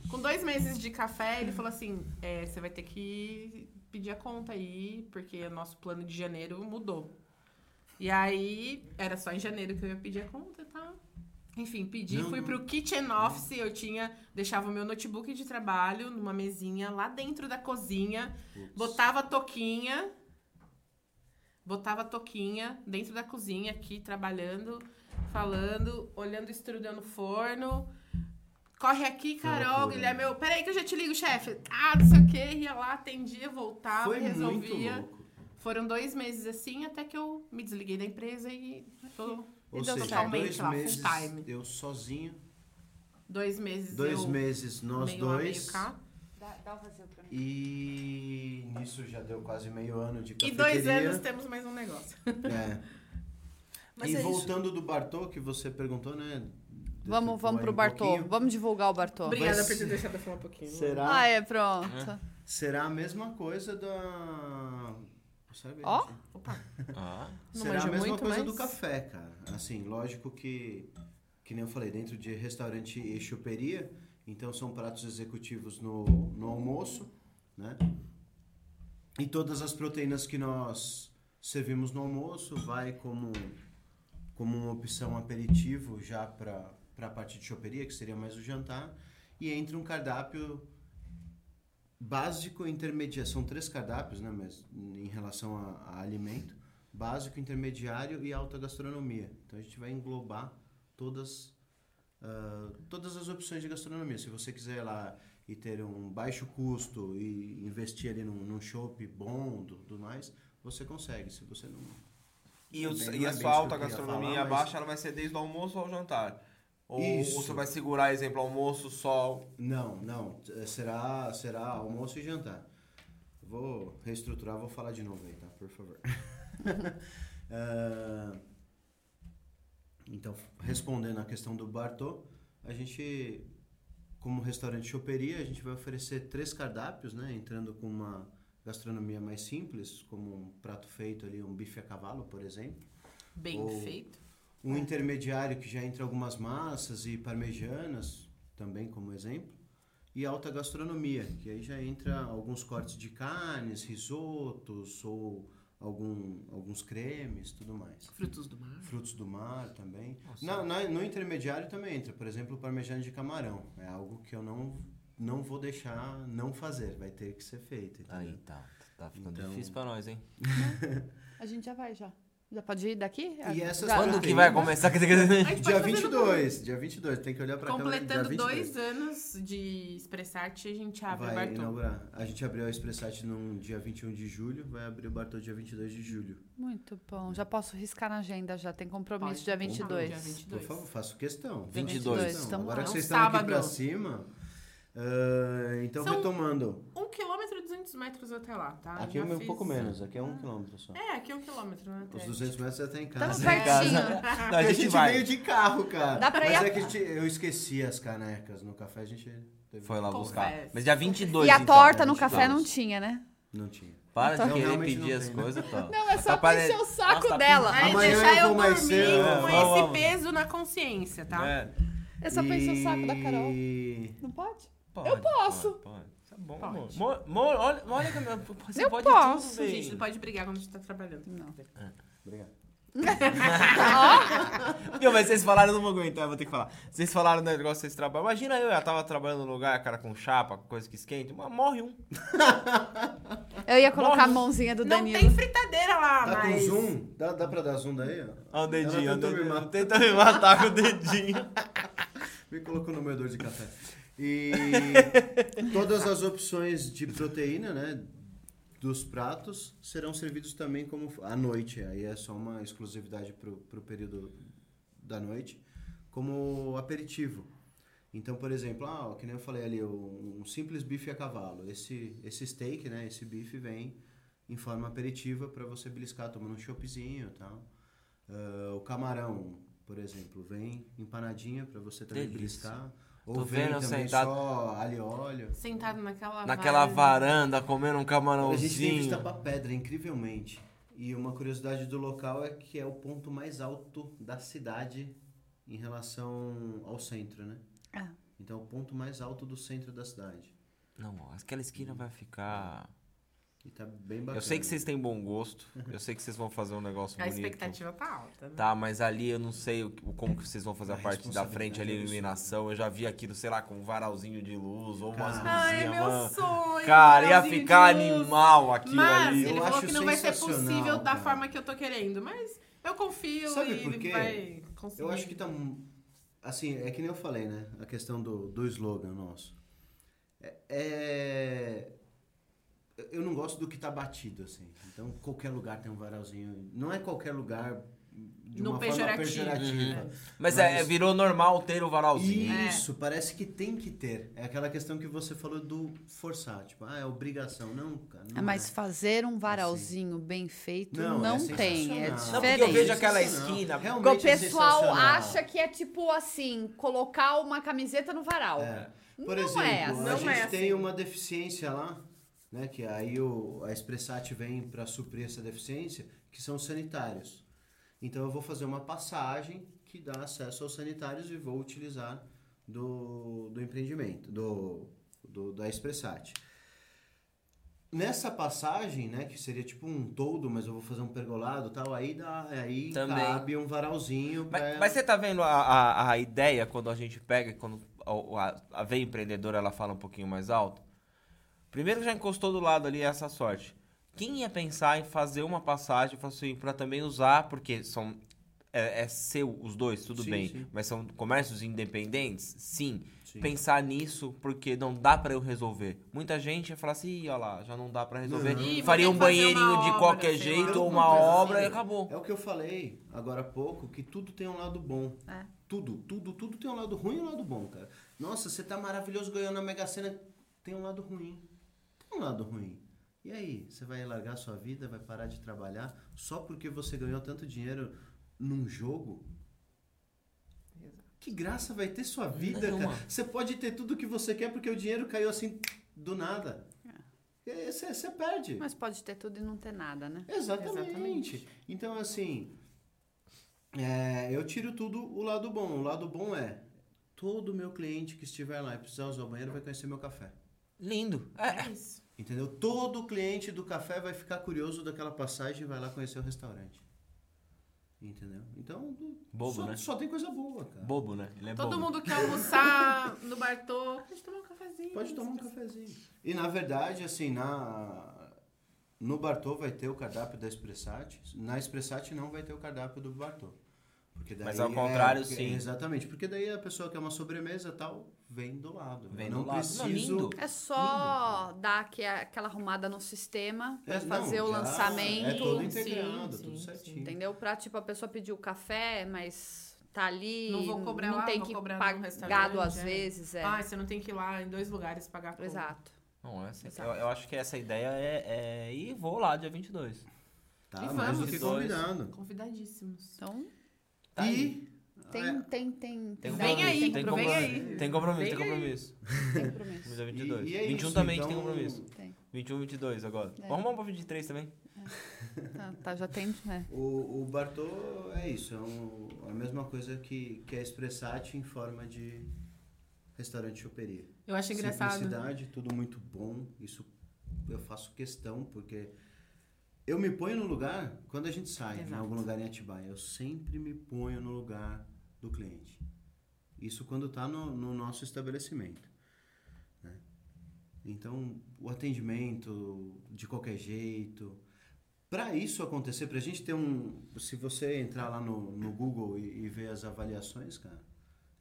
[SPEAKER 3] Com dois meses de café, ele falou assim: é, você vai ter que pedir a conta aí, porque o nosso plano de janeiro mudou. E aí, era só em janeiro que eu ia pedir a conta, tá? Enfim, pedi,
[SPEAKER 4] Não,
[SPEAKER 3] fui
[SPEAKER 4] não.
[SPEAKER 3] pro kitchen office, eu tinha, deixava o meu notebook de trabalho numa mesinha lá dentro da cozinha, botava a toquinha, botava a toquinha dentro da cozinha aqui, trabalhando, falando, olhando o strudel no forno. Corre aqui, Carol,
[SPEAKER 4] loucura.
[SPEAKER 3] Guilherme. Eu, Peraí que eu já te ligo, chefe. Ah, não sei o quê. Ia lá, atendia, voltava,
[SPEAKER 4] Foi muito
[SPEAKER 3] resolvia.
[SPEAKER 4] louco.
[SPEAKER 3] Foram dois meses assim, até que eu me desliguei da empresa e tô
[SPEAKER 4] Ou
[SPEAKER 3] deu
[SPEAKER 4] seja,
[SPEAKER 3] totalmente
[SPEAKER 4] dois
[SPEAKER 3] lá, full
[SPEAKER 4] meses
[SPEAKER 3] time.
[SPEAKER 4] eu sozinho,
[SPEAKER 3] dois meses
[SPEAKER 4] dois
[SPEAKER 3] eu
[SPEAKER 4] meses nós
[SPEAKER 3] meio lá, meio
[SPEAKER 4] dois.
[SPEAKER 3] cá.
[SPEAKER 2] Dá, dá vazio pra mim.
[SPEAKER 4] E nisso já deu quase meio ano de
[SPEAKER 3] E
[SPEAKER 4] cafeteria.
[SPEAKER 3] dois anos temos mais um negócio.
[SPEAKER 4] É.
[SPEAKER 1] Mas
[SPEAKER 4] e
[SPEAKER 1] é isso.
[SPEAKER 4] voltando do Bartô, que você perguntou, né?
[SPEAKER 2] Vamos, vamos pro
[SPEAKER 4] um
[SPEAKER 2] Bartô.
[SPEAKER 4] pouquinho.
[SPEAKER 2] Vamos divulgar o Bartô.
[SPEAKER 3] Obrigada
[SPEAKER 4] Mas-
[SPEAKER 3] por ter deixado eu falar um pouquinho.
[SPEAKER 4] Será?
[SPEAKER 2] Ah, é, pronto.
[SPEAKER 4] Será a mesma coisa da. Sabe,
[SPEAKER 2] Ó.
[SPEAKER 4] gente?
[SPEAKER 3] Opa,
[SPEAKER 1] Ah.
[SPEAKER 3] não
[SPEAKER 4] Será a mesma
[SPEAKER 3] muito,
[SPEAKER 4] coisa
[SPEAKER 3] mas...
[SPEAKER 4] do café, cara. Assim, lógico que, que nem eu falei, dentro de restaurante e choperia, então são pratos executivos no, no almoço, né? E todas as proteínas que nós servimos no almoço vai como, como uma opção aperitivo já para a parte de choperia, que seria mais o jantar, e entra um cardápio básico e intermediário. São três cardápios, né? Mas em relação a, a alimento. Básico, intermediário e alta gastronomia. Então a gente vai englobar todas, ah, todas as opções de gastronomia. Se você quiser ir lá e ter um baixo custo e investir ali num, num chopp bom, do, do mais, você consegue. Se você não...
[SPEAKER 5] E, o-
[SPEAKER 4] Bem, não
[SPEAKER 5] e
[SPEAKER 4] é
[SPEAKER 5] a sua alta gastronomia
[SPEAKER 4] falar, mas-
[SPEAKER 5] baixa, ela vai ser desde o almoço ao jantar. Ou,
[SPEAKER 4] Isso.
[SPEAKER 5] ou você vai segurar, exemplo, almoço, sol.
[SPEAKER 4] Não, não. Eh, Será, será almoço e jantar. Vou reestruturar, vou falar de novo aí, tá? Por favor. Ah, então, respondendo à questão do Bartô, a gente, como restaurante choperia, a gente vai oferecer três cardápios, né? Entrando com uma gastronomia mais simples, como um prato feito ali, um bife a cavalo, por exemplo.
[SPEAKER 3] Bem
[SPEAKER 4] Ou-
[SPEAKER 3] feito.
[SPEAKER 4] Um intermediário que já entra algumas massas e parmegianas, também como exemplo. E alta gastronomia, que aí já entra alguns cortes de carnes, risotos ou algum, alguns cremes, tudo mais.
[SPEAKER 3] Frutos do mar.
[SPEAKER 4] Frutos do mar também. Na, na- no intermediário também entra, por exemplo, o parmegiana de camarão. É algo que eu não, não vou deixar não fazer, vai ter que ser feito. entendeu?
[SPEAKER 1] Aí tá. Tá ficando
[SPEAKER 4] Então-
[SPEAKER 1] difícil pra nós, hein?
[SPEAKER 2] A gente já vai, já. Já pode ir daqui?
[SPEAKER 4] E essas
[SPEAKER 2] Já-
[SPEAKER 1] Quando que vai começar?
[SPEAKER 4] Dia
[SPEAKER 3] pode fazer no-
[SPEAKER 4] 22, dia 22, tem que olhar pra.
[SPEAKER 3] Completando
[SPEAKER 4] 22.
[SPEAKER 3] dois anos de Expressarte, a gente abre o
[SPEAKER 4] Vai
[SPEAKER 3] Bartô.
[SPEAKER 4] inaugurar. A gente abriu a Expressate no dia 21 de julho, vai abrir o Bartô dia 22 de julho.
[SPEAKER 2] Muito bom. Já posso riscar na agenda, já tem compromisso
[SPEAKER 3] Pode.
[SPEAKER 2] dia
[SPEAKER 3] Dia
[SPEAKER 2] 22.
[SPEAKER 3] 22.
[SPEAKER 4] Por favor, faço questão.
[SPEAKER 1] Dia
[SPEAKER 2] 22,
[SPEAKER 4] Faço questão.
[SPEAKER 2] tamo
[SPEAKER 4] Agora
[SPEAKER 2] lá.
[SPEAKER 4] que
[SPEAKER 3] É um
[SPEAKER 4] vocês estão aqui pra cima, ah, então
[SPEAKER 3] São-
[SPEAKER 4] retomando.
[SPEAKER 3] Um quilômetro 200 metros até lá, tá?
[SPEAKER 4] Aqui
[SPEAKER 3] Já
[SPEAKER 4] é um
[SPEAKER 3] fiz-
[SPEAKER 4] pouco menos, aqui é um quilômetro só.
[SPEAKER 3] É, aqui é um quilômetro, né?
[SPEAKER 4] Os
[SPEAKER 3] até.
[SPEAKER 4] 200 metros já tem em
[SPEAKER 2] Tamo
[SPEAKER 4] casa.
[SPEAKER 2] pertinho.
[SPEAKER 1] Não, a
[SPEAKER 4] a
[SPEAKER 1] gente vai.
[SPEAKER 4] veio de carro, cara.
[SPEAKER 2] Dá pra ir
[SPEAKER 4] Mas
[SPEAKER 2] a-
[SPEAKER 4] é que a gente- eu esqueci as canecas no café, a gente teve-
[SPEAKER 1] Foi lá
[SPEAKER 3] Confesso.
[SPEAKER 1] buscar. Mas dia 22,
[SPEAKER 2] E a
[SPEAKER 1] então.
[SPEAKER 2] torta no
[SPEAKER 4] 22.
[SPEAKER 2] café não tinha, né?
[SPEAKER 4] Não tinha.
[SPEAKER 1] Para
[SPEAKER 4] Então,
[SPEAKER 1] de querer pedir as
[SPEAKER 4] né?
[SPEAKER 1] coisas, tá?
[SPEAKER 2] Não, é só
[SPEAKER 1] Tá
[SPEAKER 2] pra encher o saco
[SPEAKER 1] Nossa, tá
[SPEAKER 2] dela.
[SPEAKER 3] Aí
[SPEAKER 4] Amanhã
[SPEAKER 3] deixar
[SPEAKER 4] eu
[SPEAKER 3] eu dormir
[SPEAKER 4] cedo.
[SPEAKER 3] com
[SPEAKER 1] É, vamos,
[SPEAKER 3] esse
[SPEAKER 1] vamos.
[SPEAKER 3] peso na consciência, tá?
[SPEAKER 1] É,
[SPEAKER 2] É só pra encher o saco da Carol. Não pode?
[SPEAKER 1] pode,
[SPEAKER 2] Eu posso.
[SPEAKER 1] Pode, pode. Tá bom,
[SPEAKER 3] Pode.
[SPEAKER 1] amor. Amor, amor, olha, olha que minha- você
[SPEAKER 2] Eu
[SPEAKER 1] pode
[SPEAKER 2] posso.
[SPEAKER 1] tudo.
[SPEAKER 3] Gente, não pode brigar quando a gente tá trabalhando.
[SPEAKER 2] Não.
[SPEAKER 4] Obrigado.
[SPEAKER 1] Meu, mas vocês falaram, eu não vou aguentar, eu vou ter que falar. Vocês falaram do negócio que vocês trabalham. Imagina eu, eu tava trabalhando num lugar, cara, com chapa, coisa que esquenta, mas morre um.
[SPEAKER 2] Eu ia colocar a
[SPEAKER 1] Morre.
[SPEAKER 2] mãozinha do
[SPEAKER 3] Não
[SPEAKER 2] Danilo.
[SPEAKER 3] tem fritadeira lá,
[SPEAKER 4] Tá
[SPEAKER 3] mas...
[SPEAKER 4] com zoom? Dá, dá pra dar zoom daí? ó?
[SPEAKER 1] Olha o dedinho,
[SPEAKER 4] Ela tentou me matar.
[SPEAKER 1] Tenta me matar com o dedinho.
[SPEAKER 4] Me colocou no moedor de café. E todas as opções de proteína, né, dos pratos serão servidos também como à noite. Aí é só uma exclusividade pro, pro período da noite, como aperitivo. Então, por exemplo, ah, que nem eu falei ali, um, simples bife a cavalo. Esse esse steak, né, esse bife vem em forma aperitiva para você beliscar tomando um choppzinho e tal. Ah, o camarão, por exemplo, vem empanadinha para você também
[SPEAKER 1] Delícia.
[SPEAKER 4] beliscar.
[SPEAKER 1] Tô vendo
[SPEAKER 4] também
[SPEAKER 1] sentado-
[SPEAKER 4] só e óleo.
[SPEAKER 3] Sentado naquela
[SPEAKER 1] Naquela varanda, comendo um
[SPEAKER 4] A gente tem
[SPEAKER 1] camarãozinho.
[SPEAKER 4] vista pra pedra, incrivelmente. E uma curiosidade do local é que é o ponto mais alto da cidade em relação ao centro, né?
[SPEAKER 2] Ah.
[SPEAKER 4] Então é o ponto mais alto do centro da cidade.
[SPEAKER 1] Não, aquela esquina vai ficar.
[SPEAKER 4] E tá bem bacana.
[SPEAKER 1] Eu sei que vocês têm bom gosto. Eu sei que vocês vão fazer um negócio
[SPEAKER 3] A
[SPEAKER 1] bonito.
[SPEAKER 3] expectativa tá alta. né?
[SPEAKER 1] Tá, mas ali eu não sei o, como que vocês vão fazer a,
[SPEAKER 4] A
[SPEAKER 1] parte da frente ali,
[SPEAKER 4] é
[SPEAKER 1] iluminação. Eu já vi aquilo, sei lá, com um varalzinho de luz ou umas
[SPEAKER 4] Cara.
[SPEAKER 3] Ai,
[SPEAKER 1] luzinhas,
[SPEAKER 3] meu
[SPEAKER 1] mano.
[SPEAKER 3] sonho.
[SPEAKER 1] Cara, ia ficar animal aquilo
[SPEAKER 3] Mas
[SPEAKER 1] ali.
[SPEAKER 3] ele
[SPEAKER 4] Eu
[SPEAKER 3] falou
[SPEAKER 4] acho
[SPEAKER 3] que não vai ser possível da
[SPEAKER 4] cara.
[SPEAKER 3] forma que eu tô querendo, mas eu confio
[SPEAKER 4] Sabe
[SPEAKER 3] e
[SPEAKER 4] por
[SPEAKER 3] ele
[SPEAKER 4] quê?
[SPEAKER 3] vai conseguir.
[SPEAKER 4] Eu acho que tá. Assim, é que nem eu falei, né? A questão do, do slogan nosso. É, é- Eu não gosto do que tá batido, assim. Então, qualquer lugar tem um varalzinho. Não é qualquer lugar de
[SPEAKER 3] No
[SPEAKER 4] uma
[SPEAKER 3] pejorativo.
[SPEAKER 4] forma pejorativa.
[SPEAKER 1] Mas, é, virou normal ter o varalzinho.
[SPEAKER 4] Isso, parece que tem que ter. É aquela questão que você falou do forçar. Tipo, ah, é obrigação. Não, cara. Não
[SPEAKER 2] É, mas
[SPEAKER 4] é.
[SPEAKER 2] fazer um varalzinho bem feito
[SPEAKER 4] Não,
[SPEAKER 2] não,
[SPEAKER 4] é
[SPEAKER 2] tem. É
[SPEAKER 4] sensacional.
[SPEAKER 1] Não, porque
[SPEAKER 2] diferente.
[SPEAKER 1] eu vejo aquela esquina.
[SPEAKER 4] Realmente
[SPEAKER 2] Porque o
[SPEAKER 4] é
[SPEAKER 2] pessoal acha que é tipo assim, colocar uma camiseta no varal.
[SPEAKER 4] É. Por
[SPEAKER 2] Não
[SPEAKER 4] exemplo,
[SPEAKER 2] é assim.
[SPEAKER 4] a
[SPEAKER 3] Não
[SPEAKER 4] gente
[SPEAKER 3] é
[SPEAKER 4] tem
[SPEAKER 3] assim.
[SPEAKER 4] uma deficiência lá, né? Que aí o, a Expressat vem para suprir essa deficiência, que são os sanitários. Então eu vou fazer uma passagem que dá acesso aos sanitários e vou utilizar do, do empreendimento, do, do da Expressat. Nessa passagem, né, que seria tipo um todo, mas eu vou fazer um pergolado tal, aí, dá, aí
[SPEAKER 1] Também.
[SPEAKER 4] cabe um varalzinho pra...
[SPEAKER 1] Mas, mas você tá vendo a, a, a ideia quando a gente pega, quando a, a, a veia empreendedora ela fala um pouquinho mais alto? Primeiro já encostou do lado ali essa sorte. Quem ia pensar em fazer uma passagem assim, para também usar, porque são é, é seu os dois, tudo
[SPEAKER 4] Sim,
[SPEAKER 1] bem,
[SPEAKER 4] sim.
[SPEAKER 1] mas são comércios independentes? Sim.
[SPEAKER 4] Sim.
[SPEAKER 1] Pensar nisso porque não dá para eu resolver. Muita gente ia falar assim, "Ih, olha lá, já não dá para resolver.
[SPEAKER 4] Não.
[SPEAKER 3] Ih, vou
[SPEAKER 1] Faria um
[SPEAKER 3] que
[SPEAKER 1] banheirinho de
[SPEAKER 3] obra,
[SPEAKER 1] qualquer jeito ou uma obra e
[SPEAKER 4] contrário.
[SPEAKER 1] acabou.
[SPEAKER 4] É o que eu falei agora há pouco, que tudo tem um lado bom.
[SPEAKER 2] É.
[SPEAKER 4] Tudo, tudo, tudo tem um lado ruim e um lado bom, cara. Nossa, você tá maravilhoso ganhando na Mega Sena, tem um lado ruim. Um lado ruim. E aí, você vai largar sua vida, vai parar de trabalhar só porque você ganhou tanto dinheiro num jogo? Que graça vai ter sua vida,
[SPEAKER 1] Nenhuma.
[SPEAKER 4] cara? Você pode ter tudo que você quer porque o dinheiro caiu assim do nada. E aí Você você perde.
[SPEAKER 2] Mas pode ter tudo e não ter nada, né?
[SPEAKER 4] Exatamente.
[SPEAKER 3] Exatamente.
[SPEAKER 4] Então, assim, é, eu tiro tudo o lado bom. O lado bom é todo meu cliente que estiver lá e precisar usar o banheiro vai conhecer meu café.
[SPEAKER 1] Lindo. É.
[SPEAKER 3] É isso.
[SPEAKER 4] Entendeu? Todo cliente do café vai ficar curioso daquela passagem e vai lá conhecer o restaurante. Entendeu? Então,
[SPEAKER 1] Bobo,
[SPEAKER 4] só,
[SPEAKER 1] né?
[SPEAKER 4] só tem coisa boa, cara.
[SPEAKER 1] Bobo, né? Ele é
[SPEAKER 3] Todo
[SPEAKER 1] bobo.
[SPEAKER 3] mundo quer almoçar no Bartô. Pode tomar um cafezinho.
[SPEAKER 4] Pode tomar um cafezinho. E na verdade, assim, na no Bartô vai ter o cardápio da Expressat. Na Expressat não vai ter o cardápio do Bartô. Porque daí
[SPEAKER 1] Mas ao
[SPEAKER 4] é-
[SPEAKER 1] contrário,
[SPEAKER 4] porque-
[SPEAKER 1] sim.
[SPEAKER 4] Exatamente. Porque daí a pessoa quer uma sobremesa e tal, vem do lado.
[SPEAKER 1] Vem do
[SPEAKER 4] não
[SPEAKER 1] lado. Não,
[SPEAKER 4] preciso.
[SPEAKER 1] lindo.
[SPEAKER 2] É só dar aqui aquela arrumada no sistema pra
[SPEAKER 4] É,
[SPEAKER 2] fazer
[SPEAKER 4] não,
[SPEAKER 2] o
[SPEAKER 4] já
[SPEAKER 2] lançamento.
[SPEAKER 4] É todo
[SPEAKER 3] Sim,
[SPEAKER 4] integrado,
[SPEAKER 3] sim,
[SPEAKER 4] tudo
[SPEAKER 3] sim.
[SPEAKER 4] certinho.
[SPEAKER 2] Entendeu? Pra, tipo, a pessoa pedir o café, mas tá ali.
[SPEAKER 3] Não vou cobrar
[SPEAKER 2] não
[SPEAKER 3] lá,
[SPEAKER 2] tem
[SPEAKER 3] vou
[SPEAKER 2] que
[SPEAKER 3] cobrar no
[SPEAKER 2] pagar
[SPEAKER 3] restaurante,
[SPEAKER 2] duas
[SPEAKER 3] é.
[SPEAKER 2] vezes. É.
[SPEAKER 3] Ah, você não tem que ir lá em dois lugares pagar por
[SPEAKER 2] Exato.
[SPEAKER 1] Não, essa,
[SPEAKER 2] Exato.
[SPEAKER 1] eu, eu acho que essa ideia é, é. E vou lá dia 22.
[SPEAKER 4] Tá,
[SPEAKER 3] E
[SPEAKER 4] mais do
[SPEAKER 3] vamos.
[SPEAKER 4] que
[SPEAKER 1] Dois.
[SPEAKER 4] convidado.
[SPEAKER 3] Convidadíssimos.
[SPEAKER 2] Então,
[SPEAKER 1] Tá
[SPEAKER 4] e
[SPEAKER 2] tem,
[SPEAKER 4] é,
[SPEAKER 2] tem, tem.
[SPEAKER 1] Tem
[SPEAKER 3] Vem
[SPEAKER 1] compromisso,
[SPEAKER 3] aí,
[SPEAKER 1] tem
[SPEAKER 3] vem
[SPEAKER 1] compromisso.
[SPEAKER 3] aí.
[SPEAKER 1] Tem compromisso,
[SPEAKER 3] Vem
[SPEAKER 1] tem
[SPEAKER 3] aí.
[SPEAKER 1] compromisso.
[SPEAKER 2] Tem compromisso.
[SPEAKER 1] 22.
[SPEAKER 4] E- e é
[SPEAKER 1] 21
[SPEAKER 4] isso,
[SPEAKER 1] também
[SPEAKER 4] então-
[SPEAKER 1] tem compromisso.
[SPEAKER 2] Tem.
[SPEAKER 1] 21 22 agora.
[SPEAKER 2] É.
[SPEAKER 1] Vamos arrumar pra 23 também.
[SPEAKER 2] Tá, tá, já tem. né?
[SPEAKER 4] o, o Bartô é isso, é um- a mesma coisa que, que a Expressat em forma de restaurante choperia.
[SPEAKER 3] Eu acho engraçado.
[SPEAKER 4] Simplicidade, tudo muito bom. Isso eu faço questão, porque eu me ponho no lugar, quando a gente sai em
[SPEAKER 3] Exato.
[SPEAKER 4] algum lugar em Atibaia, eu sempre me ponho no lugar do cliente. Isso quando está no, no nosso estabelecimento. né? Então, o atendimento de qualquer jeito. Para isso acontecer, para a gente ter um. Se você entrar lá no, no Google e, e ver as avaliações, cara,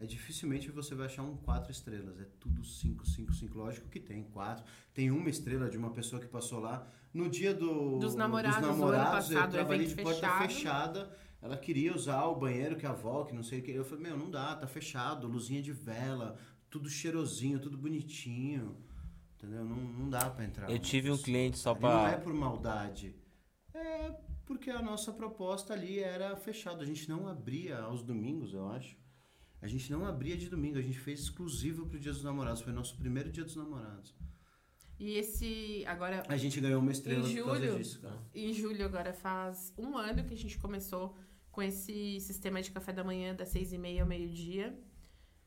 [SPEAKER 4] é dificilmente você vai achar um 4 estrelas. É tudo 5, 5, 5. Lógico que tem 4. Tem uma estrela de uma pessoa que passou lá. No dia do,
[SPEAKER 3] Dos namorados, do ano
[SPEAKER 4] namorados, eu
[SPEAKER 3] passado,
[SPEAKER 4] trabalhei de porta
[SPEAKER 3] fechado.
[SPEAKER 4] fechada. Ela queria usar o banheiro que a avó, que não sei o que. Eu falei, meu, não dá, tá fechado. Luzinha de vela, tudo cheirosinho, tudo bonitinho. Entendeu? Não, não dá pra entrar.
[SPEAKER 1] Eu tive um cliente só
[SPEAKER 4] Ali Não é por maldade. É porque a nossa proposta ali era fechada. A gente não abria aos domingos, eu acho. A gente não abria de domingo, a gente fez exclusivo pro Dia dos Namorados. Foi nosso primeiro Dia dos Namorados.
[SPEAKER 3] E esse. Agora,
[SPEAKER 4] A gente ganhou uma estrela
[SPEAKER 3] Em
[SPEAKER 4] por causa
[SPEAKER 3] julho?
[SPEAKER 4] disso, cara.
[SPEAKER 3] em julho, agora faz um ano que a gente começou com esse sistema de café da manhã das seis e meia ao meio-dia.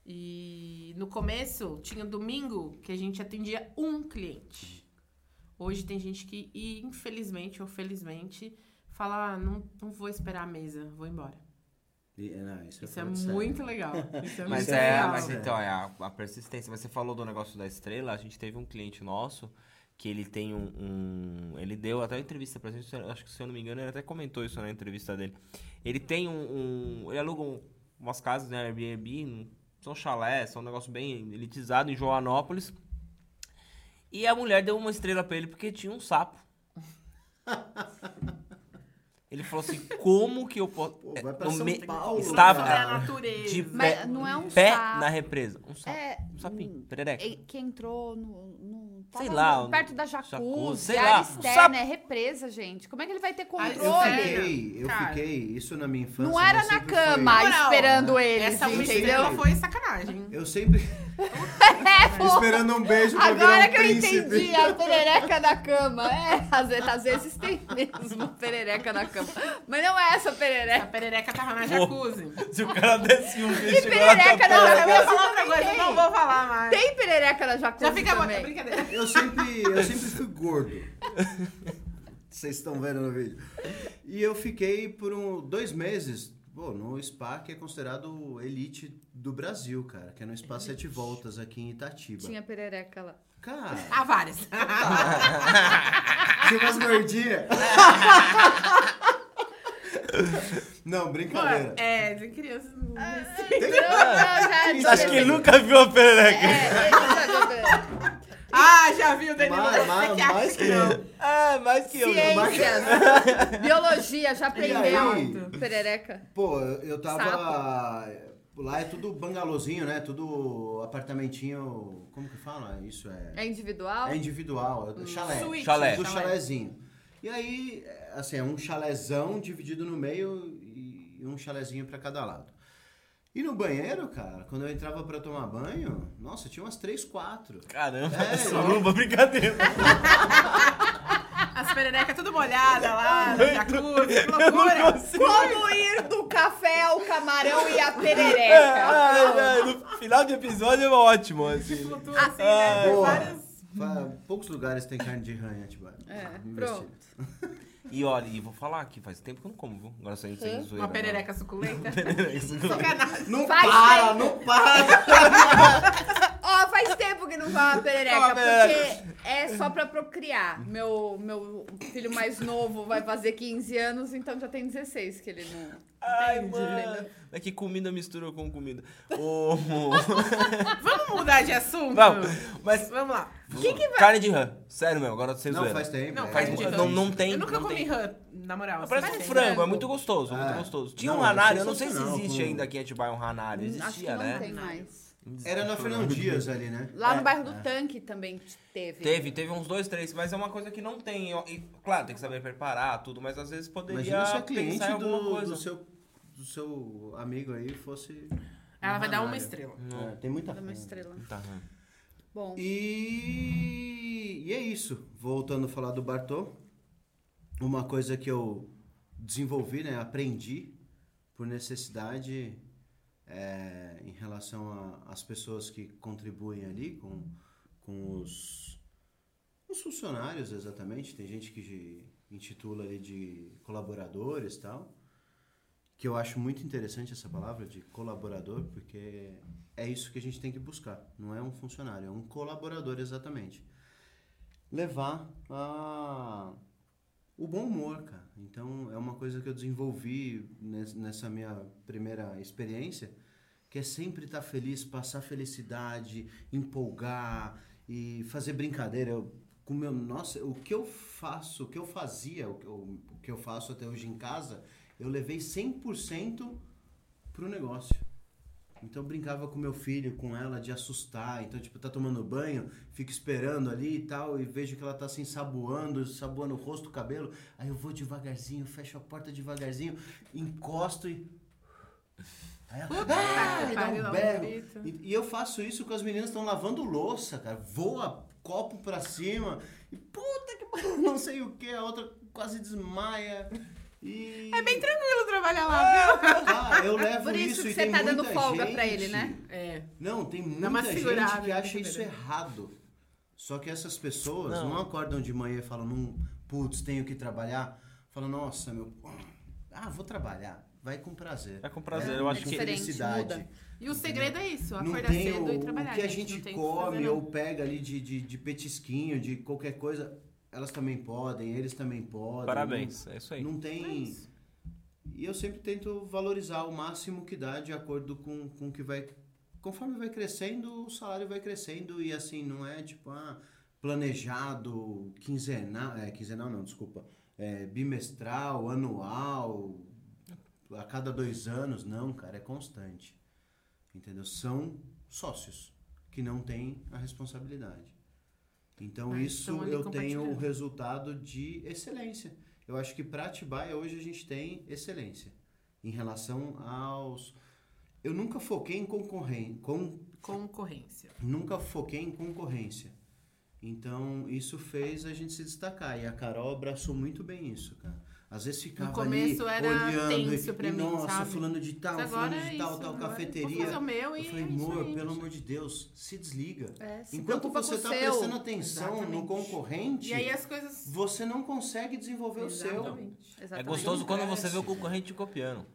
[SPEAKER 3] E no começo tinha domingo que a gente atendia um cliente. Hoje tem gente que, infelizmente ou felizmente, fala: ah, não, não vou esperar a mesa, vou embora.
[SPEAKER 4] E, não, isso,
[SPEAKER 3] Isso é muito legal. Isso é
[SPEAKER 1] Mas
[SPEAKER 3] muito
[SPEAKER 1] é,
[SPEAKER 3] legal.
[SPEAKER 1] mas então, é a, a persistência. Mas você falou do negócio da estrela, a gente teve um cliente nosso que ele tem um. um- ele deu até uma entrevista pra gente, acho que se eu não me engano, ele até comentou isso na entrevista dele. Ele tem um. um- ele aluga um- umas casas na Airbnb, um- são chalés, são um negócio bem elitizado em Joanópolis. E a mulher deu uma estrela pra ele porque tinha um sapo. Ele falou assim: como que eu posso.
[SPEAKER 4] Pô, vai pra
[SPEAKER 1] no
[SPEAKER 4] São
[SPEAKER 1] me-
[SPEAKER 4] Paulo,
[SPEAKER 1] Estava
[SPEAKER 4] cara.
[SPEAKER 3] natureza.
[SPEAKER 1] de
[SPEAKER 2] Mas
[SPEAKER 1] pé,
[SPEAKER 2] não é um
[SPEAKER 1] pé
[SPEAKER 2] sapo.
[SPEAKER 1] na represa. Um sapo.
[SPEAKER 2] É,
[SPEAKER 1] Um sapinho,
[SPEAKER 2] hum,
[SPEAKER 1] perereca.
[SPEAKER 2] é que entrou no. no
[SPEAKER 1] Sei lá,
[SPEAKER 2] Perto da jacuzzi,
[SPEAKER 1] jacuzzi, sei lá, um
[SPEAKER 2] externa,
[SPEAKER 1] sapo.
[SPEAKER 2] é represa, gente. Como é que ele vai ter
[SPEAKER 3] Ah,
[SPEAKER 4] Eu
[SPEAKER 2] controle?
[SPEAKER 3] sério?
[SPEAKER 4] fiquei, eu
[SPEAKER 3] Cara.
[SPEAKER 4] fiquei, isso na minha infância.
[SPEAKER 2] Não era
[SPEAKER 4] mas
[SPEAKER 2] na cama
[SPEAKER 4] foi-
[SPEAKER 2] esperando eles,
[SPEAKER 3] Essa uma
[SPEAKER 2] entendeu?
[SPEAKER 3] foi sacanagem.
[SPEAKER 4] Eu sempre
[SPEAKER 2] É,
[SPEAKER 4] esperando um beijo pra
[SPEAKER 2] Agora
[SPEAKER 4] virar um
[SPEAKER 2] que eu
[SPEAKER 4] príncipe.
[SPEAKER 2] entendi a perereca da cama. É, às vezes, às vezes tem mesmo perereca na cama. Mas não é essa
[SPEAKER 3] A
[SPEAKER 2] perereca.
[SPEAKER 3] perereca tava na jacuzzi.
[SPEAKER 1] Se o cara desse um
[SPEAKER 2] E perereca na
[SPEAKER 3] Eu ia
[SPEAKER 2] jacuzzi
[SPEAKER 3] falar outra coisa,
[SPEAKER 2] tem.
[SPEAKER 3] não vou falar mais.
[SPEAKER 2] Tem perereca na jacuzzi
[SPEAKER 3] Já fica é
[SPEAKER 2] também.
[SPEAKER 3] brincadeira.
[SPEAKER 4] Eu sempre, eu sempre fui gordo. Vocês estão vendo no vídeo. E eu fiquei por um, dois meses pô, no spa que é considerado elite do Brasil, cara. Que é no Spa Sete Voltas aqui em Itatiba.
[SPEAKER 2] Tinha perereca lá.
[SPEAKER 4] Cara,
[SPEAKER 3] Ah, várias.
[SPEAKER 4] tinha umas gordinhas. Não, brincadeira.
[SPEAKER 3] é, de criança. não
[SPEAKER 2] Então, não, já-
[SPEAKER 1] Acho que ele nunca viu a perereca.
[SPEAKER 2] É, ele já viu perereca.
[SPEAKER 3] Ah, já viu, Danilo?
[SPEAKER 4] Mais- mais- mais
[SPEAKER 3] que
[SPEAKER 4] eu.
[SPEAKER 1] É, mais que eu.
[SPEAKER 2] Ciências, biologia, já aprendeu. Perereca.
[SPEAKER 4] Pô, eu tava. Lá é tudo bangalôzinho, né? Tudo apartamentinho. Como que fala? Isso é.
[SPEAKER 2] É individual?
[SPEAKER 4] É individual, é chalé.
[SPEAKER 3] Suíte.
[SPEAKER 1] Chalé.
[SPEAKER 4] Do chalézinho. E aí, é, assim, é um chalézão dividido no meio e um chalézinho pra cada lado. E no banheiro, cara, quando eu entrava pra tomar banho, nossa, tinha umas três, quatro.
[SPEAKER 1] Caramba,
[SPEAKER 4] É,
[SPEAKER 1] suruba, brincadeira.
[SPEAKER 3] As pererecas tudo molhadas lá, jacuzzi, que loucura.
[SPEAKER 2] Como ir do café ao camarão e a
[SPEAKER 1] É,
[SPEAKER 2] perereca?
[SPEAKER 1] ai, ai, no final de episódio é ótimo, assim.
[SPEAKER 3] Flutua assim, né?
[SPEAKER 4] Boa.
[SPEAKER 3] Várias...
[SPEAKER 4] Fa- Poucos lugares tem carne de rã em Atibaia.
[SPEAKER 2] É, pronto.
[SPEAKER 1] E olha, e vou falar aqui, faz tempo que eu não como, viu? Agora sem, sem zoeira.
[SPEAKER 3] Uma perereca suculenta.
[SPEAKER 1] não.
[SPEAKER 3] Sacanagem.
[SPEAKER 4] Não
[SPEAKER 2] Faz
[SPEAKER 4] para,
[SPEAKER 2] tempo.
[SPEAKER 4] não para!
[SPEAKER 2] Ó, faz tempo que não vai
[SPEAKER 1] uma perereca,
[SPEAKER 2] porque é só pra procriar. Meu, meu filho mais novo vai fazer 15 anos, então já tem 16 que ele não...
[SPEAKER 1] Ai,
[SPEAKER 2] Entendi.
[SPEAKER 1] mano. É que comida mistura com comida. Ô,
[SPEAKER 3] Vamos mudar de assunto?
[SPEAKER 1] Vamos, mas
[SPEAKER 3] Vamos lá.
[SPEAKER 1] carne de rã. Sério, meu, agora sem
[SPEAKER 4] Não, faz tempo.
[SPEAKER 3] Não,
[SPEAKER 4] é,
[SPEAKER 3] faz
[SPEAKER 1] Faz,
[SPEAKER 3] de rã.
[SPEAKER 1] não, não tem.
[SPEAKER 3] Eu nunca
[SPEAKER 1] não
[SPEAKER 3] comi rã, na moral.
[SPEAKER 1] Parece
[SPEAKER 3] assim.
[SPEAKER 1] um
[SPEAKER 2] Parece
[SPEAKER 1] frango, é
[SPEAKER 2] frango.
[SPEAKER 1] muito gostoso, muito
[SPEAKER 4] É.
[SPEAKER 1] gostoso. Tinha
[SPEAKER 4] Não,
[SPEAKER 1] um
[SPEAKER 4] é
[SPEAKER 1] ranário, eu não sei se existe
[SPEAKER 4] com-
[SPEAKER 1] ainda aqui em Atibaia um ranário.
[SPEAKER 2] Acho que
[SPEAKER 1] Existia,
[SPEAKER 2] não
[SPEAKER 1] né?
[SPEAKER 2] tem mais.
[SPEAKER 4] Era na Fernão Dias ali, né?
[SPEAKER 2] Lá
[SPEAKER 1] É,
[SPEAKER 2] no bairro do Tanque também teve.
[SPEAKER 1] Teve, teve uns dois, três, mas é uma coisa que não tem. E, claro, tem que saber preparar tudo, mas às vezes poderia
[SPEAKER 4] Imagina se a cliente do,
[SPEAKER 1] coisa.
[SPEAKER 4] do, seu, do seu amigo aí fosse.
[SPEAKER 3] Ela vai dar uma estrela.
[SPEAKER 4] É, tem muita
[SPEAKER 2] Dá uma estrela.
[SPEAKER 1] Tá.
[SPEAKER 2] Bom,
[SPEAKER 4] E, e é isso. Voltando a falar do Bartô, uma coisa que eu desenvolvi, né, aprendi por necessidade é, em relação às pessoas que contribuem ali com, com os, os funcionários, exatamente. Tem gente que intitula ali de colaboradores tal. Que eu acho muito interessante essa palavra de colaborador, porque é isso que a gente tem que buscar. Não é um funcionário, é um colaborador exatamente. Levar a... o bom humor, cara. Então é uma coisa que eu desenvolvi nes- nessa minha primeira experiência, que é sempre estar feliz, passar felicidade, empolgar e fazer brincadeira. Eu, com meu, nossa, o que eu faço, o que eu fazia, o que eu, o que eu faço até hoje em casa, eu levei 100% pro negócio. Então eu brincava com meu filho, com ela, de assustar. Então, tipo, tá tomando banho, fico esperando ali e tal, e vejo que ela tá assim, saboando, saboando o rosto, o cabelo. Aí eu vou devagarzinho, fecho a porta devagarzinho, encosto e. Aí ela, ah, e dá um
[SPEAKER 3] um
[SPEAKER 4] berro. E, e eu faço isso com as meninas estão lavando louça, cara. Voa copo pra cima. E puta que não sei o que, a outra quase desmaia. E...
[SPEAKER 3] É bem tranquilo trabalhar lá, viu?
[SPEAKER 4] Ah, eu levo
[SPEAKER 2] Por isso que
[SPEAKER 4] e
[SPEAKER 2] você tá dando folga pra
[SPEAKER 4] gente-
[SPEAKER 2] ele, né?
[SPEAKER 3] É.
[SPEAKER 4] Não, tem muita gente que acha isso errado. Só que essas pessoas não,
[SPEAKER 1] Não.
[SPEAKER 4] acordam de manhã e falam, não, putz, tenho que trabalhar. Falam, nossa, meu. Ah, vou trabalhar. Vai com prazer.
[SPEAKER 1] Vai com prazer,
[SPEAKER 4] É,
[SPEAKER 1] eu acho
[SPEAKER 4] com
[SPEAKER 1] que-
[SPEAKER 4] felicidade.
[SPEAKER 2] muda.
[SPEAKER 3] E o segredo é isso,
[SPEAKER 4] Não
[SPEAKER 3] acordar
[SPEAKER 4] tem
[SPEAKER 3] cedo
[SPEAKER 4] o,
[SPEAKER 3] e trabalhar.
[SPEAKER 4] o que a
[SPEAKER 3] gente,
[SPEAKER 4] gente
[SPEAKER 3] que
[SPEAKER 4] come ou pega ali de, de, de petisquinho, de qualquer coisa, elas também podem, eles também podem.
[SPEAKER 1] Parabéns, é isso
[SPEAKER 4] Não,
[SPEAKER 1] aí.
[SPEAKER 4] não
[SPEAKER 3] É
[SPEAKER 4] tem.
[SPEAKER 3] isso.
[SPEAKER 4] E eu sempre tento valorizar o máximo que dá de acordo com com o que vai. Conforme vai crescendo, o salário vai crescendo e assim, não é tipo, ah, planejado, quinzenal. É, quinzenal não, desculpa. É, bimestral, anual, a cada dois anos. Não, cara, é constante. Entendeu? São sócios que não têm a responsabilidade. Então
[SPEAKER 3] Ah,
[SPEAKER 4] isso
[SPEAKER 3] estão ali
[SPEAKER 4] eu tenho o resultado de excelência. Eu acho que para Atibaia hoje a gente tem excelência em relação aos. Eu nunca foquei em concorrência, com...
[SPEAKER 3] Concorrência.
[SPEAKER 4] nunca foquei em concorrência. Então isso fez a gente se destacar e a Carol abraçou muito bem isso, cara. Às vezes ficava
[SPEAKER 3] começo
[SPEAKER 4] ali
[SPEAKER 3] era
[SPEAKER 4] olhando
[SPEAKER 3] tenso
[SPEAKER 4] e,
[SPEAKER 3] pra
[SPEAKER 4] e,
[SPEAKER 3] mim,
[SPEAKER 4] nossa,
[SPEAKER 3] sabe?
[SPEAKER 4] fulano de tal,
[SPEAKER 3] Mas
[SPEAKER 4] fulano de
[SPEAKER 3] é
[SPEAKER 4] tal,
[SPEAKER 3] isso,
[SPEAKER 4] tal
[SPEAKER 3] agora
[SPEAKER 4] cafeteria.
[SPEAKER 3] Fazer o meu
[SPEAKER 4] Eu falei,
[SPEAKER 3] é isso
[SPEAKER 4] amor,
[SPEAKER 3] aí,
[SPEAKER 4] pelo amor de Deus, se desliga.
[SPEAKER 2] É, se
[SPEAKER 4] Enquanto você tá
[SPEAKER 2] seu.
[SPEAKER 4] prestando atenção no
[SPEAKER 3] Exatamente.
[SPEAKER 4] concorrente,
[SPEAKER 3] E aí as coisas...
[SPEAKER 4] você não consegue desenvolver o seu.
[SPEAKER 3] Exatamente.
[SPEAKER 1] É
[SPEAKER 2] Exatamente.
[SPEAKER 1] gostoso quando você vê o concorrente te copiando.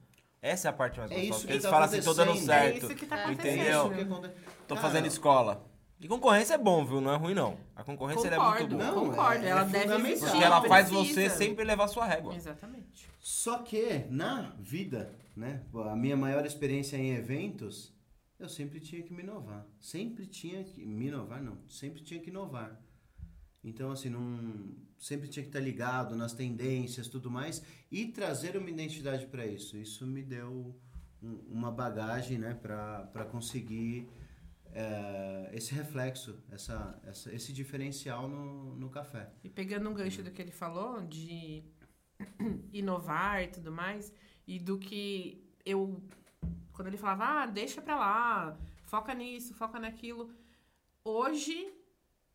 [SPEAKER 1] Essa é a parte mais
[SPEAKER 4] É
[SPEAKER 1] gostosa.
[SPEAKER 4] isso
[SPEAKER 1] porque
[SPEAKER 4] que
[SPEAKER 1] eles
[SPEAKER 4] tá
[SPEAKER 1] falam assim, tô dando
[SPEAKER 4] acontecendo.
[SPEAKER 3] É
[SPEAKER 1] certo.
[SPEAKER 3] isso que tá
[SPEAKER 2] É.
[SPEAKER 3] acontecendo.
[SPEAKER 1] Entendeu? Tô fazendo escola. E concorrência é bom, viu? Não é ruim, não. A concorrência ela é muito
[SPEAKER 3] Concordo,
[SPEAKER 1] boa.
[SPEAKER 4] Não,
[SPEAKER 3] concordo.
[SPEAKER 4] é-
[SPEAKER 3] ela
[SPEAKER 4] é
[SPEAKER 3] deve existir.
[SPEAKER 1] Porque ela faz
[SPEAKER 3] precisa.
[SPEAKER 1] você sempre levar sua régua.
[SPEAKER 3] Exatamente.
[SPEAKER 4] Só que na vida, né, a minha maior experiência em eventos, eu sempre tinha que me inovar. Sempre tinha que me inovar, não. Sempre tinha que inovar. Então, assim, não sempre tinha que estar ligado nas tendências, tudo mais e trazer uma identidade para isso. Isso me deu um- uma bagagem, né, para conseguir é, esse reflexo, essa, essa, esse diferencial no, no café.
[SPEAKER 3] E pegando um gancho do que ele falou, de inovar e tudo mais, e do que eu. Quando ele falava, ah, deixa pra lá, foca nisso, foca naquilo. Hoje,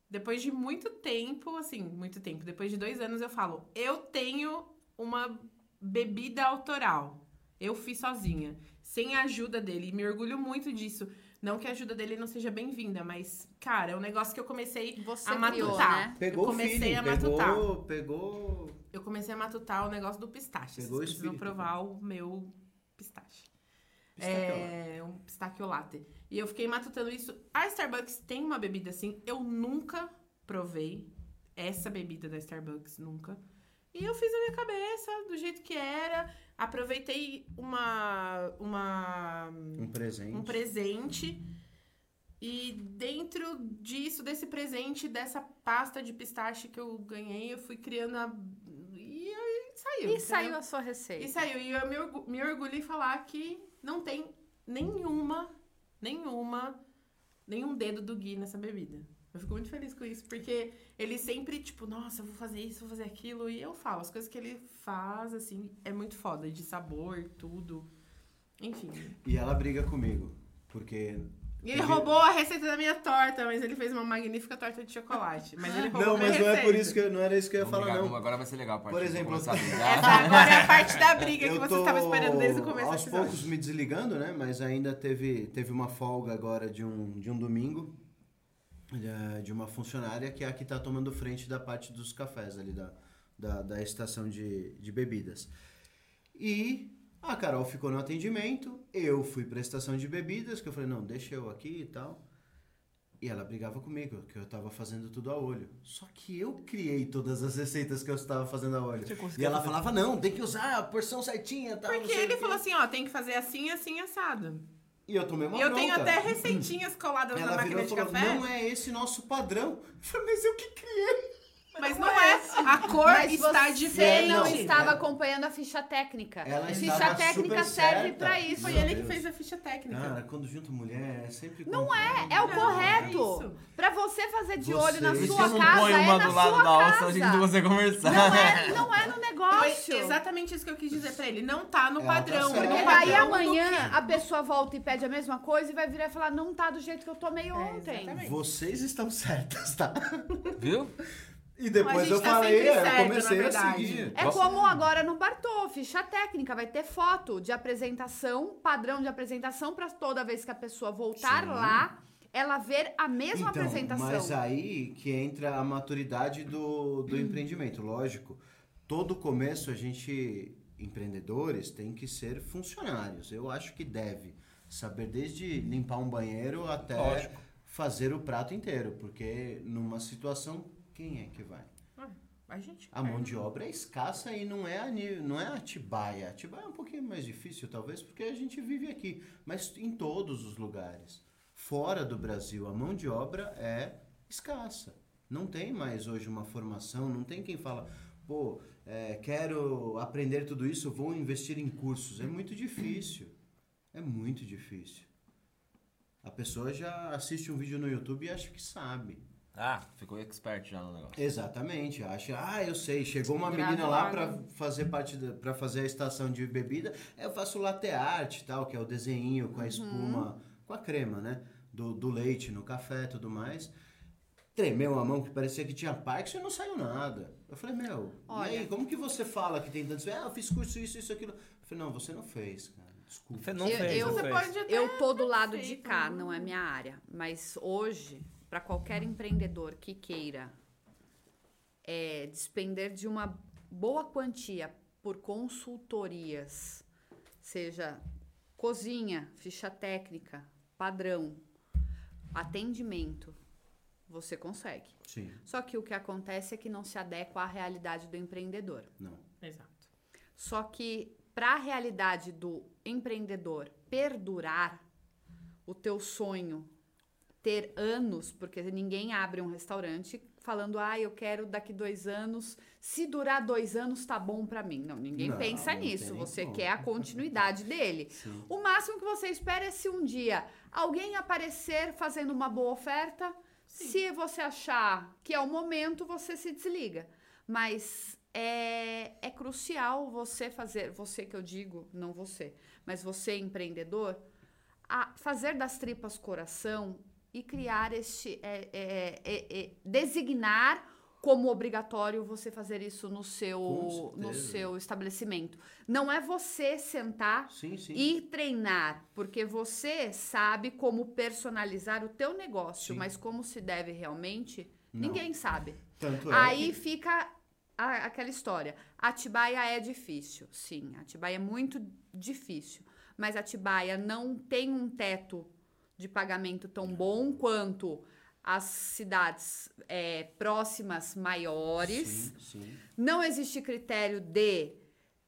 [SPEAKER 3] depois de muito tempo, assim, muito tempo, depois de dois anos, eu falo, eu tenho uma bebida autoral. Eu fiz sozinha, sem a ajuda dele, e me orgulho muito disso. Não que a ajuda dele não seja bem-vinda, mas, cara, é um negócio que eu comecei
[SPEAKER 2] Você
[SPEAKER 3] a
[SPEAKER 2] criou,
[SPEAKER 3] matutar.
[SPEAKER 2] né?
[SPEAKER 4] Pegou
[SPEAKER 3] eu
[SPEAKER 4] o
[SPEAKER 3] comecei
[SPEAKER 4] feeling,
[SPEAKER 3] a matutar.
[SPEAKER 4] pegou, pegou
[SPEAKER 3] Eu comecei a matutar o negócio do pistache.
[SPEAKER 4] Pegou
[SPEAKER 3] Vocês precisam provar o meu pistache. É um pistachio latte. E eu fiquei matutando isso. A Starbucks tem uma bebida assim. Eu nunca provei essa bebida da Starbucks, nunca. E eu fiz a minha cabeça do jeito que era. Aproveitei uma, uma
[SPEAKER 4] um presente.
[SPEAKER 3] um presente. E dentro disso, desse presente, dessa pasta de pistache que eu ganhei, eu fui criando a. E aí saiu.
[SPEAKER 2] E
[SPEAKER 3] entendeu?
[SPEAKER 2] saiu a sua receita.
[SPEAKER 3] E saiu. E eu me, orgu- me orgulho em falar que não tem nenhuma, nenhuma, nenhum dedo do Gui nessa bebida. Eu fico muito feliz com isso, porque ele sempre, tipo, nossa, eu vou fazer isso, vou fazer aquilo. E eu falo, as coisas que ele faz, assim, é muito foda, de sabor, tudo. Enfim.
[SPEAKER 4] E ela briga comigo, porque...
[SPEAKER 3] E ele roubou a receita da minha torta, mas ele fez uma magnífica torta de chocolate. Mas ele roubou
[SPEAKER 4] Não,
[SPEAKER 3] minha
[SPEAKER 4] mas não é por isso que eu, não era isso que eu ia
[SPEAKER 5] Vamos
[SPEAKER 4] falar, não.
[SPEAKER 5] Agora vai ser legal a parte
[SPEAKER 4] Por exemplo,
[SPEAKER 3] Essa agora é a parte da briga que
[SPEAKER 4] Eu
[SPEAKER 3] você estava esperando desde o começo
[SPEAKER 4] aos poucos me desligando, né? Mas ainda teve, teve uma folga agora de um, de um domingo de uma funcionária que é a que está tomando frente da parte dos cafés ali da, da, da estação de, de bebidas. E a Carol ficou no atendimento, eu fui para a estação de bebidas, que eu falei, não, deixa eu aqui e tal. E ela brigava comigo, que eu estava fazendo tudo a olho. Só que eu criei todas as receitas que eu estava fazendo a olho. E ela falava, não, tem que usar a porção certinha, tal.
[SPEAKER 3] Porque ele
[SPEAKER 4] quê."
[SPEAKER 3] falou assim, ó, tem que fazer assim, assim, assado.
[SPEAKER 4] E eu tomei uma
[SPEAKER 3] e eu tenho
[SPEAKER 4] bronca.
[SPEAKER 3] até receitinhas coladas na
[SPEAKER 4] Ela virou
[SPEAKER 3] máquina
[SPEAKER 4] e
[SPEAKER 3] de
[SPEAKER 4] falou,
[SPEAKER 3] café.
[SPEAKER 4] não é esse nosso padrão. Eu falei, mas eu que criei.
[SPEAKER 3] Mas não é. A cor
[SPEAKER 2] Mas
[SPEAKER 3] está
[SPEAKER 2] você
[SPEAKER 3] diferente.
[SPEAKER 2] não
[SPEAKER 4] Não,
[SPEAKER 2] estava
[SPEAKER 4] é-
[SPEAKER 2] acompanhando a ficha técnica.
[SPEAKER 4] Ela
[SPEAKER 2] a
[SPEAKER 4] estava
[SPEAKER 2] ficha técnica
[SPEAKER 4] super
[SPEAKER 2] serve
[SPEAKER 4] certa.
[SPEAKER 2] pra isso.
[SPEAKER 3] Foi
[SPEAKER 4] Meu
[SPEAKER 3] ele que
[SPEAKER 4] Deus.
[SPEAKER 3] fez a ficha técnica.
[SPEAKER 4] Cara, quando junta mulher é sempre
[SPEAKER 2] Não é, é o
[SPEAKER 3] Não,
[SPEAKER 2] correto.
[SPEAKER 3] é isso.
[SPEAKER 2] Pra você fazer de olho na
[SPEAKER 4] Vocês-
[SPEAKER 1] Por isso que
[SPEAKER 2] sua
[SPEAKER 1] não
[SPEAKER 2] casa,
[SPEAKER 1] ponho
[SPEAKER 2] é
[SPEAKER 1] uma
[SPEAKER 2] na
[SPEAKER 1] do lado
[SPEAKER 2] sua
[SPEAKER 1] da outra,
[SPEAKER 2] casa.
[SPEAKER 1] a gente você conversar.
[SPEAKER 2] Não é, não é no
[SPEAKER 3] Foi
[SPEAKER 2] negócio.
[SPEAKER 3] exatamente isso que eu quis dizer pra ele. Não tá no
[SPEAKER 4] Ela tá
[SPEAKER 3] padrão.
[SPEAKER 4] certa.
[SPEAKER 3] no
[SPEAKER 2] Porque
[SPEAKER 3] padrão
[SPEAKER 2] daí
[SPEAKER 3] do
[SPEAKER 2] amanhã a pessoa volta e pede a mesma coisa e vai virar e falar, não tá do jeito que eu tomei
[SPEAKER 3] É,
[SPEAKER 2] ontem.
[SPEAKER 3] exatamente.
[SPEAKER 4] Vocês estão certas, tá?
[SPEAKER 1] Viu?
[SPEAKER 4] E depois eu
[SPEAKER 3] tá
[SPEAKER 4] falei, é,
[SPEAKER 3] certo,
[SPEAKER 4] eu comecei a seguir.
[SPEAKER 2] É como agora no Bartô, ficha técnica, vai ter foto de apresentação, padrão de apresentação, pra toda vez que a pessoa voltar
[SPEAKER 4] Sim.
[SPEAKER 2] lá, ela ver a mesma
[SPEAKER 4] Então,
[SPEAKER 2] apresentação.
[SPEAKER 4] Mas aí que entra a maturidade do, do empreendimento. Lógico, todo começo a gente, empreendedores, tem que ser funcionários. Eu acho que deve saber desde limpar um banheiro até
[SPEAKER 1] Lógico.
[SPEAKER 4] fazer o prato inteiro. Porque numa situação, quem é que vai?
[SPEAKER 3] A gente.
[SPEAKER 4] A mão de obra é escassa e não é a, não é a Atibaia. Atibaia é um pouquinho mais difícil, talvez, porque a gente vive aqui. Mas em todos os lugares. Fora do Brasil, a mão de obra é escassa. Não tem mais hoje uma formação, não tem quem fala, pô, é, quero aprender tudo isso, vou investir em cursos. É muito difícil. É muito difícil. A pessoa já assiste um vídeo no YouTube e acha que sabe.
[SPEAKER 1] Ah, ficou expert já no negócio.
[SPEAKER 4] Exatamente, acha, ah, eu sei, chegou uma menina lá pra fazer parte para fazer a estação de bebida, eu faço latte art, tal, que é o desenho com a espuma, com a crema, né, do, do leite no café, e tudo mais. Tremeu a mão que parecia que tinha Parkinson e não saiu nada. Eu falei, meu,
[SPEAKER 2] Olha.
[SPEAKER 4] e aí, como que você fala que tem tantos, ah, eu fiz curso isso, isso, aquilo. Eu falei, não, você não fez, cara, desculpa.
[SPEAKER 1] Você não
[SPEAKER 2] Eu-
[SPEAKER 1] fez,
[SPEAKER 2] eu-
[SPEAKER 1] não
[SPEAKER 3] Você
[SPEAKER 1] fez.
[SPEAKER 3] pode até
[SPEAKER 2] Eu tô do lado de cá,
[SPEAKER 3] né?
[SPEAKER 2] não é minha área. Mas hoje, para qualquer empreendedor que queira é, despender de uma boa quantia por consultorias, seja cozinha, ficha técnica, padrão, atendimento, você consegue.
[SPEAKER 4] Sim,
[SPEAKER 2] Só que o que acontece é que não se adequa à realidade do empreendedor.
[SPEAKER 4] não.
[SPEAKER 3] Exato.
[SPEAKER 2] Só que para a realidade do empreendedor perdurar, o teu sonho ter anos, porque ninguém abre um restaurante falando, ah, eu quero daqui dois anos, se durar dois anos tá bom para mim. Não, ninguém
[SPEAKER 4] Não,
[SPEAKER 2] pensa
[SPEAKER 4] não
[SPEAKER 2] nisso. Você
[SPEAKER 4] como.
[SPEAKER 2] quer a continuidade dele.
[SPEAKER 4] Sim.
[SPEAKER 2] O máximo que você espera é se um dia alguém aparecer fazendo uma boa oferta, se você achar que é o momento, você se desliga. Mas é, é crucial você fazer, você que eu digo, não você, mas você empreendedor, a fazer das tripas coração e criar este, é, é, é, é, designar como obrigatório você fazer isso no seu, no seu estabelecimento. Não é você sentar
[SPEAKER 4] Sim, sim.
[SPEAKER 2] e treinar, porque você sabe como personalizar o teu negócio,
[SPEAKER 4] Sim.
[SPEAKER 2] mas como se deve realmente,
[SPEAKER 4] Não.
[SPEAKER 2] ninguém sabe.
[SPEAKER 4] Tanto é
[SPEAKER 2] Aí
[SPEAKER 4] que-
[SPEAKER 2] fica a- aquela história. Atibaia é difícil, sim. Atibaia é muito difícil. Mas Atibaia não tem um teto de pagamento tão bom quanto as cidades é, próximas maiores.
[SPEAKER 4] Sim, sim.
[SPEAKER 2] Não existe critério de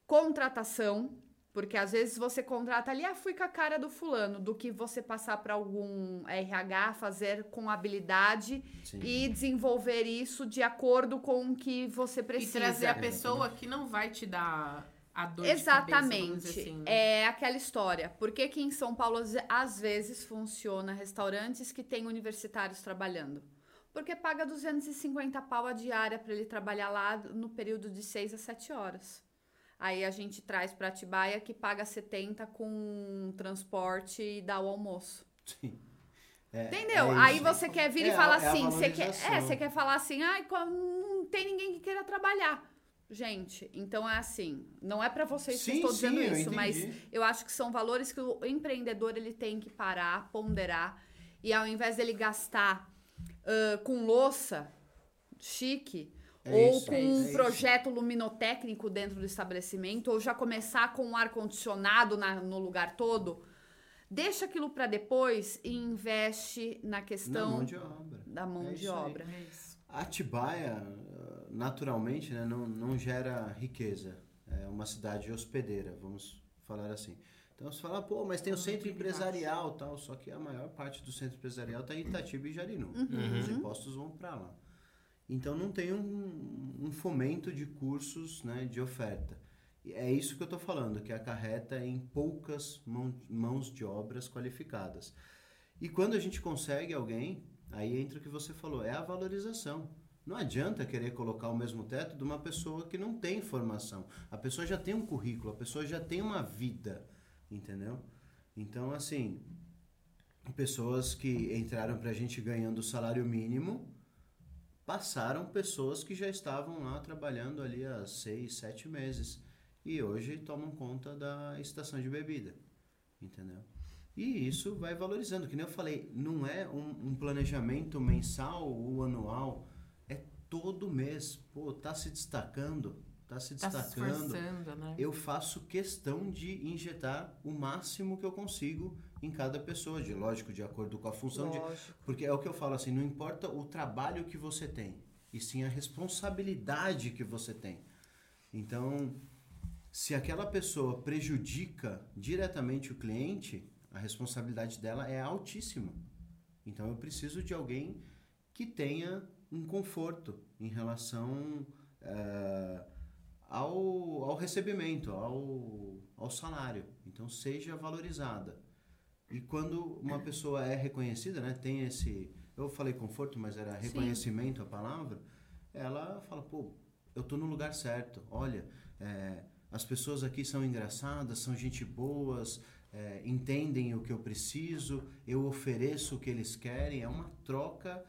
[SPEAKER 2] contratação, porque às vezes você contrata ali, ah, fui com a cara do fulano, do que você passar para algum RH, fazer com habilidade
[SPEAKER 4] Sim.
[SPEAKER 2] e desenvolver isso de acordo com o que você
[SPEAKER 3] E
[SPEAKER 2] precisa.
[SPEAKER 3] trazer a pessoa que não vai te dar a dor de
[SPEAKER 2] Exatamente.
[SPEAKER 3] cabeça, vamos dizer assim, né?
[SPEAKER 2] É aquela história. Por que, que em São Paulo às- vezes funciona restaurantes que têm universitários trabalhando? Porque paga 250 pau a diária para ele trabalhar lá no período de 6 a 7 horas. Aí a gente traz para Atibaia que paga 70 com transporte e dá o almoço.
[SPEAKER 4] Sim. É,
[SPEAKER 2] Entendeu?
[SPEAKER 4] é
[SPEAKER 2] Aí você quer vir
[SPEAKER 4] É
[SPEAKER 2] e falar
[SPEAKER 4] é
[SPEAKER 2] assim, você quer, é, você quer falar assim, ai, co- não tem ninguém que queira trabalhar. Gente, então é assim, não é pra vocês que eu
[SPEAKER 4] Sim,
[SPEAKER 2] estou dizendo
[SPEAKER 4] sim, eu
[SPEAKER 2] isso, mas eu acho que são valores que o empreendedor ele tem que parar, ponderar e ao invés dele gastar ãh, com louça chique
[SPEAKER 4] É
[SPEAKER 2] ou
[SPEAKER 4] isso,
[SPEAKER 2] com
[SPEAKER 4] é
[SPEAKER 2] um
[SPEAKER 4] isso.
[SPEAKER 2] projeto luminotécnico dentro do estabelecimento ou já começar com um ar condicionado na- no lugar todo, deixa aquilo para depois e investe na
[SPEAKER 4] Na
[SPEAKER 2] questão
[SPEAKER 4] mão de obra.
[SPEAKER 2] da mão
[SPEAKER 4] É
[SPEAKER 2] de
[SPEAKER 4] isso aí.
[SPEAKER 2] obra.
[SPEAKER 3] É isso.
[SPEAKER 4] Atibaia, naturalmente, né, não, não gera riqueza. É uma cidade hospedeira, vamos falar assim. Então você fala, pô, mas tem o centro empresarial tal, só que a maior parte do centro empresarial está em Itatiba e Jarinu.
[SPEAKER 2] Uhum.
[SPEAKER 4] Os impostos vão para lá. Então não tem um, um fomento de cursos né, de oferta. E É isso que eu estou falando, que acarreta em poucas mão- mãos de obras qualificadas. E quando a gente consegue alguém, aí entra o que você falou, é a valorização. Não adianta querer colocar o mesmo teto de uma pessoa que não tem formação. A pessoa já tem um currículo, a pessoa já tem uma vida, entendeu? Então, assim, pessoas que entraram pra gente ganhando salário mínimo passaram pessoas que já estavam lá trabalhando ali há seis, sete meses e hoje tomam conta da estação de bebida, entendeu? E isso vai valorizando, que nem eu falei, não é um, um planejamento mensal ou anual, todo mês. Pô, tá se destacando, tá se
[SPEAKER 3] Tá se
[SPEAKER 4] destacando.
[SPEAKER 3] esforçando, né?
[SPEAKER 4] eu faço questão de injetar o máximo que eu consigo em cada pessoa, de lógico, de acordo com a função de, porque é o que eu falo assim, não importa o trabalho que você tem, e sim a responsabilidade que você tem. Então, se aquela pessoa prejudica diretamente o cliente, a responsabilidade dela é altíssima. Então, eu preciso de alguém que tenha um conforto em relação eh, ao, ao recebimento, ao, ao salário. Então, seja valorizada. E quando uma pessoa é reconhecida, né, tem esse, eu falei conforto, mas era reconhecimento a palavra, ela fala, pô, eu tô no lugar certo. Olha, é, as pessoas aqui são engraçadas, são gente boas, é, entendem o que eu preciso, eu ofereço o que eles querem. É uma troca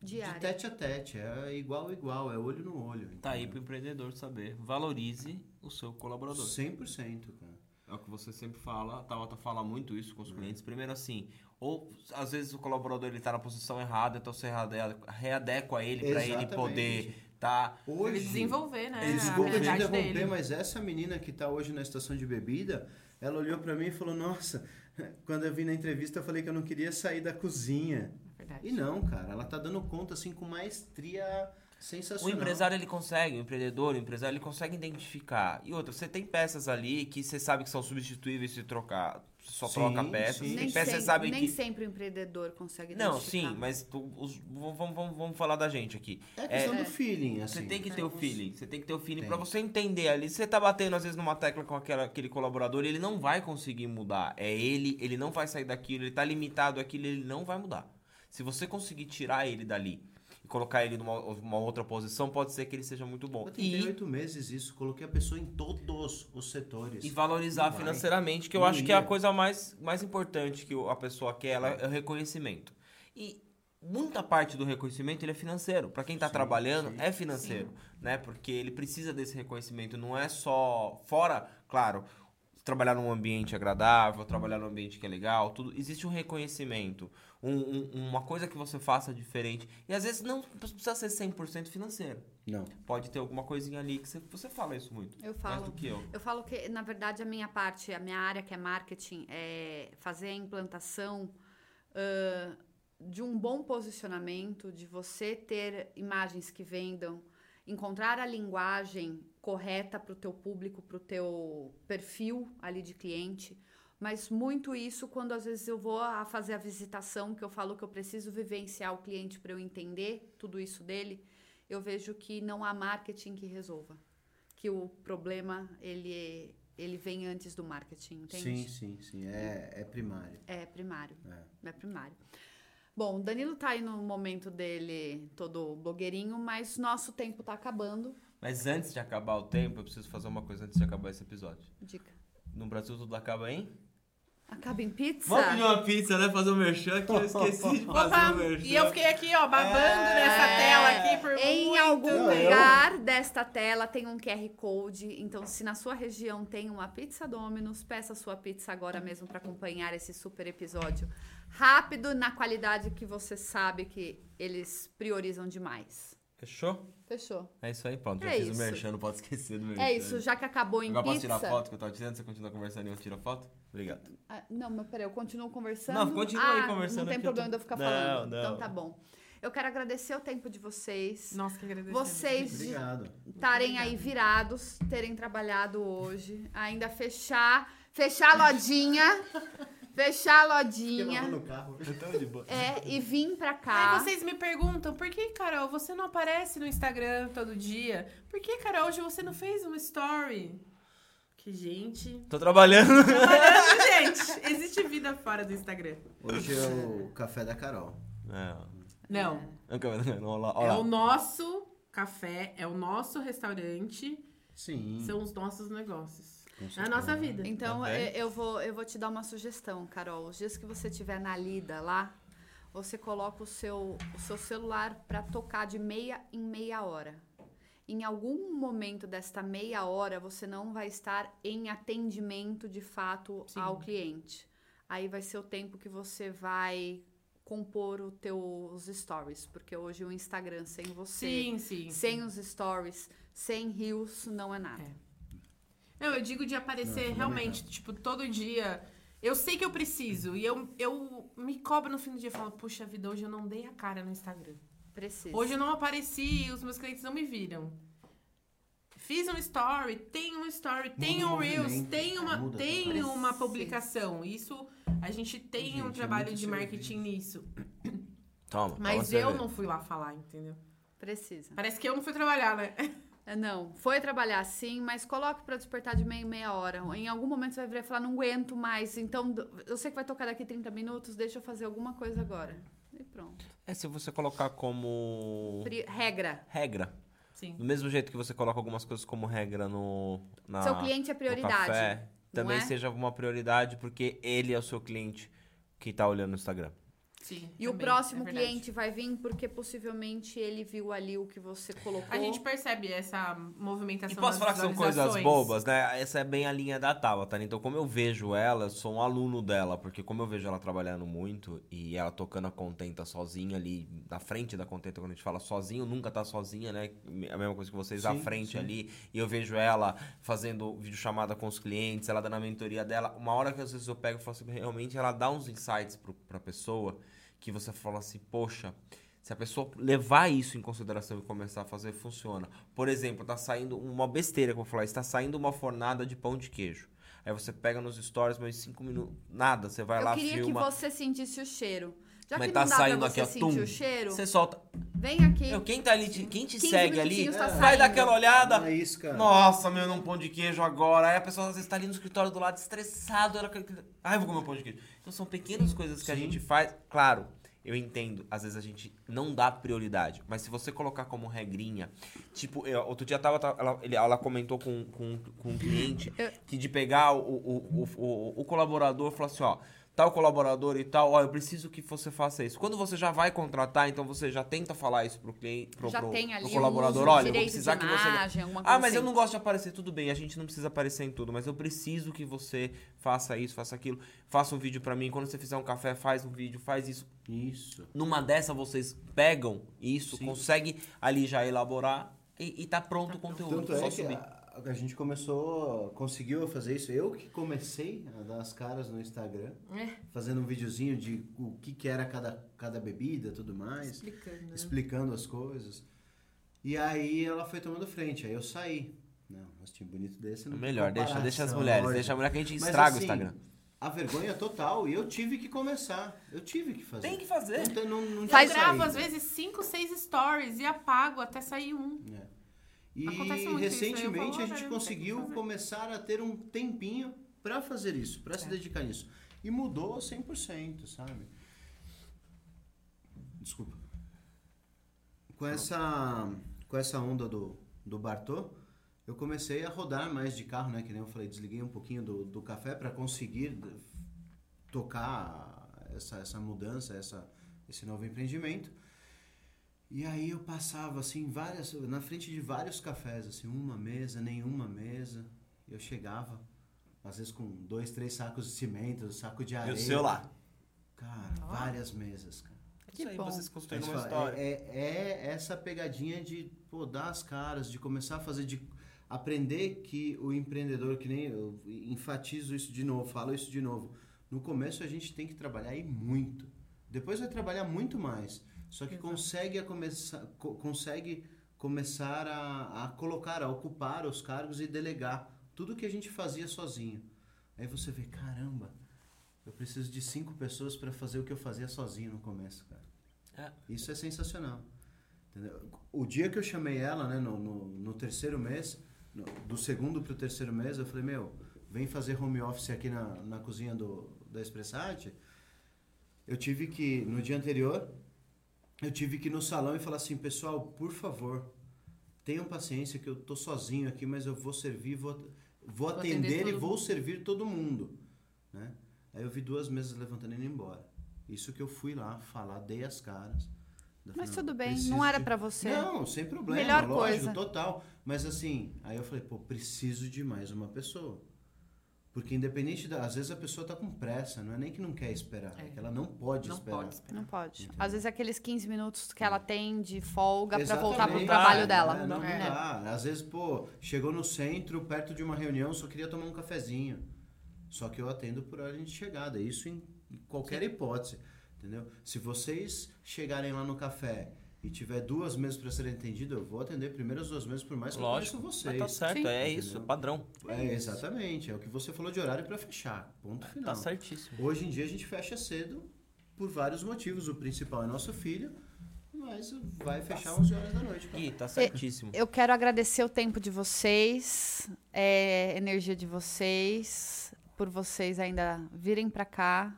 [SPEAKER 4] de
[SPEAKER 2] Diária.
[SPEAKER 4] tete a tete, é igual igual, é olho no olho.
[SPEAKER 1] Tá aí
[SPEAKER 4] entendeu?
[SPEAKER 1] pro empreendedor saber. Valorize o seu colaborador.
[SPEAKER 4] 100%, cara.
[SPEAKER 1] É o que você sempre fala, a Tabata fala muito isso com os clientes. Primeiro assim, ou às vezes o colaborador ele tá na posição errada, então você reade- readequa ele para ele poder tá
[SPEAKER 3] Ele desenvolver, né?
[SPEAKER 4] Desculpa te interromper,
[SPEAKER 3] dele.
[SPEAKER 4] mas essa menina que tá hoje na estação de bebida, ela olhou pra mim e falou: Nossa, quando eu vim na entrevista eu falei que eu não queria sair da cozinha.
[SPEAKER 3] Verdade.
[SPEAKER 4] E não, cara, ela tá dando conta assim com maestria
[SPEAKER 1] O
[SPEAKER 4] sensacional.
[SPEAKER 1] empresário ele consegue, o empreendedor, o empresário ele consegue identificar. E outra, você tem peças ali que você sabe que são substituíveis se trocar, você só
[SPEAKER 4] Sim,
[SPEAKER 1] troca peças.
[SPEAKER 4] sim.
[SPEAKER 2] Nem,
[SPEAKER 1] peças
[SPEAKER 2] sempre,
[SPEAKER 1] sabe
[SPEAKER 2] nem
[SPEAKER 1] que
[SPEAKER 2] sempre o empreendedor consegue
[SPEAKER 1] Não, sim, mas tu- os- vamos, vamos, vamos falar da gente aqui.
[SPEAKER 4] É questão do feeling, assim.
[SPEAKER 1] Você tem que ter o feeling, você tem que ter o feeling
[SPEAKER 4] Tem.
[SPEAKER 1] pra você entender ali. Você tá batendo às vezes numa tecla com aquela- aquele colaborador, ele não vai conseguir mudar. É ele, ele não vai sair daquilo, ele tá limitado àquilo, ele não vai mudar. Se você conseguir tirar ele dali e colocar ele numa uma outra posição, pode ser que ele seja muito bom.
[SPEAKER 4] Eu tentei
[SPEAKER 1] E,
[SPEAKER 4] oito meses isso, coloquei a pessoa em todos os setores.
[SPEAKER 1] e valorizar
[SPEAKER 4] Não vai.
[SPEAKER 1] financeiramente, que eu
[SPEAKER 4] Não
[SPEAKER 1] acho que é a
[SPEAKER 4] ia.
[SPEAKER 1] coisa mais, mais importante que a pessoa quer, ela, é o reconhecimento. E muita parte do reconhecimento ele é financeiro. Pra quem tá
[SPEAKER 4] Sim,
[SPEAKER 1] trabalhando,
[SPEAKER 4] sim.
[SPEAKER 1] é financeiro, né? Porque ele precisa desse reconhecimento. Não é só fora, claro, trabalhar num ambiente agradável, trabalhar num ambiente que é legal, tudo. Existe um reconhecimento, um- um- uma coisa que você faça diferente. E às vezes não precisa ser 100% financeiro.
[SPEAKER 4] Não.
[SPEAKER 1] Pode ter alguma coisinha ali que você, você fala isso muito.
[SPEAKER 2] Eu
[SPEAKER 1] Mais
[SPEAKER 2] falo.
[SPEAKER 1] do que eu.
[SPEAKER 2] Eu falo que, na verdade, a minha parte, a minha área, que é marketing, é fazer a implantação ãh, de um bom posicionamento, de você ter imagens que vendam, encontrar a linguagem correta para o teu público, para o teu perfil ali de cliente. Mas muito isso quando às vezes eu vou a fazer a visitação, que eu falo que eu preciso vivenciar o cliente para eu entender tudo isso dele, eu vejo que não há marketing que resolva que o problema ele ele vem antes do marketing, entende?
[SPEAKER 4] Sim, sim, sim. É, é primário.
[SPEAKER 2] É primário,
[SPEAKER 4] É.
[SPEAKER 2] é primário. Bom, o Danilo tá aí no momento dele todo blogueirinho, mas nosso tempo tá acabando.
[SPEAKER 1] Mas antes de acabar o tempo, eu preciso fazer uma coisa antes de acabar esse episódio.
[SPEAKER 2] Dica.
[SPEAKER 1] No Brasil tudo acaba em?
[SPEAKER 2] Acaba em pizza?
[SPEAKER 1] Vamos pedir uma pizza, né? Fazer um merchan que eu esqueci de fazer um merchan.
[SPEAKER 3] e eu fiquei aqui, ó, babando
[SPEAKER 1] É.
[SPEAKER 3] nessa tela aqui por
[SPEAKER 2] Em
[SPEAKER 3] muito
[SPEAKER 2] algum lugar desta tela tem um QR Code, então se na sua região tem uma pizza Domino's, peça sua pizza agora mesmo para acompanhar esse super episódio. Rápido, na qualidade que você sabe que eles priorizam demais.
[SPEAKER 1] Fechou?
[SPEAKER 2] Fechou.
[SPEAKER 1] É isso aí, pronto. Já
[SPEAKER 2] É
[SPEAKER 1] fiz
[SPEAKER 2] isso.
[SPEAKER 1] o merchan, não pode esquecer do merchan.
[SPEAKER 2] É isso, já que acabou em
[SPEAKER 1] Agora posso
[SPEAKER 2] pizza.
[SPEAKER 1] tirar foto que eu tava tirando? Você continua conversando e eu tiro a foto? Obrigado.
[SPEAKER 2] Ah, não, mas peraí, eu continuo conversando.
[SPEAKER 1] Não, continua
[SPEAKER 2] ah,
[SPEAKER 1] aí conversando
[SPEAKER 2] Não tem problema
[SPEAKER 1] eu
[SPEAKER 2] de eu ficar
[SPEAKER 1] Não,
[SPEAKER 2] falando.
[SPEAKER 1] não.
[SPEAKER 2] Então tá bom. Eu quero agradecer o tempo de vocês.
[SPEAKER 3] Nossa, que agradecimento.
[SPEAKER 2] Vocês de
[SPEAKER 4] Obrigado.
[SPEAKER 2] estarem aí virados, terem trabalhado hoje, ainda fechar, fechar a lojinha, fechar a
[SPEAKER 4] Fiquei
[SPEAKER 2] lojinha
[SPEAKER 4] lavando o carro.
[SPEAKER 2] é, e vir pra cá.
[SPEAKER 3] Aí vocês me perguntam, por que, Carol, você não aparece no Instagram todo dia? Por que, Carol, hoje você não fez uma story? Que, gente...
[SPEAKER 1] Tô trabalhando.
[SPEAKER 3] Trabalhando, gente! Existe vida fora do Instagram.
[SPEAKER 4] Hoje é o café da Carol.
[SPEAKER 1] É.
[SPEAKER 3] Não.
[SPEAKER 1] Não, olha lá,
[SPEAKER 3] É
[SPEAKER 1] olha
[SPEAKER 3] o nosso café, é o nosso restaurante,
[SPEAKER 4] Sim.
[SPEAKER 3] são os nossos negócios. É a nossa vida.
[SPEAKER 2] Então,
[SPEAKER 1] Tá
[SPEAKER 2] eu, eu vou, eu vou te dar uma sugestão, Carol. Os dias que você estiver na lida lá, você coloca o seu, o seu celular para tocar de meia em meia hora. Em algum momento desta meia hora, você não vai estar em atendimento de fato
[SPEAKER 3] Sim.
[SPEAKER 2] ao cliente. Aí vai ser o tempo que você vai compor os teus stories, porque hoje o Instagram sem você,
[SPEAKER 3] Sim, sim.
[SPEAKER 2] sem os stories, sem rios, não é nada.
[SPEAKER 3] É. Não, eu digo de aparecer
[SPEAKER 4] Não,
[SPEAKER 3] realmente, tipo, todo dia. Eu sei que eu preciso. E eu, eu me cobro no fim do dia e falo, puxa vida, hoje eu não dei a cara no Instagram.
[SPEAKER 2] Precisa.
[SPEAKER 3] Hoje eu não apareci, os meus clientes não me viram. Fiz um story, tem um story, tem
[SPEAKER 4] Muda o
[SPEAKER 3] um Reels, tem uma,
[SPEAKER 4] muda
[SPEAKER 3] tem uma publicação. Isso, a gente tem
[SPEAKER 4] Gente,
[SPEAKER 3] um
[SPEAKER 4] é
[SPEAKER 3] trabalho de marketing
[SPEAKER 4] serviço.
[SPEAKER 3] nisso.
[SPEAKER 1] Toma.
[SPEAKER 3] Mas
[SPEAKER 1] toma
[SPEAKER 3] eu não fui lá falar, entendeu?
[SPEAKER 2] Precisa.
[SPEAKER 3] Parece que eu não fui trabalhar, né?
[SPEAKER 2] É, Não, foi trabalhar sim, mas coloque pra despertar de meia em meia hora. Em algum momento você vai virar e falar, não aguento mais. Então, eu sei que vai tocar daqui 30 minutos, deixa eu fazer alguma coisa agora. E pronto.
[SPEAKER 1] É se você colocar como
[SPEAKER 2] Pri- Regra.
[SPEAKER 1] regra.
[SPEAKER 3] Sim.
[SPEAKER 1] Do mesmo jeito que você coloca algumas coisas como regra no. Na,
[SPEAKER 2] Seu cliente é prioridade.
[SPEAKER 1] café, também
[SPEAKER 2] é?
[SPEAKER 1] seja uma prioridade, porque ele é o seu cliente que tá olhando no Instagram.
[SPEAKER 3] Sim.
[SPEAKER 2] E o
[SPEAKER 3] também,
[SPEAKER 2] próximo
[SPEAKER 3] é
[SPEAKER 2] cliente vai vir porque possivelmente ele viu ali o que você colocou.
[SPEAKER 3] A gente percebe essa movimentação
[SPEAKER 1] E posso falar que são coisas bobas, né? Essa é bem a linha da Tabata, né? Então, como eu vejo ela, eu sou um aluno dela, porque como eu vejo ela trabalhando muito e ela tocando a contenta sozinha ali, na frente da contenta, quando a gente fala sozinho, nunca tá sozinha, né? A mesma coisa que vocês à
[SPEAKER 4] Sim,
[SPEAKER 1] frente
[SPEAKER 4] sim.
[SPEAKER 1] ali. E eu vejo ela fazendo videochamada com os clientes, ela dando a mentoria dela. Uma hora que às vezes eu pego e falo assim, realmente ela dá uns insights pro, pra pessoa que você fala assim, poxa. Se a pessoa levar isso em consideração e começar a fazer, funciona. Por exemplo, tá saindo uma besteira que eu vou falar, está saindo uma fornada de pão de queijo. Aí você pega nos stories, mas cinco minutos, nada, você vai
[SPEAKER 2] eu
[SPEAKER 1] lá,
[SPEAKER 2] queria
[SPEAKER 1] filma.
[SPEAKER 2] que você sentisse o cheiro. Já
[SPEAKER 1] Mas
[SPEAKER 2] que
[SPEAKER 1] tá
[SPEAKER 2] não dá
[SPEAKER 1] saindo
[SPEAKER 2] pra você
[SPEAKER 1] aqui, ó,
[SPEAKER 2] sentir
[SPEAKER 1] tum.
[SPEAKER 2] o cheiro,
[SPEAKER 1] Você solta.
[SPEAKER 2] vem aqui.
[SPEAKER 1] Meu, quem tá ali, te- quem te
[SPEAKER 2] 15
[SPEAKER 1] segue ali,
[SPEAKER 2] minutinhos tá
[SPEAKER 1] vai
[SPEAKER 2] saindo.
[SPEAKER 1] dar aquela olhada.
[SPEAKER 4] Uma isca.
[SPEAKER 1] Nossa, meu, num pão de queijo agora. Aí a pessoa às vezes tá ali no escritório do lado, estressado. Ela... Ai, eu vou comer um pão de queijo. Então são pequenas coisas que a
[SPEAKER 4] Sim.
[SPEAKER 1] gente faz. Claro, eu entendo. Às vezes a gente não dá prioridade. Mas se você colocar como regrinha. Tipo, eu- outro dia tava, tava- ela, ele- ela comentou com, com, com um cliente
[SPEAKER 2] Eu-
[SPEAKER 1] que de pegar o, o, o, o, o colaborador e falar assim: ó. Tal colaborador e tal, ó, eu preciso que você faça isso. Quando você já vai contratar, então você já tenta falar isso pro cliente, pro,
[SPEAKER 2] já
[SPEAKER 1] pro-
[SPEAKER 2] tem
[SPEAKER 1] pro
[SPEAKER 2] ali
[SPEAKER 1] colaborador,
[SPEAKER 2] um
[SPEAKER 1] olha, eu vou precisar
[SPEAKER 2] de
[SPEAKER 1] que você
[SPEAKER 2] imagem, coisa
[SPEAKER 1] ah, mas eu
[SPEAKER 2] assim.
[SPEAKER 1] não gosto de aparecer, tudo bem, a gente não precisa aparecer em tudo, mas eu preciso que você faça isso, faça aquilo, faça um vídeo pra mim, quando você fizer um café, faz um vídeo, faz isso.
[SPEAKER 4] Isso.
[SPEAKER 1] Numa dessa vocês pegam isso,
[SPEAKER 4] Sim.
[SPEAKER 1] conseguem ali já elaborar e, e tá pronto o conteúdo,
[SPEAKER 4] Tanto
[SPEAKER 1] só
[SPEAKER 4] é que
[SPEAKER 1] subir.
[SPEAKER 4] a, a gente começou, conseguiu fazer isso. Eu que comecei a dar as caras no Instagram,
[SPEAKER 3] É,
[SPEAKER 4] fazendo um videozinho de o que, que era cada, cada bebida tudo mais,
[SPEAKER 3] explicando. né?
[SPEAKER 4] explicando as coisas. E aí ela foi tomando frente, aí eu saí. Não, um rostinho bonito desse não tem
[SPEAKER 1] Melhor, deixa, deixa as mulheres,
[SPEAKER 4] lógico.
[SPEAKER 1] deixa a mulher que a gente
[SPEAKER 4] Mas,
[SPEAKER 1] estraga o
[SPEAKER 4] assim,
[SPEAKER 1] Instagram.
[SPEAKER 4] A vergonha total, e eu tive que começar. Eu tive que fazer.
[SPEAKER 1] Tem que fazer.
[SPEAKER 4] Não, não, não
[SPEAKER 3] Eu
[SPEAKER 4] tinha
[SPEAKER 3] gravo,
[SPEAKER 4] saída.
[SPEAKER 3] às vezes, 5, 6 stories e apago até sair um.
[SPEAKER 4] É. E recentemente a
[SPEAKER 3] "Ah,
[SPEAKER 4] gente conseguiu
[SPEAKER 3] fazer."
[SPEAKER 4] começar a ter um tempinho pra fazer isso, pra se
[SPEAKER 3] É.
[SPEAKER 4] dedicar nisso. E mudou 100%, sabe? Desculpa. Com essa com essa onda do do Bartô, eu comecei a rodar mais de carro, né, que nem eu falei, desliguei um pouquinho do, do café para conseguir tocar essa essa mudança, essa esse novo empreendimento. E aí eu passava assim várias na frente de vários cafés, assim, uma mesa, nenhuma mesa. E eu chegava às vezes com dois, três sacos de cimento, saco de
[SPEAKER 1] E
[SPEAKER 4] areia.
[SPEAKER 1] o seu lá.
[SPEAKER 4] Cara, várias mesas, cara.
[SPEAKER 2] Que
[SPEAKER 1] Isso aí,
[SPEAKER 2] bom.
[SPEAKER 1] vocês construíram uma história.
[SPEAKER 4] É, é, é essa pegadinha de pô, dar as caras, de começar a fazer, de aprender que o empreendedor, que nem eu enfatizo isso de novo, falo isso de novo. No começo a gente tem que trabalhar e muito. Depois vai trabalhar muito mais. Só que
[SPEAKER 3] Exato.
[SPEAKER 4] consegue, a começar, co- consegue começar a, a colocar, a ocupar os cargos e delegar tudo que a gente fazia sozinho. Aí você vê, caramba, eu preciso de cinco pessoas para fazer o que eu fazia sozinho no começo, cara. Isso é sensacional. Entendeu? O dia que eu chamei ela, né, no, no, no terceiro mês, no- do segundo pro terceiro mês, eu falei, meu, vem fazer home office aqui na, na cozinha do, da Expressate. Eu tive que, no dia anterior, eu tive que ir no salão e falar assim, pessoal, por favor, tenham paciência que eu tô sozinho aqui, mas eu vou servir, vou, vou
[SPEAKER 3] atender
[SPEAKER 4] atender e vou servir todo mundo, né? Aí eu vi duas mesas levantando e indo embora. Isso que eu fui lá falar, dei as caras.
[SPEAKER 2] Mas tudo bem, não era
[SPEAKER 4] de-
[SPEAKER 2] pra você.
[SPEAKER 4] Não, sem problema,
[SPEAKER 2] Melhor
[SPEAKER 4] lógico,
[SPEAKER 2] coisa.
[SPEAKER 4] total. Mas assim, aí eu falei, pô, preciso de mais uma pessoa. Porque independente da. Às vezes a pessoa tá com pressa, não é nem que não quer esperar, é,
[SPEAKER 3] É.
[SPEAKER 4] que ela não pode
[SPEAKER 3] Não
[SPEAKER 4] esperar.
[SPEAKER 3] pode esperar.
[SPEAKER 2] Não pode.
[SPEAKER 4] Entendeu?
[SPEAKER 2] Às vezes aqueles 15 minutos que ela tem de folga pra
[SPEAKER 4] Exatamente.
[SPEAKER 2] voltar pro trabalho
[SPEAKER 1] dá,
[SPEAKER 2] dela.
[SPEAKER 4] É, não, não
[SPEAKER 2] É.
[SPEAKER 4] dá. Às vezes, pô, chegou no centro, perto de uma reunião, só queria tomar um cafezinho. Só que eu atendo por ordem de chegada. Isso em em qualquer hipótese. Entendeu? Se vocês chegarem lá no café e tiver duas mesas para serem atendidas, eu vou atender primeiro as duas mesas, por mais que
[SPEAKER 1] Lógico.
[SPEAKER 4] eu
[SPEAKER 1] Mas
[SPEAKER 4] conheça
[SPEAKER 1] tá
[SPEAKER 4] vocês.
[SPEAKER 1] certo,
[SPEAKER 2] Sim.
[SPEAKER 1] é isso, padrão.
[SPEAKER 4] É, exatamente. É o que você falou de horário para fechar. Ponto final.
[SPEAKER 1] Tá certíssimo.
[SPEAKER 4] Hoje em dia a gente fecha cedo por vários motivos. O principal é nosso filho, mas vai fechar 11 horas da noite. cara.
[SPEAKER 1] Ih, tá certíssimo.
[SPEAKER 2] Eu quero agradecer o tempo de vocês, é, energia de vocês, por vocês ainda virem pra cá,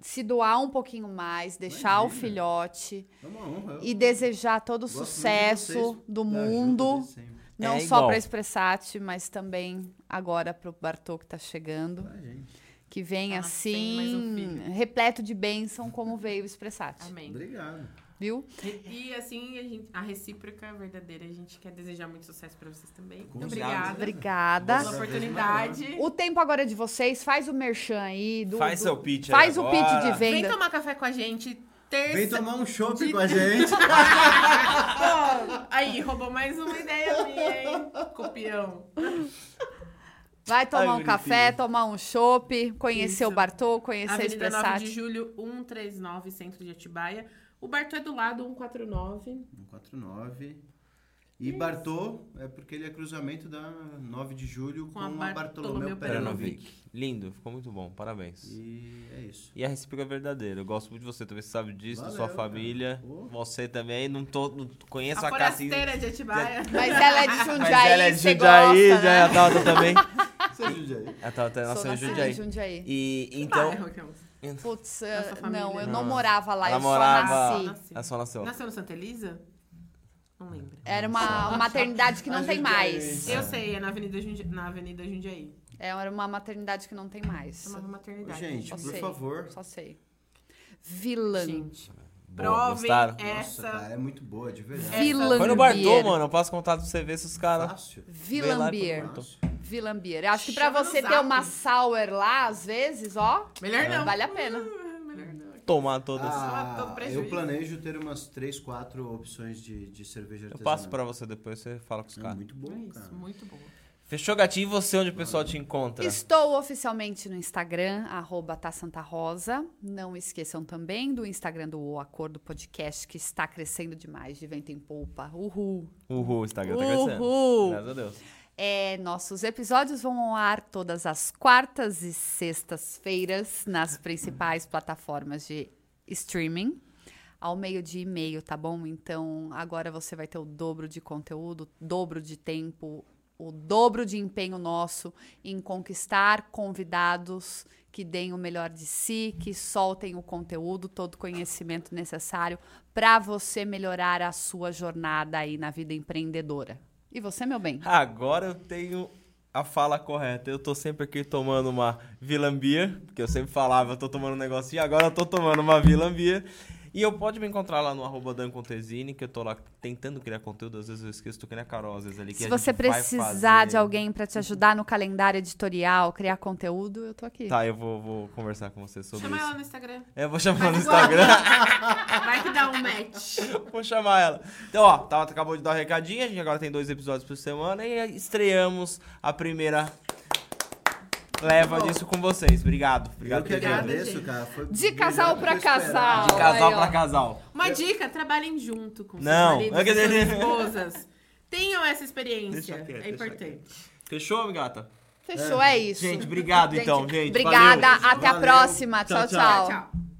[SPEAKER 2] se doar um pouquinho mais, deixar o
[SPEAKER 4] Imagina.
[SPEAKER 2] filhote
[SPEAKER 4] É uma honra.
[SPEAKER 2] e desejar todo o sucesso do mundo, não
[SPEAKER 1] É
[SPEAKER 2] só para Expressate, mas também agora para o Bartô que tá chegando, que vem
[SPEAKER 3] Ah, um
[SPEAKER 2] assim,
[SPEAKER 3] filho.
[SPEAKER 2] repleto de bênção como veio o Expressate,
[SPEAKER 3] Amém.
[SPEAKER 4] Obrigado.
[SPEAKER 2] Viu?
[SPEAKER 3] E, e, assim, a, gente- a recíproca verdadeira, a gente quer desejar muito sucesso pra vocês também.
[SPEAKER 4] Com
[SPEAKER 3] Muito
[SPEAKER 4] certeza.
[SPEAKER 3] obrigada
[SPEAKER 2] Obrigada.
[SPEAKER 3] pela oportunidade.
[SPEAKER 2] O tempo agora é de vocês, faz o merchan aí. Do,
[SPEAKER 1] Faz
[SPEAKER 2] do-
[SPEAKER 1] seu pitch aí
[SPEAKER 2] Faz o
[SPEAKER 1] agora.
[SPEAKER 2] pitch de
[SPEAKER 3] Vem
[SPEAKER 2] venda.
[SPEAKER 3] tomar café com a gente. Terça.
[SPEAKER 4] Vem tomar um chopp com a gente.
[SPEAKER 3] Aí, roubou mais uma ideia minha, hein? Copião.
[SPEAKER 2] Vai tomar
[SPEAKER 1] Ai,
[SPEAKER 2] um café, tomar um chopp, conhecer
[SPEAKER 3] Isso.
[SPEAKER 2] o Bartô, conhecer a
[SPEAKER 3] Avenida 9 de. Julho, 139, centro de Atibaia. O Bartô é do lado, 149.
[SPEAKER 4] 149. E Bartô é porque ele é cruzamento da 9 de julho com,
[SPEAKER 3] Com a
[SPEAKER 4] a
[SPEAKER 3] Bartolomeu Peranovic.
[SPEAKER 1] Lindo, ficou muito bom, parabéns.
[SPEAKER 4] E é isso.
[SPEAKER 1] E a recíproca é verdadeira. Eu gosto muito de você, talvez você sabe disso, da sua
[SPEAKER 4] Valeu,
[SPEAKER 1] família.
[SPEAKER 4] cara. Pô.
[SPEAKER 1] Você também, não, tô, não conheço
[SPEAKER 3] A
[SPEAKER 1] a, casinha.
[SPEAKER 3] forasteira de Atibaia.
[SPEAKER 2] Mas ela é de Jundiaí,
[SPEAKER 1] Mas ela é de Jundiaí,
[SPEAKER 2] gosta,
[SPEAKER 1] já
[SPEAKER 2] né?
[SPEAKER 1] a Tauta também.
[SPEAKER 4] Você ajuda aí.
[SPEAKER 1] A Tauta
[SPEAKER 2] Sou
[SPEAKER 1] nasceu em
[SPEAKER 2] nascida
[SPEAKER 1] Jundiaí.
[SPEAKER 2] Jundiaí.
[SPEAKER 1] E então.
[SPEAKER 3] Bairro, que é um-
[SPEAKER 2] Putz,
[SPEAKER 3] Da sua
[SPEAKER 2] eh, não, eu
[SPEAKER 1] Não.
[SPEAKER 2] não morava lá,
[SPEAKER 1] Ela
[SPEAKER 2] eu
[SPEAKER 1] morava-
[SPEAKER 2] só nasci.
[SPEAKER 3] Nasci.
[SPEAKER 1] Ela só nasceu.
[SPEAKER 3] Nasceu no Santa Elisa? Não lembro.
[SPEAKER 2] Era uma maternidade que não tem mais.
[SPEAKER 3] Eu sei, é na Avenida, Jundi... na Avenida Jundiaí.
[SPEAKER 2] É, Era uma maternidade que não tem mais.
[SPEAKER 3] Chamava maternidade.
[SPEAKER 4] Gente,
[SPEAKER 2] Só
[SPEAKER 4] por
[SPEAKER 2] sei.
[SPEAKER 4] favor.
[SPEAKER 2] Só sei. Vilã.
[SPEAKER 3] Gente,
[SPEAKER 1] Boa,
[SPEAKER 3] provem
[SPEAKER 1] gostaram?
[SPEAKER 4] Nossa,
[SPEAKER 3] essa.
[SPEAKER 4] cara, é muito boa, de verdade.
[SPEAKER 2] Vilã.
[SPEAKER 1] Foi no Bartô, mano. Eu passo contato pra você ver se os caras.
[SPEAKER 2] Vilambier. Vilambier. Acho que pra
[SPEAKER 3] Chama
[SPEAKER 2] você ter
[SPEAKER 3] zap.
[SPEAKER 2] uma sour lá, às vezes, ó,
[SPEAKER 3] Melhor não.
[SPEAKER 2] vale a pena.
[SPEAKER 3] Ah, Melhor não.
[SPEAKER 1] Tomar todas.
[SPEAKER 3] Ah,
[SPEAKER 4] Ah, eu planejo ter umas 3, 4 opções de, de cerveja
[SPEAKER 1] Eu
[SPEAKER 4] artesanal.
[SPEAKER 1] passo pra você depois, você fala com os
[SPEAKER 4] É
[SPEAKER 1] caras.
[SPEAKER 4] muito bom,
[SPEAKER 3] É isso,
[SPEAKER 4] cara.
[SPEAKER 3] muito bom.
[SPEAKER 1] Fechou, gatinho? E você, onde o pessoal te encontra?
[SPEAKER 2] Estou oficialmente no Instagram, arroba Rosa. Não esqueçam também do Instagram do O Acordo Podcast, que está crescendo demais de vento em polpa. Uhul!
[SPEAKER 1] Uhul, o Instagram tá crescendo.
[SPEAKER 2] Uhul!
[SPEAKER 1] Graças a Deus.
[SPEAKER 2] É, nossos episódios vão ao ar todas as quartas e sextas-feiras nas principais plataformas de streaming. Ao meio-dia e meio, tá bom? Então, agora você vai ter o dobro de conteúdo, dobro de tempo, o dobro de empenho nosso em conquistar convidados que deem o melhor de si, que soltem o conteúdo, todo o conhecimento necessário para você melhorar a sua jornada aí na vida empreendedora. E você, meu bem?
[SPEAKER 1] Agora eu tenho a fala correta. Eu tô sempre aqui tomando uma Vilambia, porque eu sempre falava, eu tô tomando um negocinho, agora eu tô tomando uma Vilambia. E eu pode me encontrar lá no arroba Dan Contesini, que eu tô lá tentando criar conteúdo, às vezes eu esqueço, tô que nem a Carol, às vezes ali que
[SPEAKER 2] Se
[SPEAKER 1] a
[SPEAKER 2] você
[SPEAKER 1] gente vai
[SPEAKER 2] precisar
[SPEAKER 1] fazer.
[SPEAKER 2] de alguém para te ajudar no calendário editorial, criar conteúdo, eu tô aqui.
[SPEAKER 1] Tá, eu vou, vou conversar com você sobre
[SPEAKER 3] Chama
[SPEAKER 1] isso.
[SPEAKER 3] ela no Instagram.
[SPEAKER 1] Eu vou chamar no
[SPEAKER 3] Vai
[SPEAKER 1] Instagram.
[SPEAKER 3] Vai que dá um match.
[SPEAKER 1] Vou chamar ela. Então, ó, Tabata acabou de dar um recadinho. A gente agora tem dois episódios por semana e estreamos a primeira leva
[SPEAKER 3] Bom.
[SPEAKER 1] disso com vocês. Obrigado. Obrigado
[SPEAKER 4] Eu que agradeço,
[SPEAKER 3] gente.
[SPEAKER 4] cara. Foi
[SPEAKER 2] De casal pra
[SPEAKER 4] eu
[SPEAKER 2] casal.
[SPEAKER 1] De casal
[SPEAKER 2] Aí,
[SPEAKER 1] pra casal.
[SPEAKER 3] Uma dica, trabalhem junto com seus
[SPEAKER 1] Não,
[SPEAKER 3] maridos
[SPEAKER 1] eu
[SPEAKER 3] e suas esposas. Tenham essa experiência.
[SPEAKER 1] Deixa quieto,
[SPEAKER 3] é
[SPEAKER 1] deixa
[SPEAKER 3] importante.
[SPEAKER 1] Fechou, gata?
[SPEAKER 2] Fechou, é, isso.
[SPEAKER 1] Gente, obrigado então, gente.
[SPEAKER 2] Obrigada,
[SPEAKER 1] Valeu.
[SPEAKER 2] até a
[SPEAKER 4] Valeu.
[SPEAKER 2] próxima.
[SPEAKER 1] Tchau,
[SPEAKER 2] tchau.
[SPEAKER 1] tchau.
[SPEAKER 2] tchau.
[SPEAKER 3] Tchau.